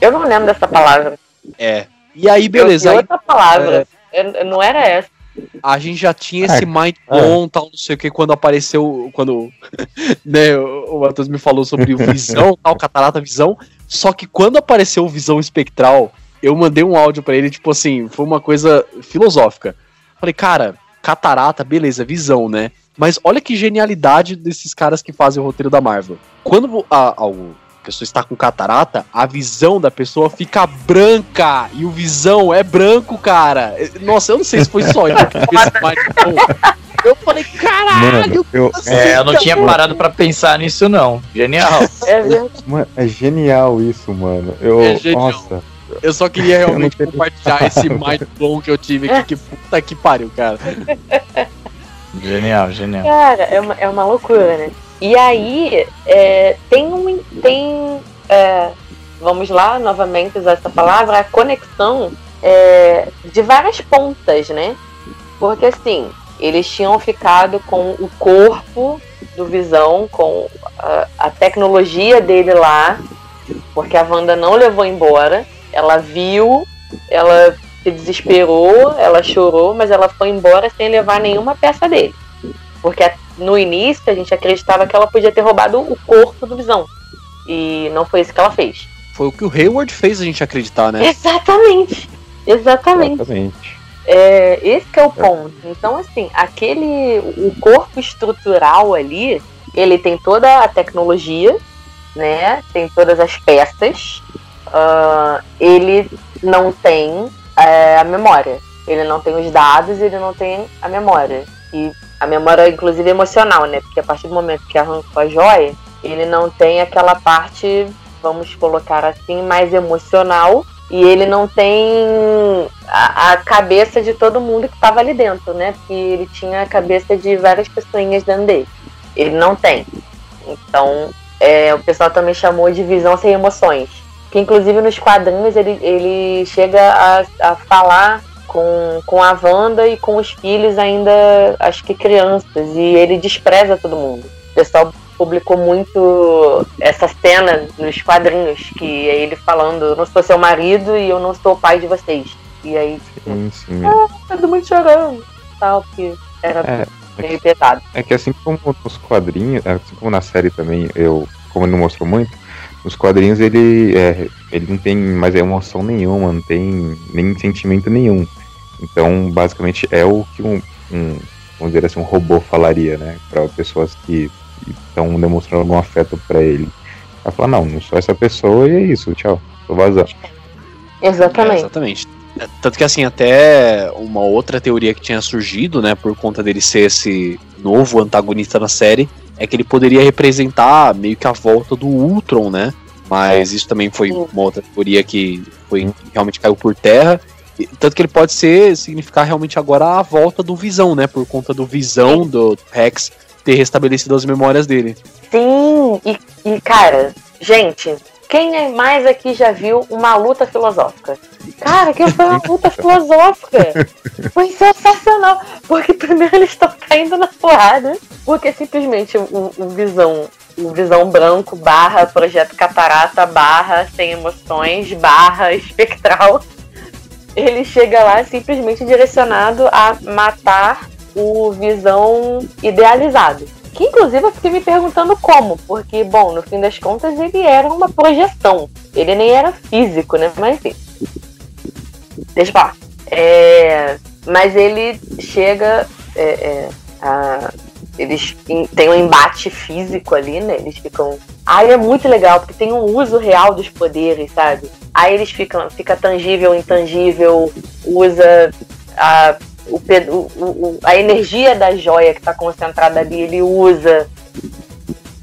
Eu não lembro dessa palavra. É. E aí, beleza. Eu Aí outra palavra. Eu- não era essa. a gente já tinha É, esse mind blown, tal, não sei o que, quando apareceu. Quando né, o Matheus me falou sobre o visão, tal, catarata visão. Só que quando apareceu o visão espectral, eu mandei um áudio pra ele, tipo assim, foi uma coisa filosófica. Falei, cara, catarata, beleza, visão, né? Mas olha que genialidade desses caras que fazem o roteiro da Marvel. Quando a, a, a pessoa está com catarata, a visão da pessoa fica branca. E o visão é branco, cara. Nossa, eu não sei se foi só eu que fiz blow. Eu falei, caralho, Mano, eu, É, eu não tinha parado pra pensar nisso, não. Genial. É verdade. mano, é genial isso, mano. Eu, É genial. Nossa, eu só queria realmente compartilhar esse mind blow que eu tive aqui. Que puta que pariu, cara. Genial, genial. Cara, é uma, é uma loucura, né? E aí, é, tem um. Tem. é, vamos lá, novamente usar essa palavra, a conexão é, de várias pontas, né? Porque assim, eles tinham ficado com o corpo do Visão, com a, a tecnologia dele lá, porque a Wanda não levou embora. Ela viu, ela se desesperou, ela chorou, mas ela foi embora sem levar nenhuma peça dele. Porque no início a gente acreditava que ela podia ter roubado o corpo do Visão. E não foi isso que ela fez. Foi o que o Hayward fez a gente acreditar, né? Exatamente. Exatamente. exatamente. É, esse que é o ponto. Então, assim, aquele. O corpo estrutural ali, ele tem toda a tecnologia, né? Tem todas as peças. Ah, ele não tem é, a memória. Ele não tem os dados, ele não tem a memória. E a memória, inclusive, emocional, né? Porque a partir do momento que arrancou a joia, ele não tem aquela parte, vamos colocar assim, mais emocional. E ele não tem a, a cabeça de todo mundo que estava ali dentro, né? Porque ele tinha a cabeça de várias pessoinhas dentro dele. Ele não tem. Então, é, o pessoal também chamou de visão sem emoções. Que inclusive nos quadrinhos ele, ele chega a, a falar com, com a Wanda e com os filhos ainda, acho que crianças, e ele despreza todo mundo. O pessoal publicou muito essa cena nos quadrinhos, que é ele falando, eu não sou seu marido e eu não sou o pai de vocês. E aí, tipo, Sim, sim. todo mundo chorando, tal, porque era É, meio pesado. É que assim como nos quadrinhos, assim como na série também, eu, como ele não mostrou muito, nos quadrinhos ele, é, ele não tem mais emoção nenhuma, não tem nem sentimento nenhum. Então, basicamente, é o que um, um vamos dizer assim, um robô falaria, né? Para pessoas que estão demonstrando algum afeto para ele. Ela fala, não, não sou essa pessoa e é isso, tchau, tô vazando. É, Exatamente. exatamente. É, Tanto que assim, até uma outra teoria que tinha surgido, né, por conta dele ser esse novo antagonista na série, é que ele poderia representar meio que a volta do Ultron, né? Mas isso também foi Sim. uma outra teoria que foi realmente caiu por terra. Tanto que ele pode ser significar realmente agora a volta do Visão, né? Por conta do Visão do Rex ter restabelecido as memórias dele. Sim, e, e, cara, gente, quem mais aqui já viu uma luta filosófica? Cara, que foi uma luta filosófica. Foi sensacional. Porque primeiro eles estão caindo na porrada. Porque simplesmente o, o Visão o Visão Branco barra Projeto Catarata barra Sem Emoções barra Espectral ele chega lá simplesmente direcionado a matar o Visão idealizado. Que inclusive eu fiquei me perguntando como, porque, bom, no fim das contas ele era uma projeção. Ele nem era físico, né? Mas enfim. Deixa eu falar. É, mas ele chega. É, é, a, eles têm um embate físico ali, né? Eles ficam. Aí é muito legal, porque tem um uso real dos poderes, sabe? Aí eles ficam. Fica tangível, intangível, usa a o, o, a energia da joia que está concentrada ali, ele usa.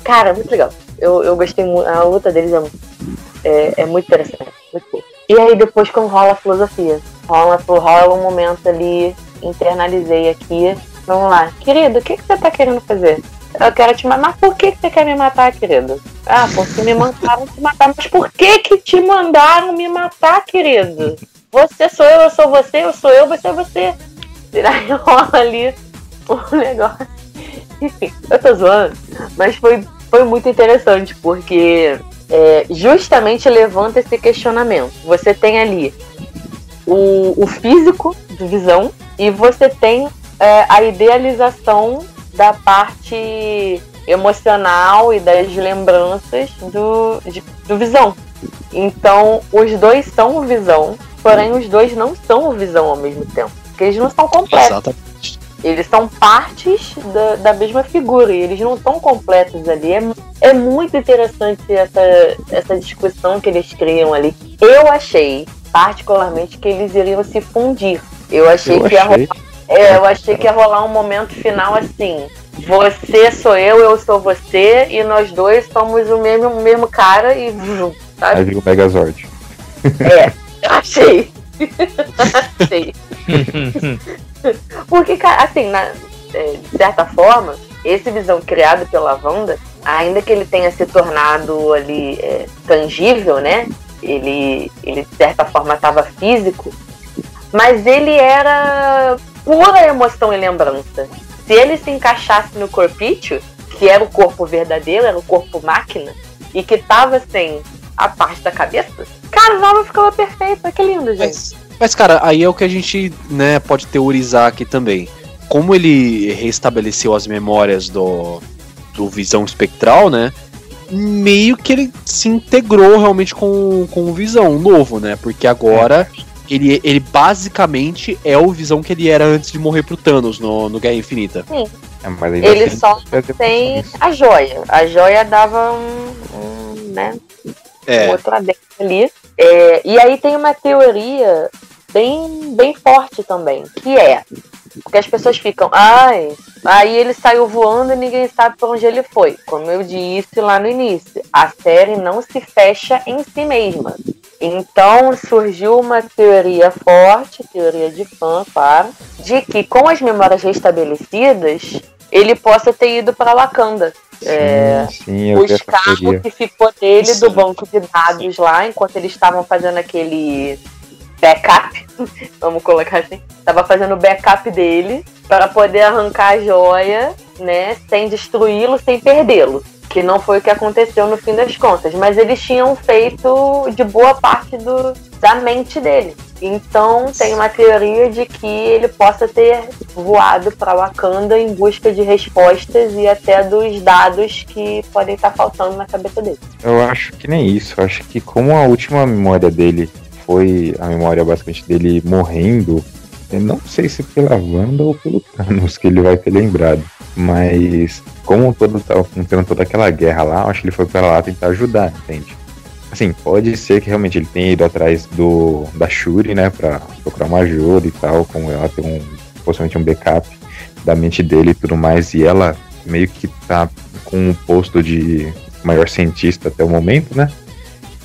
Cara, muito legal. Eu, eu gostei muito. A luta deles é, é, é muito interessante. Muito E aí depois quando rola a filosofia. Rola, rola um momento ali, internalizei aqui. Vamos lá. Querido, o que, que você está querendo fazer? Eu quero te matar. Mas por que, que você quer me matar, querido? Ah, porque me mandaram te matar. Mas por que que te mandaram me matar, querido? Você sou eu, eu sou você, eu sou eu, você é você. Aí rola ali um negócio. Enfim, eu tô zoando, mas foi, foi muito interessante, porque é, justamente levanta esse questionamento. Você tem ali o, o físico de visão e você tem é, a idealização da parte emocional e das lembranças do, de, do visão. Então, os dois são o visão, porém os dois não são o visão ao mesmo tempo. Porque eles não são completos. Exatamente. Eles são partes da, da mesma figura e eles não estão completos ali. É, é muito interessante essa, essa discussão que eles criam ali. Eu achei, particularmente, que eles iriam se fundir. Eu achei eu que ia rolar. É, eu achei que ia rolar um momento final assim. Você sou eu, eu sou você, e nós dois somos o mesmo, o mesmo cara e. Sabe? Aí vem o Megazord. É, achei. achei. Porque, assim, na, é, de certa forma, esse visão criado pela Wanda, ainda que ele tenha se tornado ali é, tangível, né? Ele, ele de certa forma estava físico, mas ele era pura emoção e lembrança. Se ele se encaixasse no corpício, que era o corpo verdadeiro, era o corpo máquina, e que tava sem a parte da cabeça, cara, Nova ficava perfeito. Que lindo, gente. Mas mas, cara, aí é o que a gente né, pode teorizar aqui também. Como ele restabeleceu as memórias do, do Visão Espectral, né? Meio que ele se integrou realmente com, com o Visão novo, né? Porque agora ele, ele basicamente é o Visão que ele era antes de morrer pro Thanos no, no Guerra Infinita. Sim. É, ele só tem a joia. A joia dava um, um né? É. Um outro adendo ali. É, e aí tem uma teoria bem, bem forte também, que é porque as pessoas ficam, ai, aí ele saiu voando e ninguém sabe para onde ele foi. Como eu disse lá no início, a série não se fecha em si mesma. Então surgiu uma teoria forte, teoria de fã, claro, de que com as memórias restabelecidas, ele possa ter ido para Wakanda. Sim, é, sim, buscar o que ficou dele sim, do banco de dados lá, enquanto eles estavam fazendo aquele backup, vamos colocar assim, tava fazendo o backup dele para poder arrancar a joia, né, sem destruí-lo, sem perdê-lo. Que não foi o que aconteceu no fim das contas, mas eles tinham feito de boa parte do, da mente dele. Então tem uma teoria de que ele possa ter voado para Wakanda em busca de respostas e até dos dados que podem estar faltando na cabeça dele. Eu acho que nem isso. Eu acho que como a última memória dele foi a memória basicamente dele morrendo. Eu não sei se pela Wanda ou pelo Thanos que ele vai ter lembrado. Mas como todo tava tendo toda aquela guerra lá, acho que ele foi para lá tentar ajudar, entende? Assim, pode ser que realmente ele tenha ido atrás do da Shuri, né, para procurar uma ajuda e tal, como ela tem um possivelmente um backup da mente dele e tudo mais, e ela meio que tá com um posto de maior cientista até o momento, né?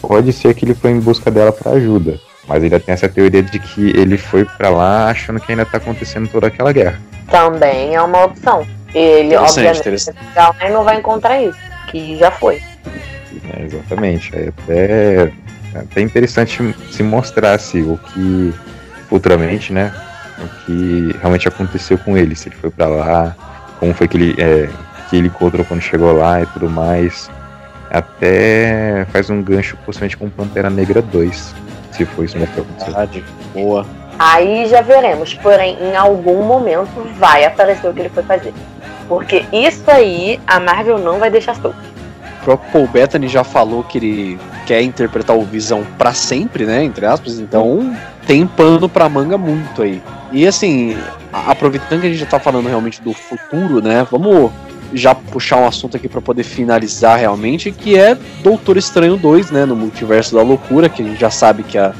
Pode ser que ele foi em busca dela para ajuda. Mas ainda tem essa teoria de que ele foi para lá achando que ainda tá acontecendo toda aquela guerra. Também é uma opção. Ele, obviamente, não vai encontrar isso, que já foi. É, exatamente. É até, é até interessante se mostrasse o que futuramente, né? O que realmente aconteceu com ele, se ele foi para lá, como foi que ele, é, que ele encontrou quando chegou lá e tudo mais. Até faz um gancho possivelmente com Pantera Negra 2, se for isso mesmo que aconteceu. Boa. Aí já veremos, porém, em algum momento vai aparecer o que ele foi fazer. Porque isso aí a Marvel não vai deixar solto. O próprio Paul Bettany já falou que ele quer interpretar o Visão para sempre, né? Entre aspas, então tem pano pra manga muito aí. E assim, aproveitando que a gente já tá falando realmente do futuro, né? Vamos já puxar um assunto aqui para poder finalizar realmente, que é Doutor Estranho 2, né, no Multiverso da Loucura, que a gente já sabe que a,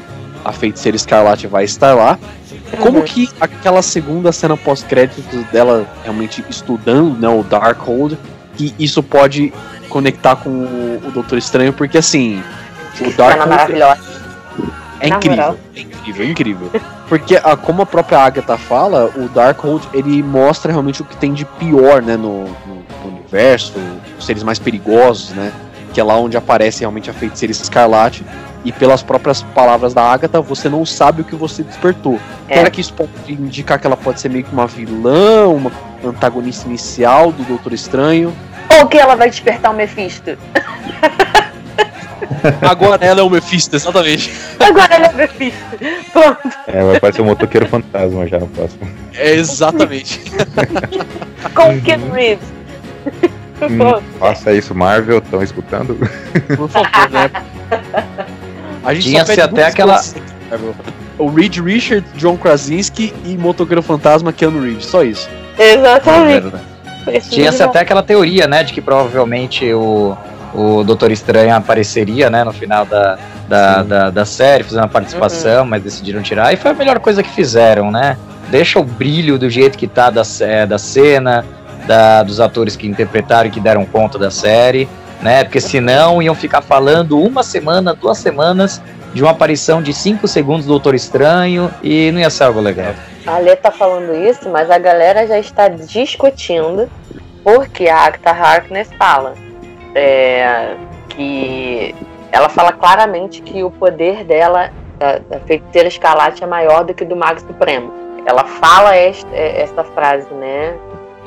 a Feiticeira Escarlate vai estar lá. Como Uhum. que aquela segunda cena pós-créditos dela realmente estudando, né, o Darkhold, que isso pode conectar com o, o Doutor Estranho, porque assim, o Cena Darkhold maravilhosa. É Na incrível, moral. é incrível, é incrível. Porque, a, como a própria Agatha fala, o Darkhold ele mostra realmente o que tem de pior, né, no, no- no universo, os seres mais perigosos, né, que é lá onde aparece realmente a feiticeira Escarlate. E pelas próprias palavras da Agatha, você não sabe o que você despertou. É. Será que isso pode indicar que ela pode ser meio que uma vilã, uma antagonista inicial do Doutor Estranho? Ou que ela vai despertar o Mephisto. Agora ela é o Mephisto, exatamente. Agora ela é o Mephisto. Pronto. É, vai aparecer o motoqueiro fantasma já no próximo. É exatamente. Com o Keanu Reeves. Hum, Pronto. faça isso, Marvel, estão escutando? Por favor, né? A gente Tinha só pede se até aquela- Marvel. O Reed Richard, John Krasinski e Motoqueiro Fantasma Keanu Reeves, só isso. Exatamente. Tinha-se até aquela teoria, né, de que provavelmente o, o Doutor Estranho apareceria, né, no final da, da, da, da série, fazer uma participação, mas decidiram tirar. E foi a melhor coisa que fizeram, né? Deixa o brilho do jeito que tá da, sé- da cena, da, dos atores que interpretaram e que deram conta da série, né? Porque senão iam ficar falando uma semana, duas semanas de uma aparição de cinco segundos do Doutor Estranho e não ia ser algo legal. A Lê tá falando isso, mas a galera já está discutindo porque a Agatha Harkness fala é, que ela fala claramente que o poder dela, da, da feiticeira escarlate, é maior do que do Mago Supremo. Ela fala esta, esta frase, né?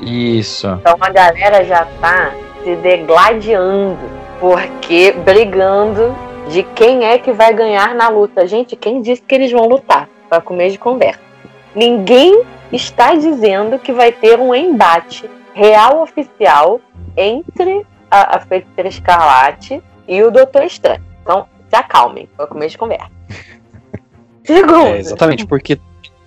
Isso. Então a galera já tá se degladiando, porque brigando de quem é que vai ganhar na luta. Gente, quem disse que eles vão lutar? Para comer de conversa. Ninguém está dizendo que vai ter um embate real oficial entre a, a Feiticeira Escarlate e o Doutor Estranho. Então, se acalmem, para comer de conversa. Segundo, É, exatamente, porque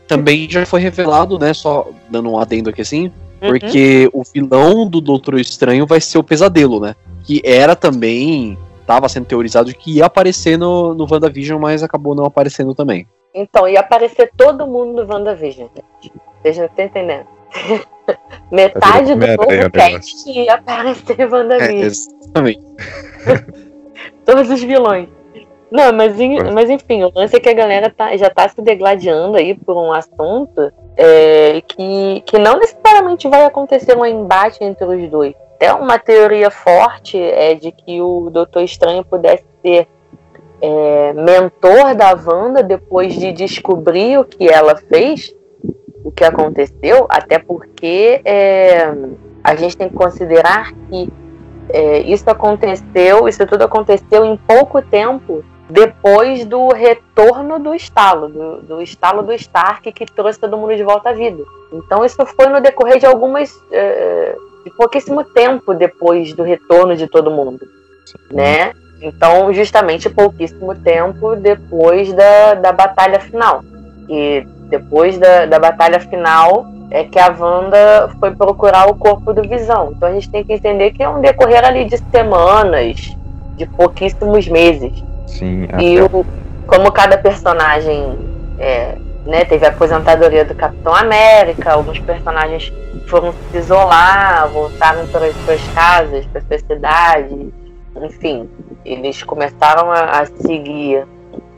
também já foi revelado, né? Só dando um adendo aqui assim, Uhum. porque o vilão do Doutor Estranho vai ser o Pesadelo, né? Que era também. Tava sendo teorizado que ia aparecer no, no WandaVision, mas acabou não aparecendo também. Então, ia aparecer todo mundo no WandaVision, gente. Vocês não estão entendendo. Metade do Homem-Aranha, novo o cast ia aparecer É, WandaVision. exatamente. Todos os vilões. Não, mas, mas enfim, o lance é que a galera tá, já tá se degladiando aí por um assunto é, que, que não necessariamente vai acontecer um embate entre os dois. É uma teoria forte é de que o Doutor Estranho pudesse ser é, mentor da Wanda depois de descobrir o que ela fez, o que aconteceu, até porque é, a gente tem que considerar que é, isso aconteceu, isso tudo aconteceu em pouco tempo depois do retorno do estalo, do, do estalo do Stark que trouxe todo mundo de volta à vida. Então isso foi no decorrer de algumas, é, de pouquíssimo tempo depois do retorno de todo mundo, né? Então justamente pouquíssimo tempo depois da, da batalha final. E depois da, da batalha final é que a Wanda foi procurar o corpo do Visão. Então a gente tem que entender que é um decorrer ali de semanas, de pouquíssimos meses. Sim, E até- o, como cada personagem é, né, teve a aposentadoria do Capitão América, alguns personagens foram se isolar, voltaram para as suas casas, para as suas cidades, enfim, eles começaram a, a seguir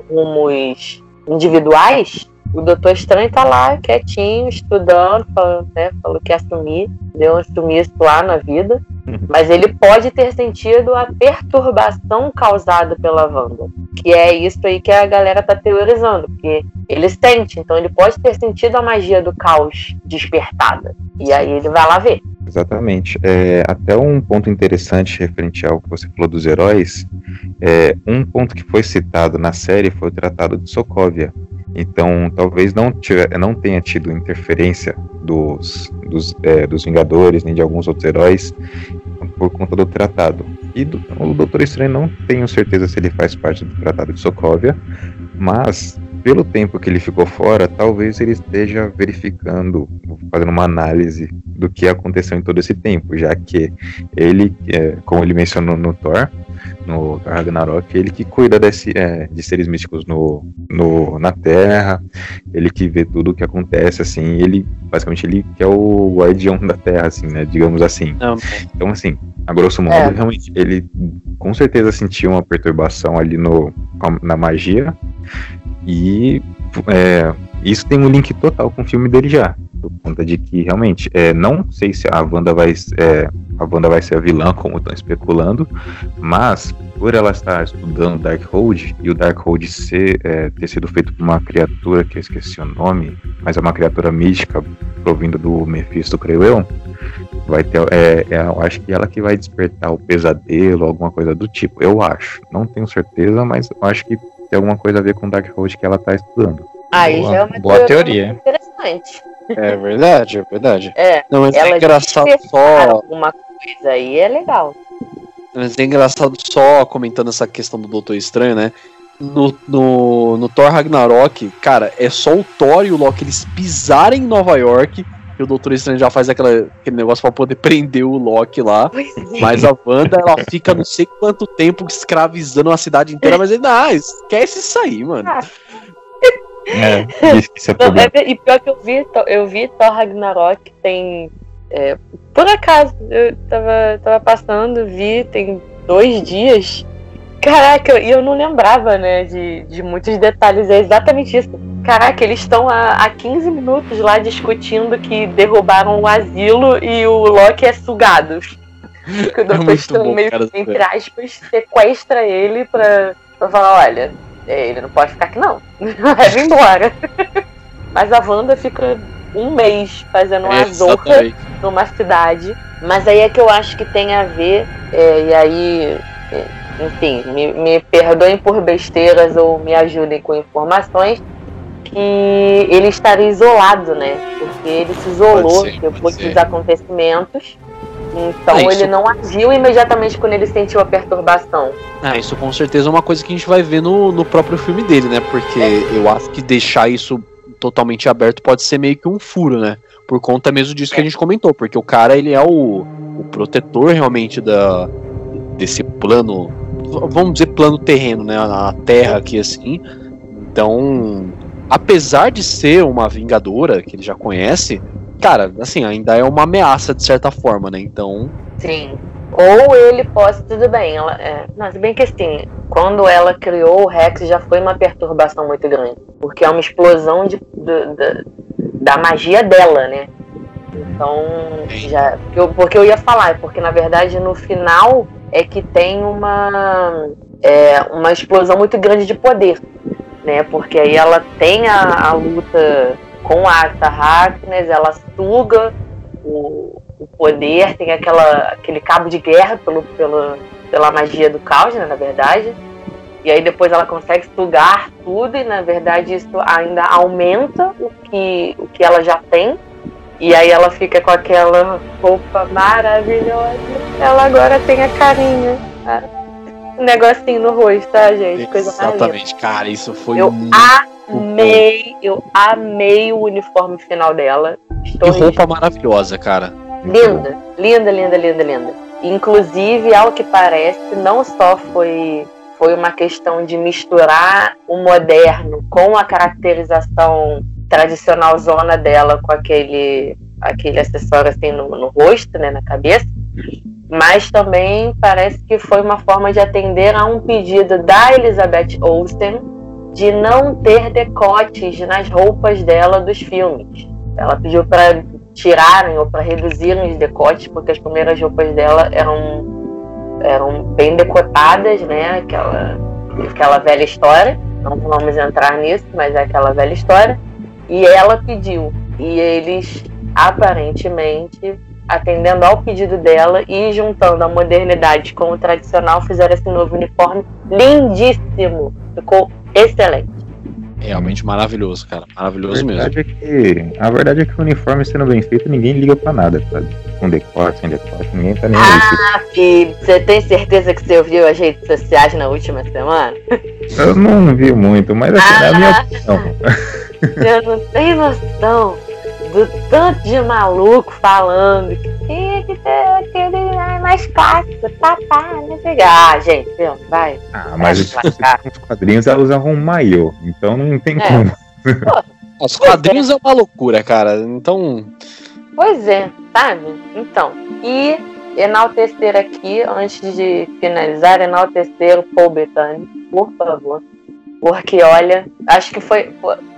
rumos individuais. O Doutor Estranho tá lá, quietinho, estudando, falando, né, falou que ia assumir, deu um sumiço lá na vida. Mas ele pode ter sentido a perturbação causada pela Wanda. Que é isso aí que a galera tá teorizando. Porque ele sente, então ele pode ter sentido a magia do caos despertada. E aí ele vai lá ver. Exatamente. É, até um ponto interessante referente ao que você falou dos heróis, é, um ponto que foi citado na série foi o Tratado de Sokovia. Então, talvez não, tiver, não tenha tido interferência dos, dos, é, dos Vingadores nem de alguns outros heróis por conta do tratado. E do, o Doutor Estranho não tenho certeza se ele faz parte do Tratado de Sokovia, mas pelo tempo que ele ficou fora, talvez ele esteja verificando, fazendo uma análise do que aconteceu em todo esse tempo, já que ele, é, como ele mencionou no Thor, no Thor Ragnarok, ele que cuida desse, é, de seres místicos no, no, na Terra, ele que vê tudo o que acontece, assim, ele, basicamente, ele que é o guardião da Terra, assim, né, digamos assim. Não. Então, assim, a grosso modo, é. realmente, ele com certeza sentiu uma perturbação ali no, na magia, e é, isso tem um link total com o filme dele já. Por conta de que realmente, é, não sei se a Wanda vai, é, a Wanda vai ser a vilã, como estão especulando, mas por ela estar estudando Darkhold e o Darkhold ser, é, ter sido feito por uma criatura que eu esqueci o nome, mas é uma criatura mística provinda do Mephisto, creio eu. Vai ter, é, é, eu acho que ela que vai despertar o pesadelo, alguma coisa do tipo. Eu acho, não tenho certeza, mas eu acho que tem alguma coisa a ver com Darkhold que ela tá estudando. Aí boa, já é uma boa teoria. interessante. É verdade, é verdade. É, não, mas é ela é engraçado só. Alguma coisa aí é legal. Mas é engraçado só comentando essa questão do Doutor Estranho, né? No, no, no Thor Ragnarok, cara, é só o Thor e o Loki eles pisarem em Nova York o Doutor Estranho já faz aquela, aquele negócio pra poder prender o Loki lá. É. Mas a Wanda, ela fica não sei quanto tempo escravizando a cidade inteira, mas ele, ah, esquece isso aí, mano. Ah. É, isso é não, é, e pior que eu vi, eu vi Thor Ragnarok tem. É, por acaso, eu tava, tava passando, vi, tem dois dias. Caraca, e eu não lembrava, né, de, de muitos detalhes. É exatamente isso. Caraca, eles estão há, há 15 minutos lá discutindo que derrubaram o asilo e o Loki é sugado. O é Doutor Estranho meio que, entre aspas, sequestra ele pra, pra falar, olha, é, ele não pode ficar aqui não. Leva embora. Mas a Wanda fica um mês fazendo uma zorra numa cidade. Mas aí é que eu acho que tem a ver, é, e aí, é, enfim, me, me perdoem por besteiras ou me ajudem com informações, que ele estaria isolado, né? Porque ele se isolou ser, depois dos acontecimentos. Então ah, ele não agiu imediatamente quando ele sentiu a perturbação. Ah, isso com certeza é uma coisa que a gente vai ver no, no próprio filme dele, né? Porque é. eu acho que deixar isso totalmente aberto pode ser meio que um furo, né? Por conta mesmo disso é. que a gente comentou, porque o cara ele é o, o protetor realmente da, desse plano, vamos dizer plano terreno, né? Na Terra aqui assim. Então apesar de ser uma vingadora que ele já conhece, cara, assim, ainda é uma ameaça de certa forma, né? Então. Sim. Ou ele pode, tudo bem. Ela, é, bem que assim, quando ela criou o Rex já foi uma perturbação muito grande. Porque é uma explosão de, de, de da magia dela, né? Então, já. Eu, porque eu ia falar, porque na verdade no final é que tem uma. É, uma explosão muito grande de poder né? Porque aí ela tem a, a luta com a Arta Harkness, ela suga o, o, poder, tem aquela, aquele cabo de guerra pelo, pelo, pela magia do caos, né, na verdade. E aí depois ela consegue sugar tudo e na verdade isso ainda aumenta o que, o que ela já tem. E aí ela fica com aquela roupa maravilhosa. Ela agora tem a carinha um negocinho no rosto, tá, gente? Coisa Exatamente, cara, isso foi Eu amei, eu amei o uniforme final dela. Estou que roupa maravilhosa, cara. Linda, linda, linda, linda, linda. Inclusive, ao que parece, não só foi foi uma questão de misturar o moderno com a caracterização tradicional zona dela com aquele aquele acessório assim no, no rosto, né, na cabeça mas também parece que foi uma forma de atender a um pedido da Elizabeth Olsen de não ter decotes nas roupas dela dos filmes. Ela pediu para tirarem ou para reduzirem os decotes, porque as primeiras roupas dela eram, eram bem decotadas, né? Aquela, aquela velha história. Não vamos entrar nisso, mas é aquela velha história. E ela pediu. E eles aparentemente atendendo ao pedido dela e juntando a modernidade com o tradicional, fizeram esse novo uniforme lindíssimo. Ficou excelente. Realmente maravilhoso, cara. Maravilhoso a mesmo. É que, a verdade é que o uniforme sendo bem feito, ninguém liga pra nada, sabe? Com decote, sem decote, ninguém tá nem aí. Ah, filho, você tem certeza que você ouviu as redes sociais na última semana? Eu não vi muito, mas assim, é a minha Ah. opinião. Você não tem noção do tanto de maluco falando que tinha que ter aquele mais clássico, papá, não sei o quê. Ah, gente, viu? vai. Ah, mas É, os quadrinhos, ela usa um maiô, então não tem É. como. Os quadrinhos é uma loucura, cara. Então, Pois é, sabe? Então, e enaltecer aqui, antes de finalizar, enaltecer o Paul Bettany, por favor. Porque, olha, acho que foi,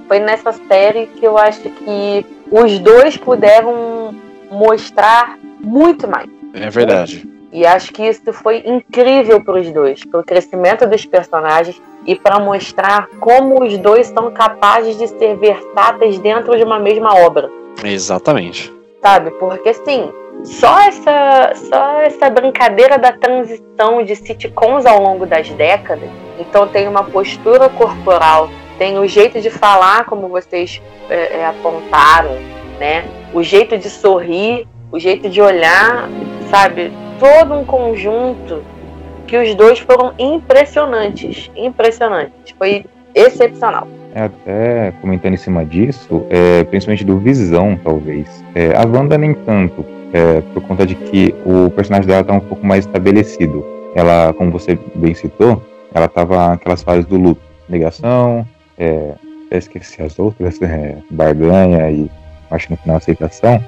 foi nessa série que eu acho que os dois puderam mostrar muito mais. é verdade. E acho que isso foi incrível para os dois, pelo crescimento dos personagens e para mostrar como os dois são capazes de ser versáteis dentro de uma mesma obra Exatamente. sabe? Porque assim, só essa, só essa brincadeira da transição de sitcoms ao longo das décadas. Então tem uma postura corporal, tem o jeito de falar, como vocês é, é, apontaram, né? O jeito de sorrir, o jeito de olhar, sabe? Todo um conjunto que os dois foram impressionantes, impressionantes. Foi excepcional. É, até comentando em cima disso, é, principalmente do Visão, talvez. É, a Wanda nem tanto, é, por conta de que o personagem dela tá um pouco mais estabelecido. Ela, como você bem citou, ela tava naquelas fases do luto. Negação, é, até esqueci as outras, é, barganha e acho no final aceitação.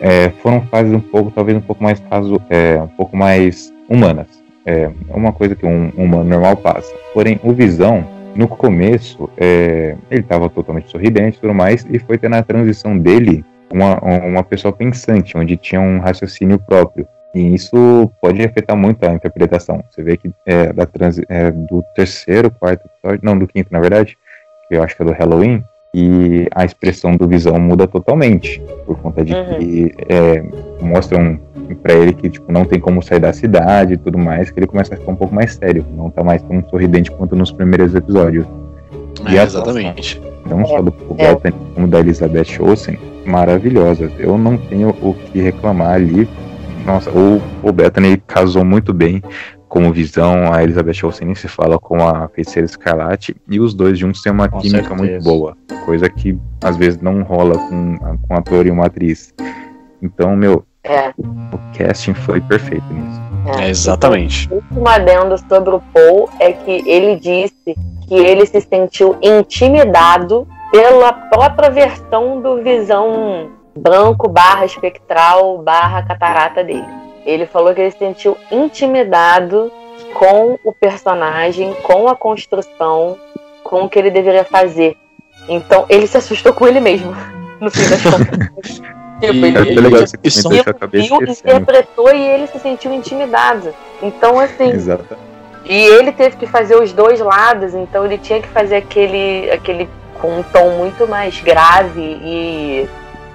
É, foram fases um pouco, talvez um pouco mais raso, é, um pouco mais humanas. É uma coisa que um humano normal passa. Porém, o Visão, no começo, é, ele estava totalmente sorridente e tudo mais, e foi tendo a transição dele uma, uma pessoa pensante, onde tinha um raciocínio próprio. E isso pode afetar muito a interpretação. Você vê que é, da transi é, do terceiro, quarto episódio, não, do quinto, na verdade, que eu acho que é do Halloween, e a expressão do Visão muda totalmente, por conta de Uhum. que é, mostram pra ele que tipo, não tem como sair da cidade e tudo mais, que ele começa a ficar um pouco mais sério, não tá mais tão sorridente quanto nos primeiros episódios. E É, a exatamente. Não só do Paul é. Como da Elizabeth Olsen, maravilhosas. Eu não tenho o que reclamar ali. Nossa, o Paul Bettany casou muito bem com o Visão, a Elizabeth Olsen nem se fala com a Feiticeira Escarlate, e os dois juntos têm uma Com química certeza. muito boa, coisa que às vezes não rola com, com um ator e uma atriz. Então, meu, É. o casting foi perfeito nisso. É, exatamente. O último adendo sobre o Paul é que ele disse que ele se sentiu intimidado pela própria versão do visão branco barra espectral barra catarata dele. Ele falou que ele se sentiu intimidado com o personagem, com a construção, com o que ele deveria fazer. Então ele se assustou com ele mesmo, no fim das contas. Tipo, E- ele- É legal você e só- comentou isso, viu, interpretou e ele se sentiu intimidado. Então, assim, Exato. e ele teve que fazer os dois lados, então ele tinha que fazer aquele, aquele com um tom muito mais grave e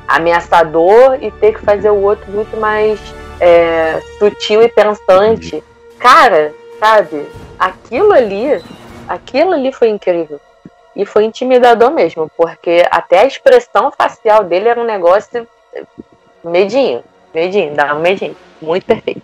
ameaçador e ter que fazer o outro muito mais é, sutil e pensante. Cara, sabe? Aquilo ali, aquilo ali foi incrível. E foi intimidador mesmo, porque até a expressão facial dele era um negócio eh, medinho, medinho, dava um medinho. Muito perfeito.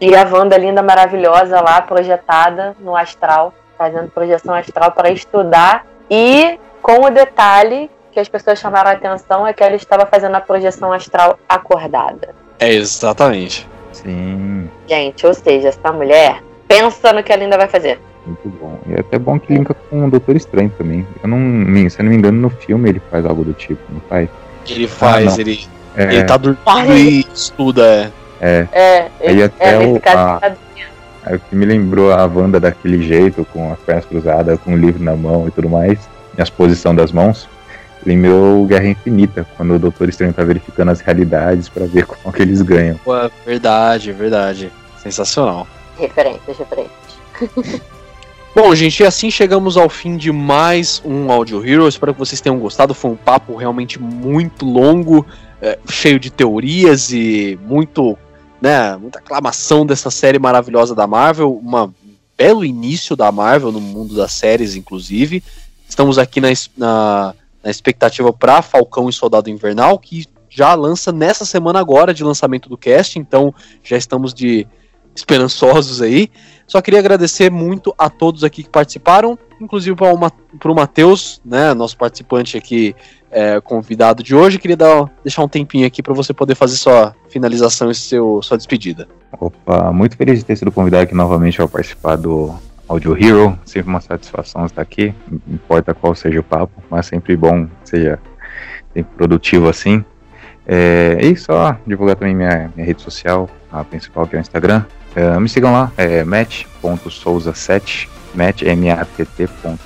E a Wanda linda, maravilhosa lá, projetada no astral, fazendo projeção astral para estudar. E com o detalhe que as pessoas chamaram a atenção é que ela estava fazendo a projeção astral acordada. É, exatamente. Sim, Gente, ou seja, essa mulher pensa no que a Linda vai fazer. muito bom. E é até bom que linka com o Doutor Estranho também. Eu não, me- se eu não me engano, no filme ele faz algo do tipo, não faz? Ele faz, não. ele, É, ele tá dormindo e estuda. é. é. É, Aí ele- até é, o- a- tá- Aí o que me lembrou a Wanda daquele jeito, com as pernas cruzadas, com o livro na mão e tudo mais, e as posição das mãos. Lembrou Guerra Infinita, quando o Doutor Estranho tá verificando as realidades para ver como que eles ganham. Pô, é verdade, verdade. Sensacional. Referências, referências. Bom, gente, e assim chegamos ao fim de mais um Audio Hero. Espero que vocês tenham gostado. Foi um papo realmente muito longo, é, cheio de teorias e muito, né, muita aclamação dessa série maravilhosa da Marvel. Um belo início da Marvel no mundo das séries, inclusive. Estamos aqui na, na, na expectativa para Falcão e Soldado Invernal, que já lança nessa semana agora de lançamento do cast. Então já estamos de esperançosos aí. Só queria agradecer muito a todos aqui que participaram, inclusive para o Matheus, né, nosso participante aqui, é, convidado de hoje. Queria dar, deixar um tempinho aqui para você poder fazer sua finalização e seu, sua despedida. Opa, muito feliz de ter sido convidado aqui novamente ao participar do Audio Hero. Sempre uma satisfação estar aqui, não importa qual seja o papo, mas sempre bom que seja sempre produtivo assim. É, e só divulgar também minha, minha rede social, a principal que é o Instagram, Uh, me sigam lá, é matt.souza7, matt, M-A-T-T, com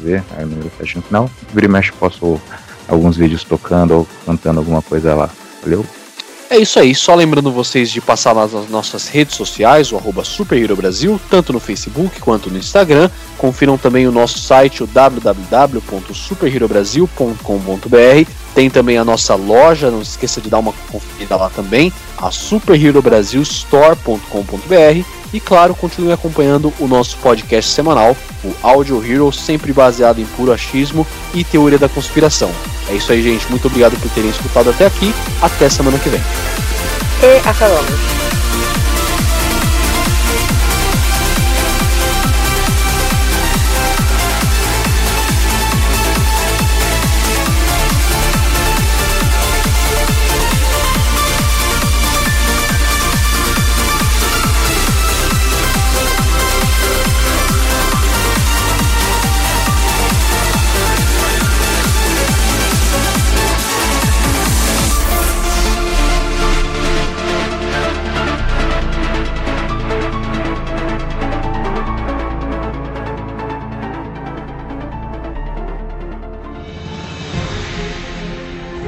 Z, é o número 7 no final. Vira e mexe, posso alguns vídeos tocando ou cantando alguma coisa lá. Valeu? É isso aí, só lembrando vocês de passar nas nossas redes sociais, o arroba Brasil, tanto no Facebook quanto no Instagram. Confiram também o nosso site, o www.superherobrasil.com.br. Tem também a nossa loja, não esqueça de dar uma conferida lá também, a superherobrasilstore.com.br. E claro, continue acompanhando o nosso podcast semanal, o Audio Hero, sempre baseado em puro achismo e teoria da conspiração. É isso aí, gente. Muito obrigado por terem escutado até aqui. Até semana que vem. E acabamos.